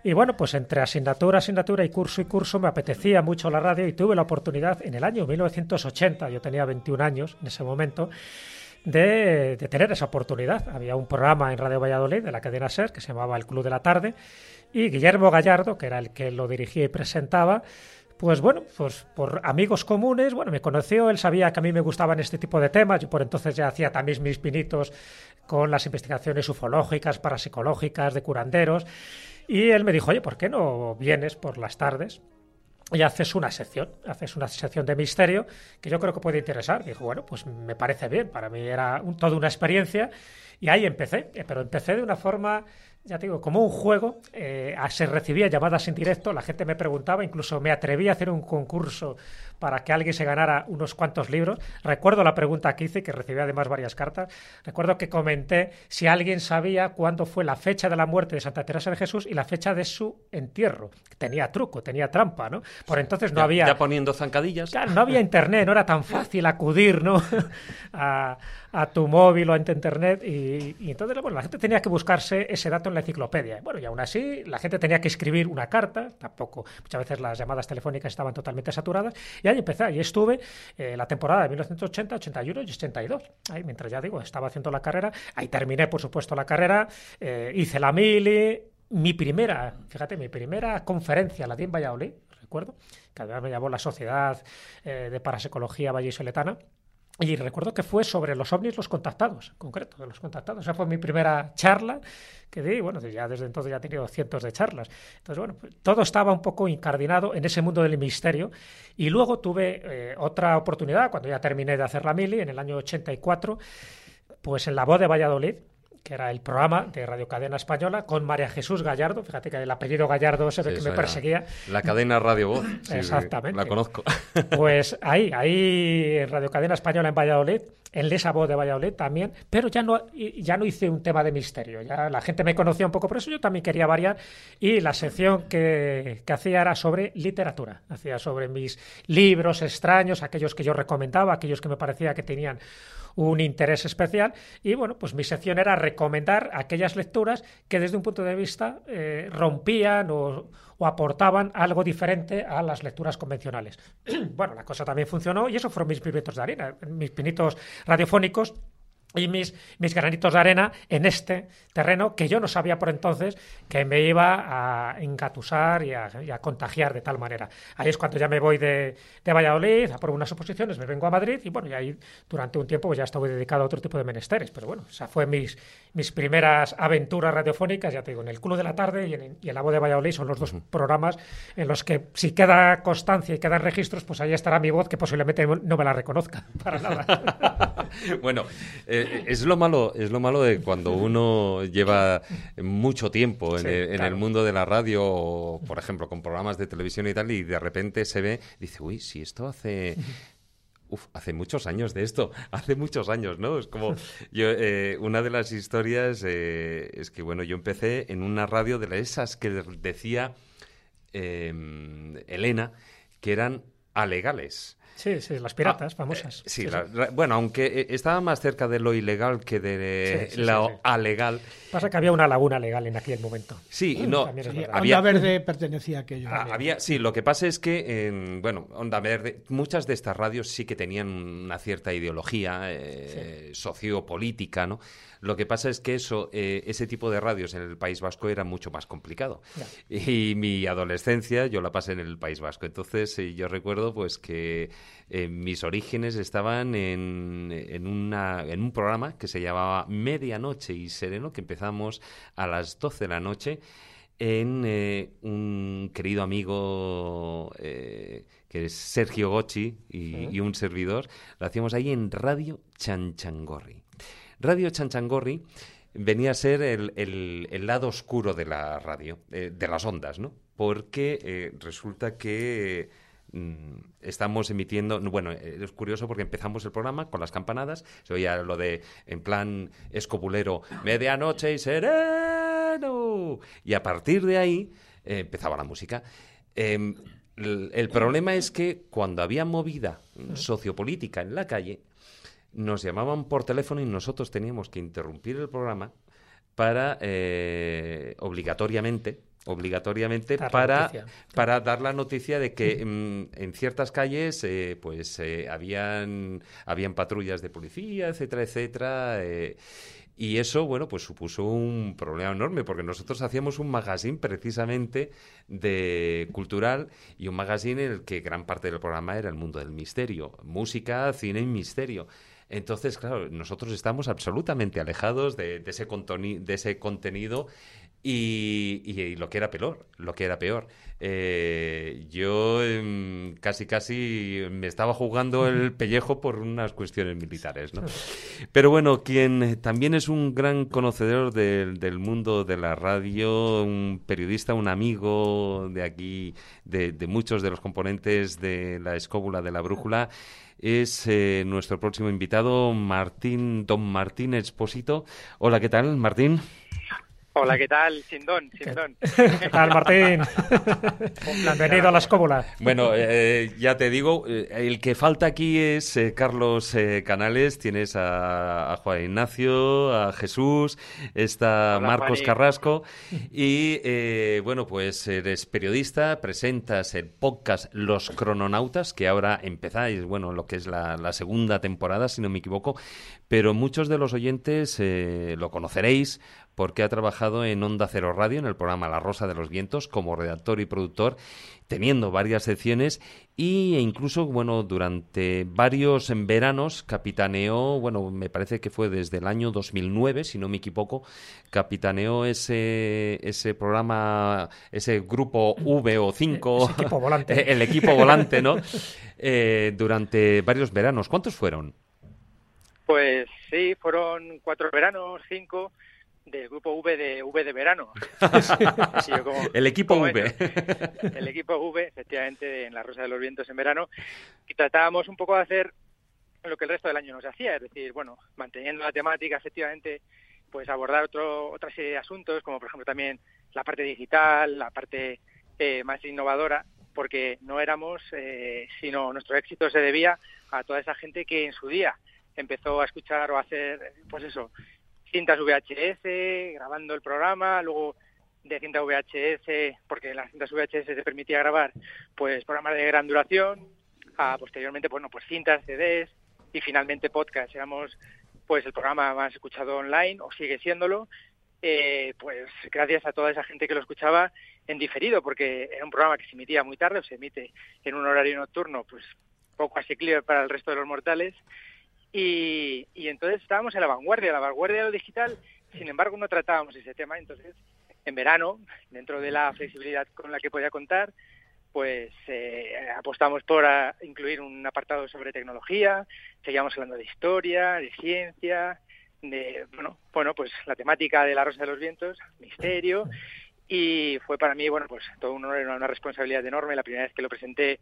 Y bueno, pues entre asignatura, asignatura y curso y curso me apetecía mucho la radio y tuve la oportunidad en el año 1980, yo tenía 21 años en ese momento, de, de tener esa oportunidad. Había un programa en Radio Valladolid de la cadena SER que se llamaba El Club de la Tarde y Guillermo Gallardo, que era el que lo dirigía y presentaba, pues bueno, pues por amigos comunes, bueno, me conoció, él sabía que a mí me gustaban este tipo de temas, yo por entonces ya hacía también mis pinitos con las investigaciones ufológicas, parapsicológicas, de curanderos, y él me dijo, oye, ¿por qué no vienes por las tardes? y haces una sección, haces una sección de misterio que yo creo que puede interesar. Dijo, bueno, pues me parece bien, para mí era un- toda una experiencia y ahí empecé, pero empecé de una forma, ya te digo, como un juego, eh, se recibía llamadas en directo, la gente me preguntaba, incluso me atreví a hacer un concurso para que alguien se ganara unos cuantos libros. Recuerdo la pregunta que hice, que recibí además varias cartas. Recuerdo que comenté si alguien sabía cuándo fue la fecha de la muerte de Santa Teresa de Jesús y la fecha de su entierro. Tenía truco, tenía trampa, ¿no? Por entonces no Ya- había... Ya poniendo zancadillas. Claro, no había internet, no era tan fácil acudir ¿no? a, a tu móvil o a internet y, y entonces bueno, la gente tenía que buscarse ese dato en la enciclopedia. Bueno, y aún así la gente tenía que escribir una carta, tampoco, muchas veces las llamadas telefónicas estaban totalmente saturadas y ahí empecé, ahí estuve eh, la temporada de 1980, 81 y 82. Ahí, mientras ya digo, estaba haciendo la carrera, ahí terminé por supuesto la carrera, eh, hice la mili, mi primera, fíjate, mi primera conferencia la di en Valladolid, recuerdo, que además me llamó la Sociedad eh, de Parapsicología Vallisoletana. Y recuerdo que fue sobre los ovnis los contactados, en concreto, de los contactados. Esa fue mi primera charla que di. Bueno, ya desde entonces ya he tenido cientos de charlas. Entonces, bueno, pues, todo estaba un poco incardinado en ese mundo del misterio. Y luego tuve eh, otra oportunidad, cuando ya terminé de hacer la mili, en el año 84, pues en La Voz de Valladolid, que era el programa de Radio Cadena Española, con María Jesús Gallardo. Fíjate que el apellido Gallardo se ve Sí, que me era perseguía. La cadena Radio Voz. sí, Exactamente. La conozco. Pues ahí, ahí en Radio Cadena Española en Valladolid, en Lesa Voz de Valladolid también, pero ya no, ya no hice un tema de misterio. Ya la gente me conocía un poco por eso, yo también quería variar. Y la sección que, que hacía era sobre literatura. Hacía sobre mis libros extraños, aquellos que yo recomendaba, aquellos que me parecía que tenían un interés especial y bueno, pues mi sección era recomendar aquellas lecturas que desde un punto de vista eh, rompían o, aportaban algo diferente a las lecturas convencionales. bueno, la cosa también funcionó y eso fueron mis pinitos de arena, mis pinitos radiofónicos y mis, mis granitos de arena en este terreno que yo no sabía por entonces que me iba a engatusar y a, y a contagiar de tal manera. Ahí es cuando ya me voy de, de Valladolid, a por unas oposiciones, me vengo a Madrid y bueno, y ahí durante un tiempo pues ya estuve dedicado a otro tipo de menesteres. Pero bueno, esa fue mis, mis primeras aventuras radiofónicas, ya te digo, en el Club de la Tarde y en, y en La Voz de Valladolid son los dos programas en los que si queda constancia y quedan registros, pues ahí estará mi voz que posiblemente no me la reconozca para nada. bueno, eh, es lo malo, es lo malo de cuando uno lleva mucho tiempo en, Sí, el, en claro. el mundo de la radio, o, por ejemplo, con programas de televisión y tal, y de repente se ve, dice, uy, si esto hace Uf, hace muchos años de esto, hace muchos años, ¿no? Es como, yo, eh, una de las historias eh, es que, bueno, yo empecé en una radio de esas que decía eh, Elena, que eran alegales. Sí, sí, las piratas Ah, famosas. eh, sí, Sí, la- sí. la- bueno, aunque eh, estaba más cerca de lo ilegal que de Sí, sí, lo sí, sí. alegal. Pasa que había una laguna legal en aquel momento. Sí, no. Sí, verdad. había- Onda Verde pertenecía a aquello. Ah, había, sí, lo que pasa es que, en, bueno, Onda Verde, muchas de estas radios sí que tenían una cierta ideología eh, sociopolítica, ¿no? Lo que pasa es que eso, eh, ese tipo de radios en el País Vasco era mucho más complicado. Y mi adolescencia yo la pasé en el País Vasco. Entonces eh, yo recuerdo pues que eh, mis orígenes estaban en, en, una, en un programa que se llamaba Medianoche y Sereno, que empezamos a las 12 de la noche en eh, un querido amigo eh, que es Sergio Gochi y, Sí. y un servidor. Lo hacíamos ahí en Radio Chanchangorri. Radio Chanchangorri venía a ser el, el- el lado oscuro de la radio, eh, de las ondas, ¿no? Porque resulta que estamos emitiendo, no, bueno, eh, es curioso porque empezamos el programa con las campanadas, se oía lo de, en plan escopulero, medianoche y sereno, y a partir de ahí eh, empezaba la música. El, el problema es que cuando había movida sociopolítica en la calle, nos llamaban por teléfono y nosotros teníamos que interrumpir el programa para eh, obligatoriamente obligatoriamente Dar para, para dar la noticia de que mm, en ciertas calles eh, pues eh, habían habían patrullas de policía etcétera etcétera eh, y eso, bueno, pues supuso un problema enorme, porque nosotros hacíamos un magazine precisamente de cultural y un magazine en el que gran parte del programa era el mundo del misterio, música, cine y misterio. Entonces, claro, nosotros estamos absolutamente alejados de, de ese, de ese contenido y, y- y lo que era peor, lo que era peor. Eh, yo em, casi casi me estaba jugando el pellejo por unas cuestiones militares, ¿no? Pero bueno, quien también es un gran conocedor del, del mundo de la radio, un periodista, un amigo de aquí, de, de muchos de los componentes de la escóbula de la brújula, es eh, nuestro próximo invitado, Martín, don Martín Expósito. Hola, ¿qué tal, Martín? Hola, ¿qué tal? Sindón, Sindón. ¿Qué tal, Martín? Bienvenido a la escóbula. Bueno, eh, ya te digo, eh, el que falta aquí es eh, Carlos eh, Canales. Tienes a, a Juan Ignacio, a Jesús, está Hola, Marcos. Carrasco. Y eh, bueno, pues eres periodista, presentas el podcast Los Crononautas, que ahora empezáis, bueno, lo que es la, la segunda temporada, si no me equivoco. Pero muchos de los oyentes eh, lo conoceréis porque ha trabajado en Onda Cero Radio, en el programa La Rosa de los Vientos, como redactor y productor, teniendo varias secciones y e incluso, bueno, durante varios en veranos capitaneó, bueno, me parece que fue desde el año 2009, si no me equivoco, capitaneó ese, ese programa, ese grupo V o 5, Ese equipo volante. el equipo volante, ¿no? Eh, durante varios veranos. ¿Cuántos fueron? Pues sí, fueron cuatro veranos, cinco, del grupo V de V de verano. Sí, yo como- El equipo como V. El equipo V, efectivamente, en la Rosa de los Vientos en verano. Y tratábamos un poco de hacer lo que el resto del año no se hacía, es decir, bueno, manteniendo la temática, efectivamente, pues abordar otro, otra serie de asuntos, como por ejemplo también la parte digital, la parte eh, más innovadora, porque no éramos, eh, sino nuestro éxito se debía a toda esa gente que en su día empezó a escuchar o a hacer, pues eso, cintas VHS, grabando el programa, luego de cinta VHS, porque las cintas VHS se permitía grabar, pues programas de gran duración, a posteriormente, bueno, pues cintas, CDs y finalmente podcast. Éramos pues el programa más escuchado online, o sigue siéndolo, eh, pues gracias a toda esa gente que lo escuchaba en diferido, porque era un programa que se emitía muy tarde, o se emite en un horario nocturno, pues poco asequible para el resto de los mortales, y, y entonces estábamos en la vanguardia, la vanguardia de lo digital, sin embargo no tratábamos ese tema, entonces en verano, dentro de la flexibilidad con la que podía contar, pues eh, apostamos por a- incluir un apartado sobre tecnología, seguíamos hablando de historia, de ciencia, de, bueno, bueno, pues la temática de la Rosa de los Vientos, misterio, y fue para mí, bueno, pues todo un honor, una, una responsabilidad enorme. La primera vez que lo presenté,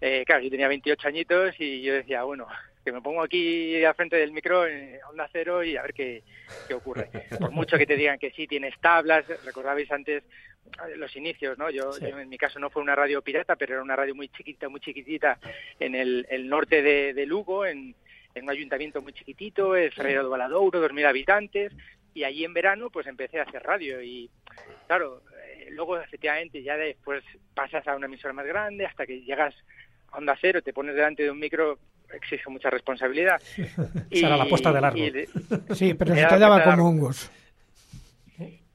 eh, claro, yo tenía 28 añitos y yo decía, bueno, que me pongo aquí al frente del micro en onda cero y a ver qué, qué ocurre. Por mucho que te digan que sí tienes tablas, recordabais antes eh, los inicios, ¿no? Yo, yo en mi caso no fue una radio pirata, pero era una radio muy chiquita, muy chiquitita en el, el norte de, de Lugo, en, en un ayuntamiento muy chiquitito, el Ferreiro do Valadouro, 2.000 habitantes, y allí en verano pues empecé a hacer radio y claro, eh, luego efectivamente ya después pasas a una emisora más grande hasta que llegas a Onda Cero, te pones delante de un micro, exige mucha responsabilidad. Esa era la puesta de largo. Sí, pero se Era te la daba puesta de como largo. hongos.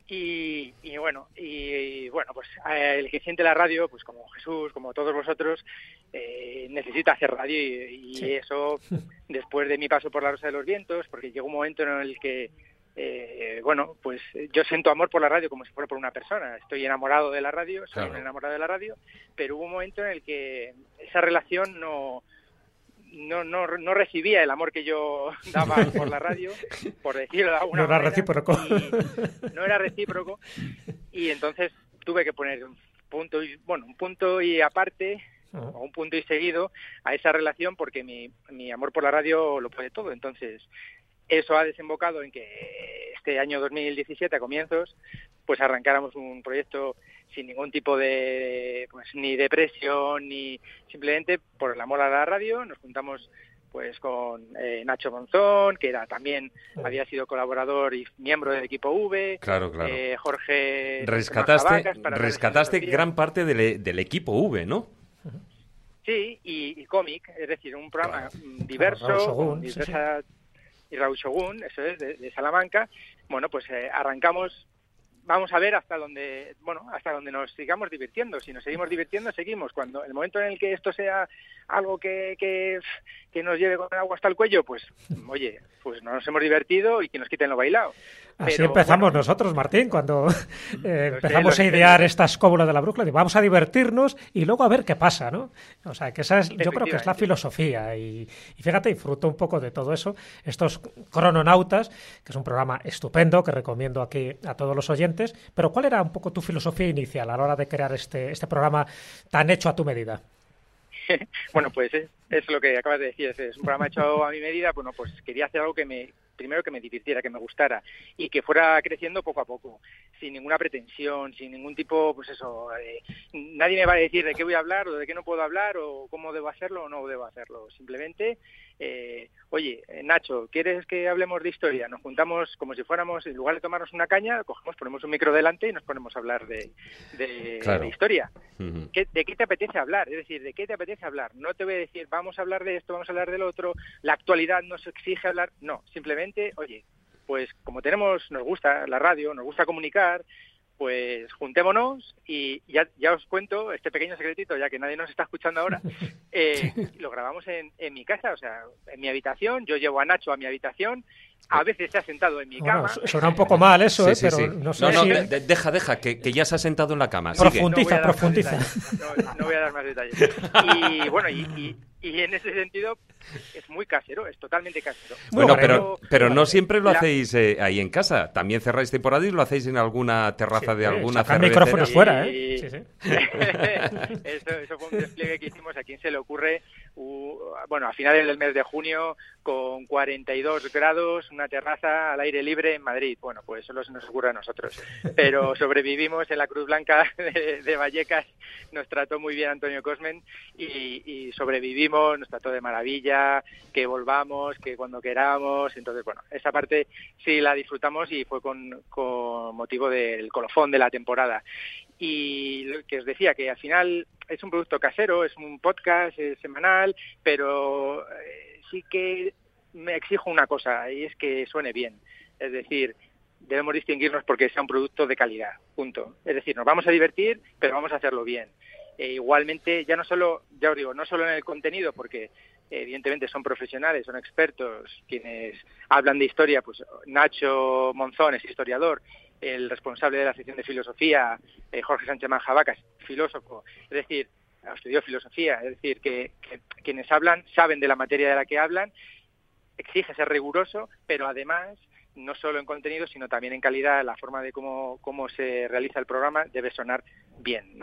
Y, y bueno, y bueno, pues el que siente la radio, pues como Jesús, como todos vosotros, eh, necesita hacer radio y, y Sí. eso después de mi paso por la Rosa de los Vientos, porque llegó un momento en el que, eh, bueno, pues yo siento amor por la radio como si fuera por una persona. Estoy enamorado de la radio, soy Claro. un enamorado de la radio, pero hubo un momento en el que esa relación no no, no, no recibía el amor que yo daba por la radio, por decirlo de alguna No era recíproco. no era recíproco. Y entonces tuve que poner un punto y bueno un punto y aparte o un punto y seguido a esa relación porque mi, mi amor por la radio lo puede todo. Entonces eso ha desembocado en que este año 2017 a comienzos pues arrancáramos un proyecto sin ningún tipo de pues ni de presión ni simplemente por el amor a la radio nos juntamos pues con eh, Nacho Monzón, que era también había sido colaborador y miembro del equipo V, Claro, claro. eh, Jorge Rescataste, rescataste gran parte del, e- del equipo V, ¿no? Sí, y, y cómic, es decir, un programa mm, diverso, Raúl Shogun, con sí, diversa- y Raúl Shogun, eso es, de, de Salamanca. Bueno, pues eh, arrancamos, vamos a ver hasta donde, bueno, hasta donde nos sigamos divirtiendo. Si nos seguimos divirtiendo, seguimos. Cuando el momento en el que esto sea algo que, que, que nos lleve con el agua hasta el cuello, pues, oye, pues no nos hemos divertido y que nos quiten lo bailado. Así Pero, empezamos nosotros, Martín, cuando eh, empezamos a idear esta escóbula de la brújula. digo, Vamos a divertirnos y luego a ver qué pasa, ¿no? O sea, que esa es, yo creo que es la filosofía. Y, y fíjate, disfruto un poco de todo eso. Estos crononautas, que es un programa estupendo que recomiendo aquí a todos los oyentes. Pero ¿cuál era un poco tu filosofía inicial a la hora de crear este, este programa tan hecho a tu medida? bueno, pues es, es lo que acabas de decir, es un programa hecho a mi medida, bueno, pues quería hacer algo que me, primero que me divirtiera, que me gustara y que fuera creciendo poco a poco, sin ninguna pretensión, sin ningún tipo, pues eso, nadie me va a decir de qué voy a hablar o de qué no puedo hablar o cómo debo hacerlo o no debo hacerlo, simplemente, eh, oye, eh, Nacho, ¿quieres que hablemos de historia? Nos juntamos como si fuéramos, en lugar de tomarnos una caña, cogemos, ponemos un micro delante y nos ponemos a hablar de, de- Claro. de historia. ¿Qué- ¿De qué te apetece hablar? Es decir, ¿de qué te apetece hablar? No te voy a decir, vamos a hablar de esto, vamos a hablar del otro, la actualidad nos exige hablar. No, simplemente, oye, pues como tenemos, nos gusta la radio, nos gusta comunicar, pues juntémonos y ya, ya os cuento este pequeño secretito, ya que nadie nos está escuchando ahora, eh, lo grabamos en, en mi casa, o sea, en mi habitación, yo llevo a Nacho a mi habitación, a veces se ha sentado en mi Bueno, cama. su- suena un poco mal eso, Sí, ¿eh? sí, pero sí. no sé no, si... de- de- deja, deja, que, que ya se ha sentado en la cama. Profundiza, No voy a dar más profundiza. detalles, No, no voy a dar más detalles. Y bueno, y, y- y en ese sentido es muy casero, es totalmente casero. Bueno, pero, pero no siempre lo hacéis eh, ahí en casa. También cerráis temporada y lo hacéis en alguna terraza de alguna cervecera. micrófonos fuera, ¿eh? Sí, sí. eso, eso fue un despliegue que hicimos. ¿A quién se le ocurre? U- bueno, a finales del mes de junio, con 42 grados, una terraza al aire libre en Madrid. Bueno, pues eso se nos ocurre a nosotros. Pero sobrevivimos en la Cruz Blanca de, de Vallecas. Nos trató muy bien Antonio Cosmen y, y sobrevivimos, nos trató de maravilla, que volvamos, que cuando queramos. Entonces, bueno, esa parte sí la disfrutamos y fue con, con motivo del colofón de la temporada. Y lo que os decía, que al final es un producto casero, es un podcast es semanal, pero eh, sí que me exijo una cosa, y es que suene bien. Es decir, debemos distinguirnos porque sea un producto de calidad, punto. Es decir, nos vamos a divertir, pero vamos a hacerlo bien. E igualmente, ya no solo, ya os digo, no solo en el contenido, porque evidentemente son profesionales, son expertos quienes hablan de historia, pues Nacho Monzón es historiador, el responsable de la sección de filosofía, eh, Jorge Sánchez Manjabacas, filósofo, es decir, estudió filosofía, es decir, que, quienes hablan saben de la materia de la que hablan, exige ser riguroso, pero además no solo en contenido, sino también en calidad, la forma de cómo, cómo se realiza el programa debe sonar bien.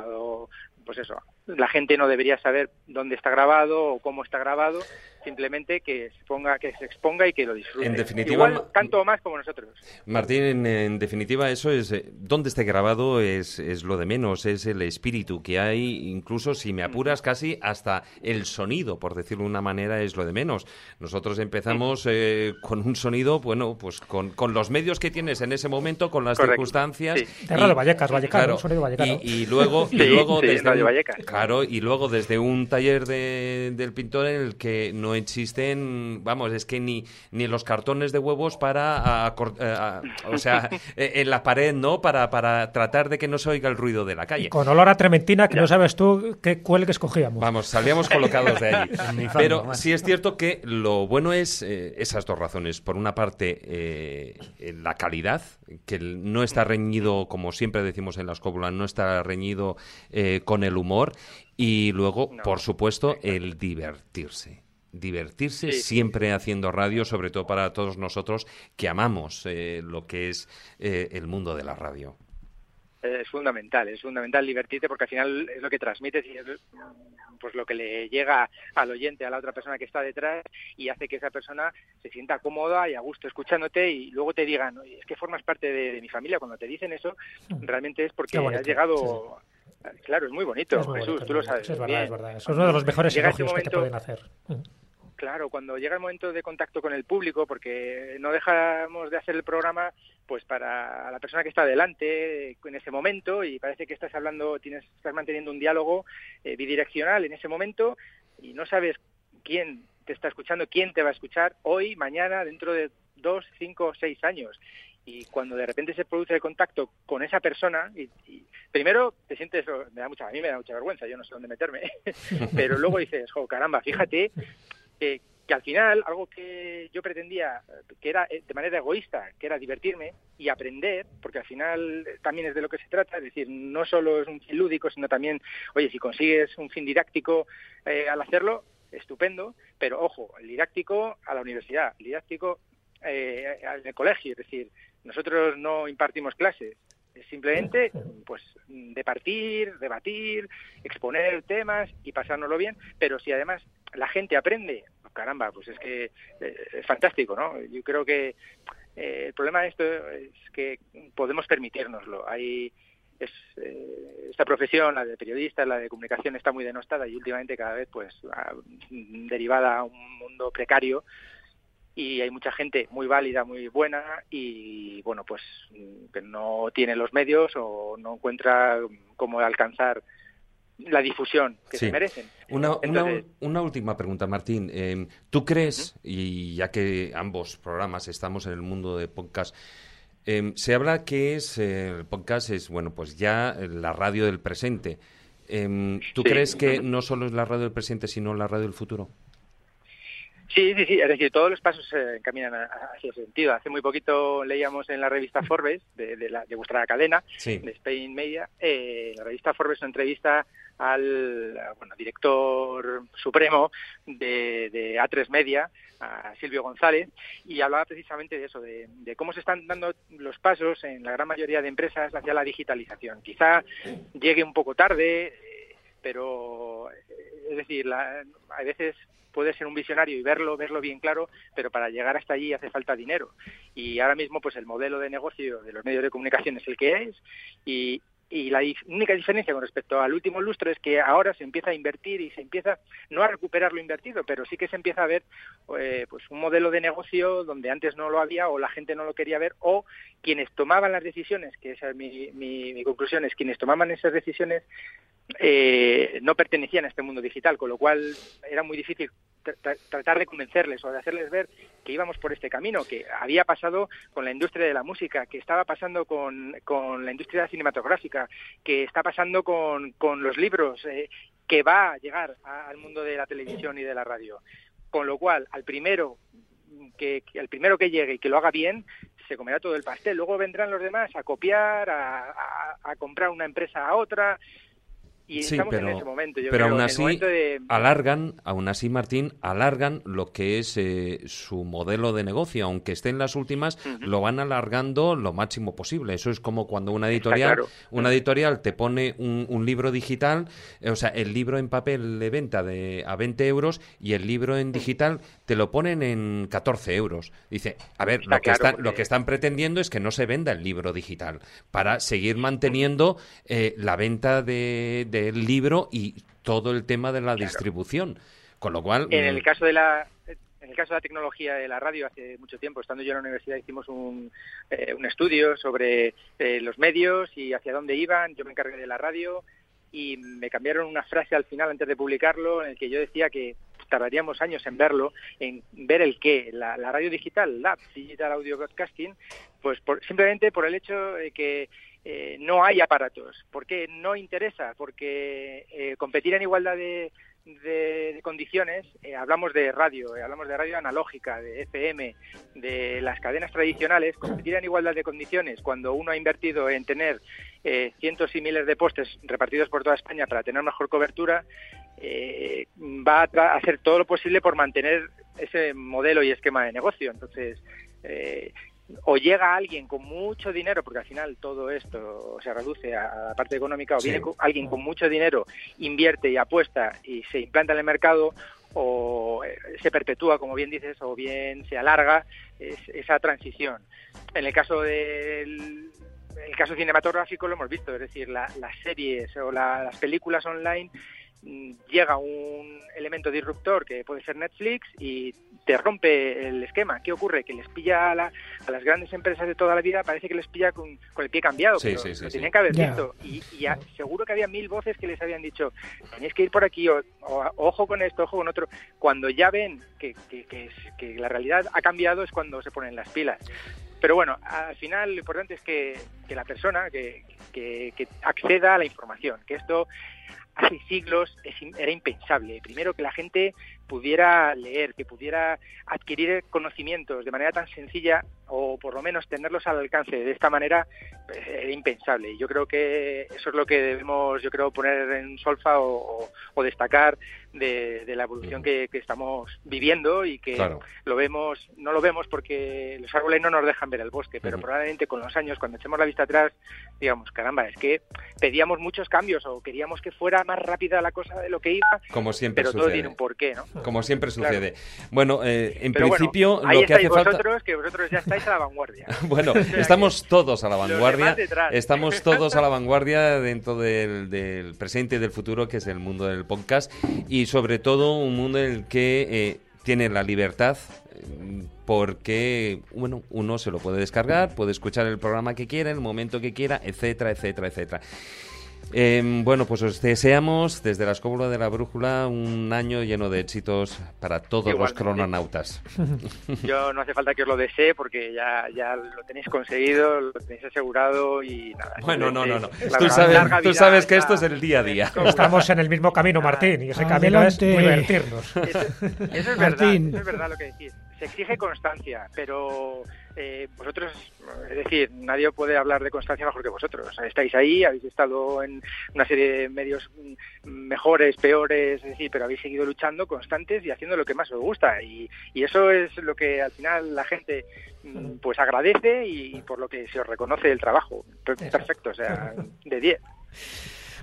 Pues eso, la gente no debería saber dónde está grabado o cómo está grabado, simplemente que se ponga, que se exponga y que lo disfrute. En definitiva, Igual, tanto o más como nosotros. Martín, en, en definitiva, eso es, eh, dónde esté grabado es, es lo de menos, es el espíritu que hay, incluso si me apuras casi hasta el sonido, por decirlo de una manera, es lo de menos. Nosotros empezamos eh, con un sonido, bueno, pues con, con los medios que tienes en ese momento, con las Correcto, circunstancias. sí. De Radio Vallecas, Vallecano, claro, un sonido vallecano. Y, y luego, y Sí, luego sí, desde Radio Vallecas. Claro, y luego desde un taller de- del pintor en el que no existen, vamos, es que ni, ni los cartones de huevos para, a a- o sea, eh, en la pared, ¿no? Para, para tratar de que no se oiga el ruido de la calle. Con olor a trementina, que no sabes tú qué cuelgue escogíamos. Vamos, salíamos colocados de allí. Pero sí es cierto que lo bueno es eh, esas dos razones. Por una parte, eh, la calidad, que no está reñido, como siempre decimos en la escóbula, no está reñido eh, con el humor. Y luego, por supuesto, el divertirse. Divertirse Sí. siempre haciendo radio, sobre todo para todos nosotros que amamos eh, lo que es eh, el mundo de la radio. Es fundamental, es fundamental divertirte porque al final es lo que transmites y es pues lo que le llega al oyente, a la otra persona que está detrás y hace que esa persona se sienta cómoda y a gusto escuchándote y luego te digan, "Oye, es que formas parte de, de mi familia. Cuando te dicen eso, realmente es porque has llegado... Claro, es muy bonito, Es muy Jesús, bonito, tú lo sabes. Es verdad, bien. es verdad. Eso es uno de los mejores Llega que te pueden hacer. Claro, cuando llega el momento de contacto con el público, porque no dejamos de hacer el programa pues para la persona que está delante en ese momento y parece que estás hablando, tienes, estás manteniendo un diálogo eh, bidireccional en ese momento y no sabes quién te está escuchando, quién te va a escuchar hoy, mañana, dentro de dos, cinco, seis años. Y cuando de repente se produce el contacto con esa persona, y, y primero te sientes, me da mucha, a mí me da mucha vergüenza, yo no sé dónde meterme, pero luego dices, jo, caramba, fíjate que, que al final algo que yo pretendía, que era eh, de manera egoísta, que era divertirme y aprender, porque al final también es de lo que se trata, es decir, no solo es un fin lúdico, sino también, oye, si consigues un fin didáctico eh, al hacerlo, estupendo, pero ojo, el didáctico a la universidad, el didáctico eh, colegio, es decir, nosotros no impartimos clases, es simplemente pues departir, debatir, exponer temas y pasárnoslo bien, pero si además la gente aprende, caramba, pues es que eh, es fantástico, ¿no? Yo creo que eh, el problema de esto es que podemos permitírnoslo. Hay es, eh, esta profesión, la de periodista, la de comunicación, está muy denostada y últimamente cada vez pues derivada a un mundo precario y hay mucha gente muy válida, muy buena y bueno, pues mm, que no tiene los medios o no encuentra cómo alcanzar la difusión que Sí. se merecen. Una, una- Entonces- una última pregunta, Martín. Eh, ¿Tú crees, y ya que ambos programas estamos en el mundo de podcast, eh, se habla que es eh, el podcast es bueno pues ya la radio del presente. Eh, ¿Tú Sí. crees que no solo es la radio del presente, sino la radio del futuro? Sí, sí, sí, es decir, todos los pasos se encaminan hacia ese sentido. Hace muy poquito leíamos en la revista Forbes, de, de, la, de vuestra cadena, Sí. de Spain Media, eh, la revista Forbes una entrevista al bueno, director supremo de, de A3 Media, a Silvio González, y hablaba precisamente de eso, de, de cómo se están dando los pasos en la gran mayoría de empresas hacia la digitalización. Quizá llegue un poco tarde, pero eh, es decir, la, a veces puede ser un visionario y verlo, verlo bien claro, pero para llegar hasta allí hace falta dinero. Y ahora mismo, pues el modelo de negocio de los medios de comunicación es el que es, y, la única diferencia con respecto al último lustro es que ahora se empieza a invertir y se empieza no a recuperar lo invertido, pero sí que se empieza a ver eh, pues un modelo de negocio donde antes no lo había o la gente no lo quería ver o quienes tomaban las decisiones, que esa es mi, mi, mi conclusión, es quienes tomaban esas decisiones eh, no pertenecían a este mundo digital, con lo cual era muy difícil tra- tra- tratar de convencerles o de hacerles ver que íbamos por este camino, que había pasado con la industria de la música, que estaba pasando con, la industria cinematográfica, que está pasando con, los libros, eh, que va a llegar a- al mundo de la televisión y de la radio. Con lo cual, al primero que, que el primero que llegue y que lo haga bien se comerá todo el pastel. Luego vendrán los demás a copiar, a comprar una empresa a otra. Y Sí, estamos pero, en ese momento. Yo pero creo, aún así de- alargan, aún así Martín, alargan lo que es eh, su modelo de negocio, aunque esté en las últimas, lo van alargando lo máximo posible. Eso es como cuando una editorial, claro. una editorial te pone un, un libro digital, eh, o sea, el libro en papel de venta de a 20 euros y el libro en digital te lo ponen en 14 euros. Dice, a ver, Está lo que, están, porque- lo que están pretendiendo es que no se venda el libro digital para seguir manteniendo eh, la venta de- del libro y todo el tema de la distribución. Con lo cual, En mm, el caso de la en el caso de la tecnología de la radio, hace mucho tiempo, estando yo en la universidad, hicimos un, eh, un estudio sobre eh, los medios y hacia dónde iban. Yo me encargué de la radio y me cambiaron una frase al final antes de publicarlo en el que yo decía que tardaríamos años en verlo, en ver el qué, la, la radio digital, la digital audio broadcasting, pues por- simplemente por el hecho de que eh, no hay aparatos. ¿Por qué no interesa? Porque eh, competir en igualdad de, de- condiciones, eh, hablamos de radio, eh, hablamos de radio analógica, de FM, de las cadenas tradicionales, competir en igualdad de condiciones cuando uno ha invertido en tener cientos y miles de postes repartidos por toda España para tener mejor cobertura, va a hacer todo lo posible por mantener ese modelo y esquema de negocio. Entonces, eh, o llega alguien con mucho dinero, porque al final todo esto se reduce a la parte económica, o Sí. viene alguien con mucho dinero, invierte y apuesta y se implanta en el mercado, o eh, se perpetúa, como bien dices, o bien se alarga es- esa transición. En el caso del el caso cinematográfico lo hemos visto, es decir, la- las series o la- las películas online llega un elemento disruptor que puede ser Netflix y te rompe el esquema. ¿Qué ocurre? Que les pilla a, la- a las grandes empresas de toda la vida, parece que les pilla con, con el pie cambiado, Sí, pero sí, sí, lo sí. tenían que haber visto. Y, y a- seguro que había mil voces que les habían dicho, tenéis que ir por aquí, o, o- ojo con esto, ojo con otro. Cuando ya ven que, que- que que la realidad ha cambiado es cuando se ponen las pilas. Pero bueno, al final lo importante es que, que la persona que, que- que acceda a la información, que esto hace siglos era impensable. Primero que la gente pudiera leer, que pudiera adquirir conocimientos de manera tan sencilla o por lo menos tenerlos al alcance de esta manera pues, era impensable. Y yo creo que eso es lo que debemos, yo creo, poner en solfa o, destacar de, de la evolución que, que estamos viviendo y que Claro. lo vemos, no lo vemos porque los árboles no nos dejan ver el bosque, pero probablemente con los años, cuando echemos la vista atrás, digamos, caramba, es que pedíamos muchos cambios o queríamos que fuera más rápida la cosa de lo que iba, como siempre pero todo tiene un porqué, ¿no? Como siempre Claro. sucede. Bueno, eh, en Pero bueno, principio ahí lo que hace falta... vosotros, que vosotros ya estáis a la vanguardia. Bueno, estamos todos a la vanguardia. Estamos todos a la vanguardia dentro del, del presente y del futuro, que es el mundo del podcast. Y sobre todo un mundo en el que eh, tiene la libertad. eh, Porque, bueno, uno se lo puede descargar, puede escuchar el programa que quiera, el momento que quiera, etcétera, etcétera, etcétera. Eh, bueno, pues os deseamos desde la Escóbula de la Brújula un año lleno de éxitos para todos los crononautas. Yo no hace falta que os lo desee porque ya, ya lo tenéis conseguido, lo tenéis asegurado y nada. Bueno, no, no, no. Tú sabes, tú que esto es el día a día. Estamos en el mismo camino, Martín, y ese camino es divertirnos. Eso, eso es verdad, Martín. eso es verdad lo que decís. Se exige constancia, pero eh, vosotros, es decir, nadie puede hablar de constancia mejor que vosotros. Estáis ahí, habéis estado en una serie de medios mejores, peores, es decir, pero habéis seguido luchando constantes y haciendo lo que más os gusta. Y, y eso es lo que al final la gente mm, pues agradece y por lo que se os reconoce el trabajo. Per- Perfecto, o sea, de 10.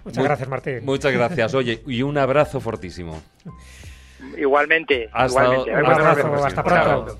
Muchas Mu- gracias, Martín. Muchas gracias. Oye, y un abrazo fortísimo. Igualmente, Hasta- igualmente. abrazo, hasta pronto.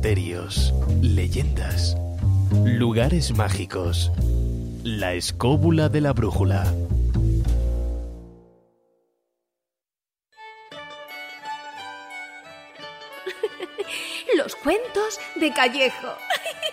Misterios, leyendas, lugares mágicos. La escóbula de la brújula. Los cuentos de Callejo.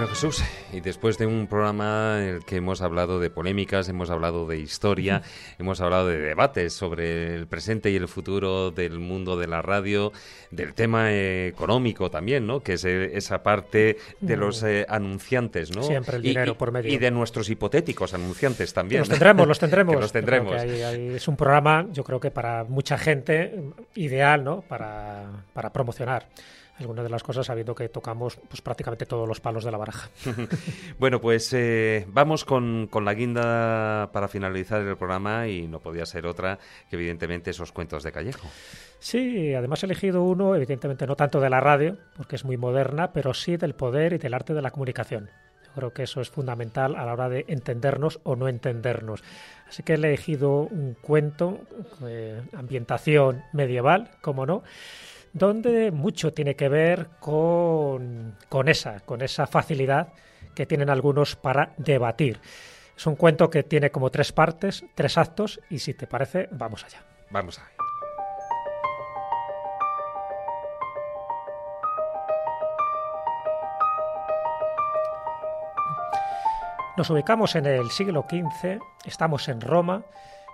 Bueno, Jesús, y después de un programa en el que hemos hablado de polémicas, hemos hablado de historia, hemos hablado de debates sobre el presente y el futuro del mundo de la radio, del tema económico también, ¿no? Que es eh, esa parte de los eh, anunciantes, ¿no? Siempre el dinero y, por medio. Y de nuestros hipotéticos anunciantes también. Los tendremos, los tendremos. Que los que tendremos. es un programa, yo creo que para mucha gente eh, ideal, ¿no? Para, para promocionar algunas de las cosas, sabiendo que tocamos pues, prácticamente todos los palos de la baraja. Bueno, pues eh, vamos con, con la guinda para finalizar el programa y no podía ser otra que evidentemente esos cuentos de Callejo. Sí, además he elegido uno, evidentemente no tanto de la radio, porque es muy moderna, pero sí del poder y del arte de la comunicación. Yo creo que eso es fundamental a la hora de entendernos o no entendernos. Así que he elegido un cuento, eh, ambientación medieval, como no, donde mucho tiene que ver con, con esa, con esa facilidad que tienen algunos para debatir. Es un cuento que tiene como tres partes, tres actos, y si te parece, vamos allá. Vamos a ver. Nos ubicamos en el siglo XV, estamos en Roma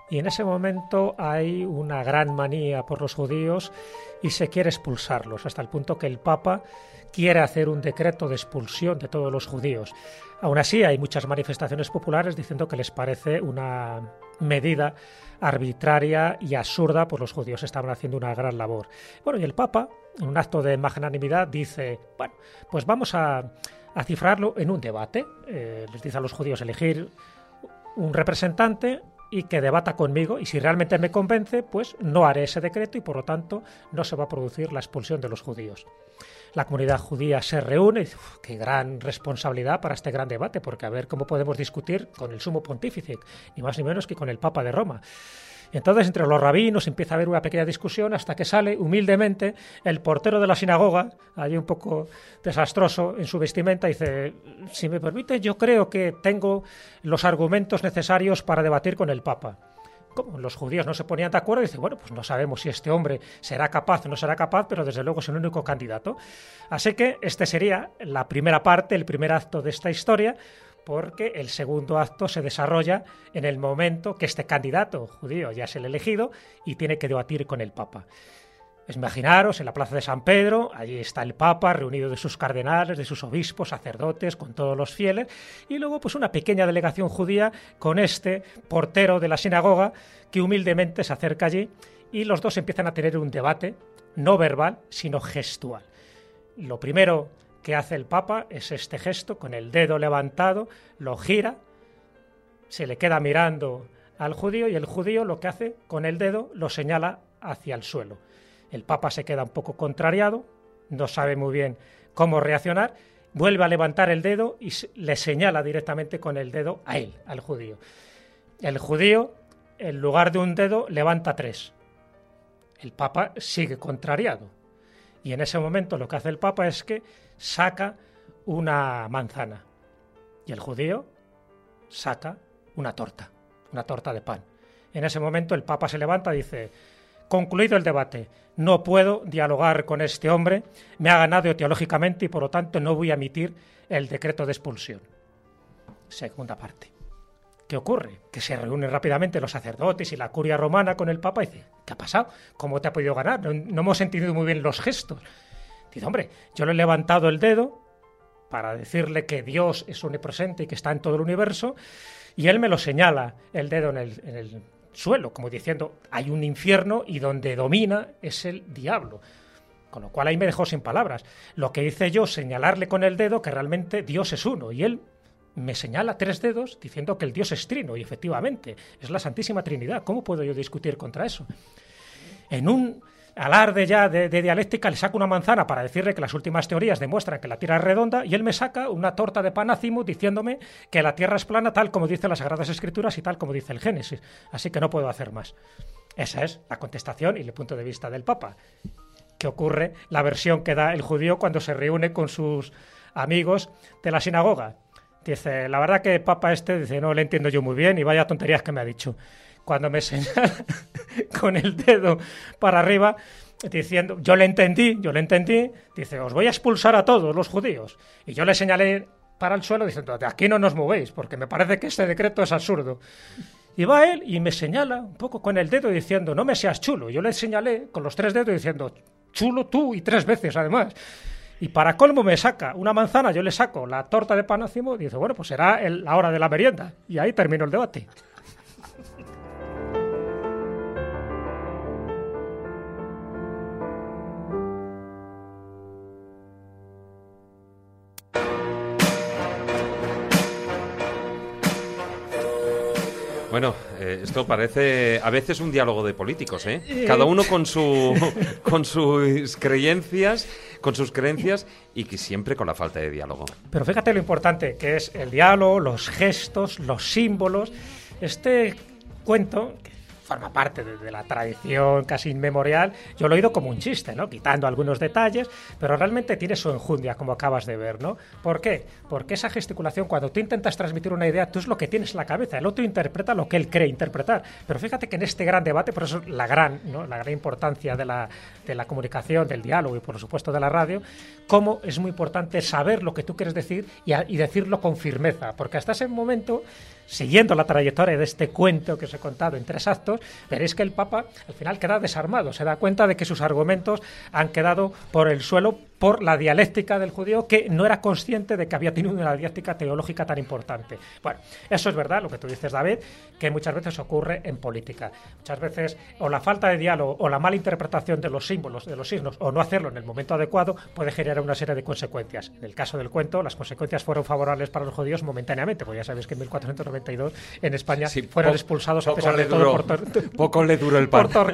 y en ese momento hay una gran manía por los judíos y se quiere expulsarlos, hasta el punto que el Papa quiere hacer un decreto de expulsión de todos los judíos. Aún así hay muchas manifestaciones populares diciendo que les parece una medida arbitraria y absurda, pues los judíos estaban haciendo una gran labor. Bueno, y el Papa, en un acto de magnanimidad, dice, bueno, pues vamos a, a cifrarlo en un debate. Eh, les dice a los judíos elegir un representante y que debata conmigo y si realmente me convence, pues no haré ese decreto y por lo tanto no se va a producir la expulsión de los judíos. La comunidad judía se reúne y dice, "Uf, qué gran responsabilidad para este gran debate, porque a ver cómo podemos discutir con el sumo pontífice, ni más ni menos que con el Papa de Roma. Entonces entre los rabinos empieza a haber una pequeña discusión hasta que sale humildemente el portero de la sinagoga, allí un poco desastroso en su vestimenta, y dice, si me permite, yo creo que tengo los argumentos necesarios para debatir con el Papa. Como los judíos no se ponían de acuerdo, dice, bueno, pues no sabemos si este hombre será capaz o no será capaz, pero desde luego es el único candidato. Así que este sería la primera parte, el primer acto de esta historia, porque el segundo acto se desarrolla en el momento que este candidato judío ya es el elegido y tiene que debatir con el Papa. Imaginaros en la plaza de San Pedro, allí está el Papa reunido de sus cardenales, de sus obispos, sacerdotes, con todos los fieles, y luego pues una pequeña delegación judía con este portero de la sinagoga que humildemente se acerca allí y los dos empiezan a tener un debate no verbal, sino gestual. Lo primero que hace el Papa es este gesto, con el dedo levantado, lo gira, se le queda mirando al judío y el judío lo que hace con el dedo lo señala hacia el suelo. El Papa se queda un poco contrariado, no sabe muy bien cómo reaccionar, vuelve a levantar el dedo y le señala directamente con el dedo a él, al judío. El judío, en lugar de un dedo, levanta tres. El Papa sigue contrariado. Y en ese momento lo que hace el Papa es que saca una manzana. Y el judío saca una torta, una torta de pan. En ese momento el Papa se levanta y dice, concluido el debate, no puedo dialogar con este hombre, me ha ganado teológicamente y por lo tanto no voy a emitir el decreto de expulsión. Segunda parte. ¿Qué ocurre? Que se reúnen rápidamente los sacerdotes y la curia romana con el Papa y dice, ¿qué ha pasado? ¿Cómo te ha podido ganar? No, no hemos entendido muy bien los gestos. Dice, hombre, yo le he levantado el dedo para decirle que Dios es omnipresente y que está en todo el universo, y él me lo señala el dedo en el, en el suelo, como diciendo, hay un infierno y donde domina es el diablo. Con lo cual ahí me dejó sin palabras. Lo que hice yo, señalarle con el dedo que realmente Dios es uno, y él me señala tres dedos diciendo que el Dios es trino, y efectivamente, es la Santísima Trinidad. ¿Cómo puedo yo discutir contra eso? En un alarde ya de, dialéctica, le saco una manzana para decirle que las últimas teorías demuestran que la Tierra es redonda y él me saca una torta de pan diciéndome que la Tierra es plana tal como dicen las Sagradas Escrituras y tal como dice el Génesis. Así que no puedo hacer más. Esa es la contestación y el punto de vista del Papa. ¿Qué ocurre? La versión que da el judío cuando se reúne con sus amigos de la sinagoga. Dice, la verdad que Papa este, dice, no le entiendo yo muy bien y vaya tonterías que me ha dicho. Cuando me señala con el dedo para arriba, diciendo, yo le entendí, yo le entendí, dice, os voy a expulsar a todos los judíos. Y yo le señalé para el suelo diciendo, de aquí no nos movéis, porque me parece que este decreto es absurdo. Y va él y me señala un poco con el dedo diciendo, no me seas chulo. Yo le señalé con los tres dedos diciendo, chulo tú y tres veces además. Y para colmo me saca una manzana, yo le saco la torta de pan y dice, bueno, pues será el- la hora de la merienda. Y ahí terminó el debate. Bueno, eh, esto parece a veces un diálogo de políticos, ¿eh? Cada uno con su con sus creencias, con sus creencias y que siempre con la falta de diálogo. Pero fíjate lo importante que es el diálogo, los gestos, los símbolos. Este cuento, que forma parte de, la tradición casi inmemorial, yo lo he oído como un chiste, ¿no? Quitando algunos detalles, pero realmente tiene su enjundia, como acabas de ver, ¿no? ¿Por qué? Porque esa gesticulación, cuando tú intentas transmitir una idea, tú es lo que tienes en la cabeza, el otro interpreta lo que él cree interpretar. Pero fíjate que en este gran debate, por eso la gran, ¿no? la gran importancia de la, de la comunicación, del diálogo y por supuesto de la radio, cómo es muy importante saber lo que tú quieres decir y decirlo con firmeza, porque hasta ese momento, siguiendo la trayectoria de este cuento que os he contado en tres actos, veréis que el Papa al final queda desarmado, se da cuenta de que sus argumentos han quedado por el suelo por la dialéctica del judío que no era consciente de que había tenido una dialéctica teológica tan importante. Bueno, eso es verdad, lo que tú dices, David, que muchas veces ocurre en política. Muchas veces o la falta de diálogo o la mala interpretación de los símbolos, de los signos, o no hacerlo en el momento adecuado puede generar una serie de consecuencias. En el caso del cuento, las consecuencias fueron favorables para los judíos momentáneamente, porque ya sabéis que en 1492 en España fueron po- expulsados a pesar de todo duró- por poco le duró el pan. por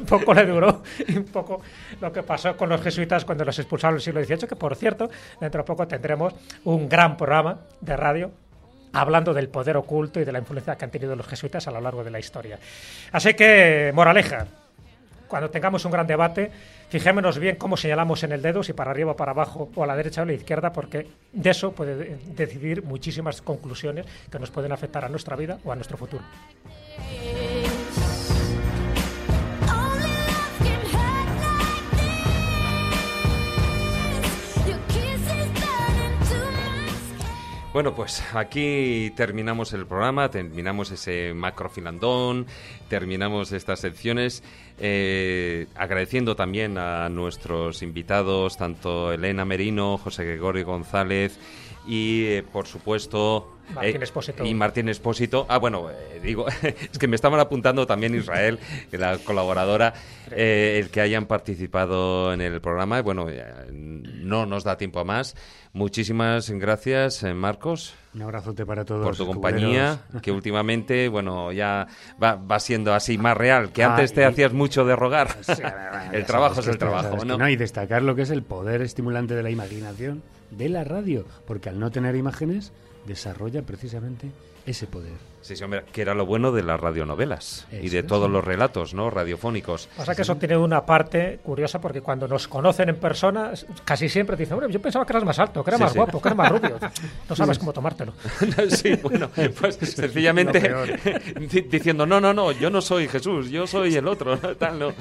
poco le duró y un poco lo que pasó con los jesuitas cuando los expulsaron en el siglo XVIII, que por cierto, dentro de poco tendremos un gran programa de radio hablando del poder oculto y de la influencia que han tenido los jesuitas a lo largo de la historia. Así que, moraleja, cuando tengamos un gran debate, fijémonos bien cómo señalamos en el dedo, si para arriba, para abajo, o a la derecha o a la izquierda, porque de eso puede de- decidir muchísimas conclusiones que nos pueden afectar a nuestra vida o a nuestro futuro. Bueno, pues aquí terminamos el programa, terminamos ese macrofilandón, terminamos estas secciones, eh, agradeciendo también a nuestros invitados, tanto Elena Merino, José Gregorio González y, eh, por supuesto... Martín eh, Espósito. Y Martín Espósito. Ah, bueno, eh, digo, es que me estaban apuntando también Israel, la colaboradora, eh, el que hayan participado en el programa. Bueno, no nos da tiempo a más. Muchísimas gracias, Marcos. Un abrazote para todos. Por tu compañía, cuberos. que últimamente, bueno, ya va, va siendo así más real, que Ah, antes te y- hacías mucho de rogar. Sí, el trabajo es el trabajo, ¿no? no, y destacar lo que es el poder estimulante de la imaginación de la radio, porque al no tener imágenes desarrolla precisamente ese poder. Sí, sí, hombre, que era lo bueno de las radionovelas y de es. todos los relatos, ¿no? Radiofónicos. Pasa que eso tiene una parte curiosa porque cuando nos conocen en persona, casi siempre te dicen, "Hombre, yo pensaba que eras más alto, que eras Sí, más sí. guapo, que eras más rubio. No sabes cómo tomártelo. sí, bueno, pues sencillamente diciendo, no, no, no, yo no soy Jesús, yo soy el otro, ¿no? Tal, no.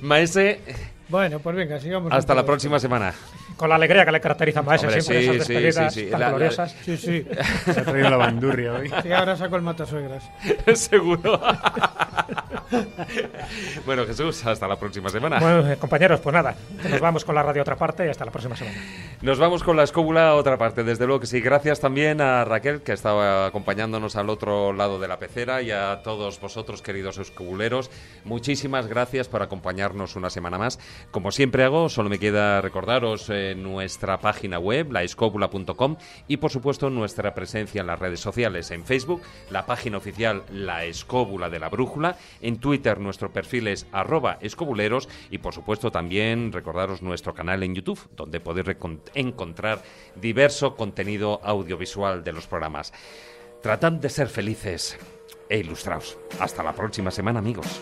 Maese, Bueno, pues venga, sigamos. hasta la próxima semana. Con la alegría que le caracteriza a Hombre, siempre sí, esas despedidas sí, sí. tan La- la- gloriosas. Sí, sí. Se ha traído la bandurria hoy. Sí, ahora saco el matasuegras. Seguro. bueno, Jesús, hasta la próxima semana. Bueno, eh, compañeros, pues nada, nos vamos con la radio a otra parte y hasta la próxima semana. Nos vamos con la escóbula a otra parte, desde luego que sí. Gracias también a Raquel, que estaba acompañándonos al otro lado de la pecera, y a todos vosotros, queridos escobuleros. Muchísimas gracias por acompañarnos una semana más. Como siempre hago, solo me queda recordaros eh, nuestra página web, laescóbula.com, y por supuesto nuestra presencia en las redes sociales, en Facebook, la página oficial La Escóbula de la Brújula, en Twitter nuestro perfil es arroba escobuleros y por supuesto también recordaros nuestro canal en YouTube donde podéis encontrar diverso contenido audiovisual de los programas. Tratad de ser felices e ilustraos. Hasta la próxima semana amigos.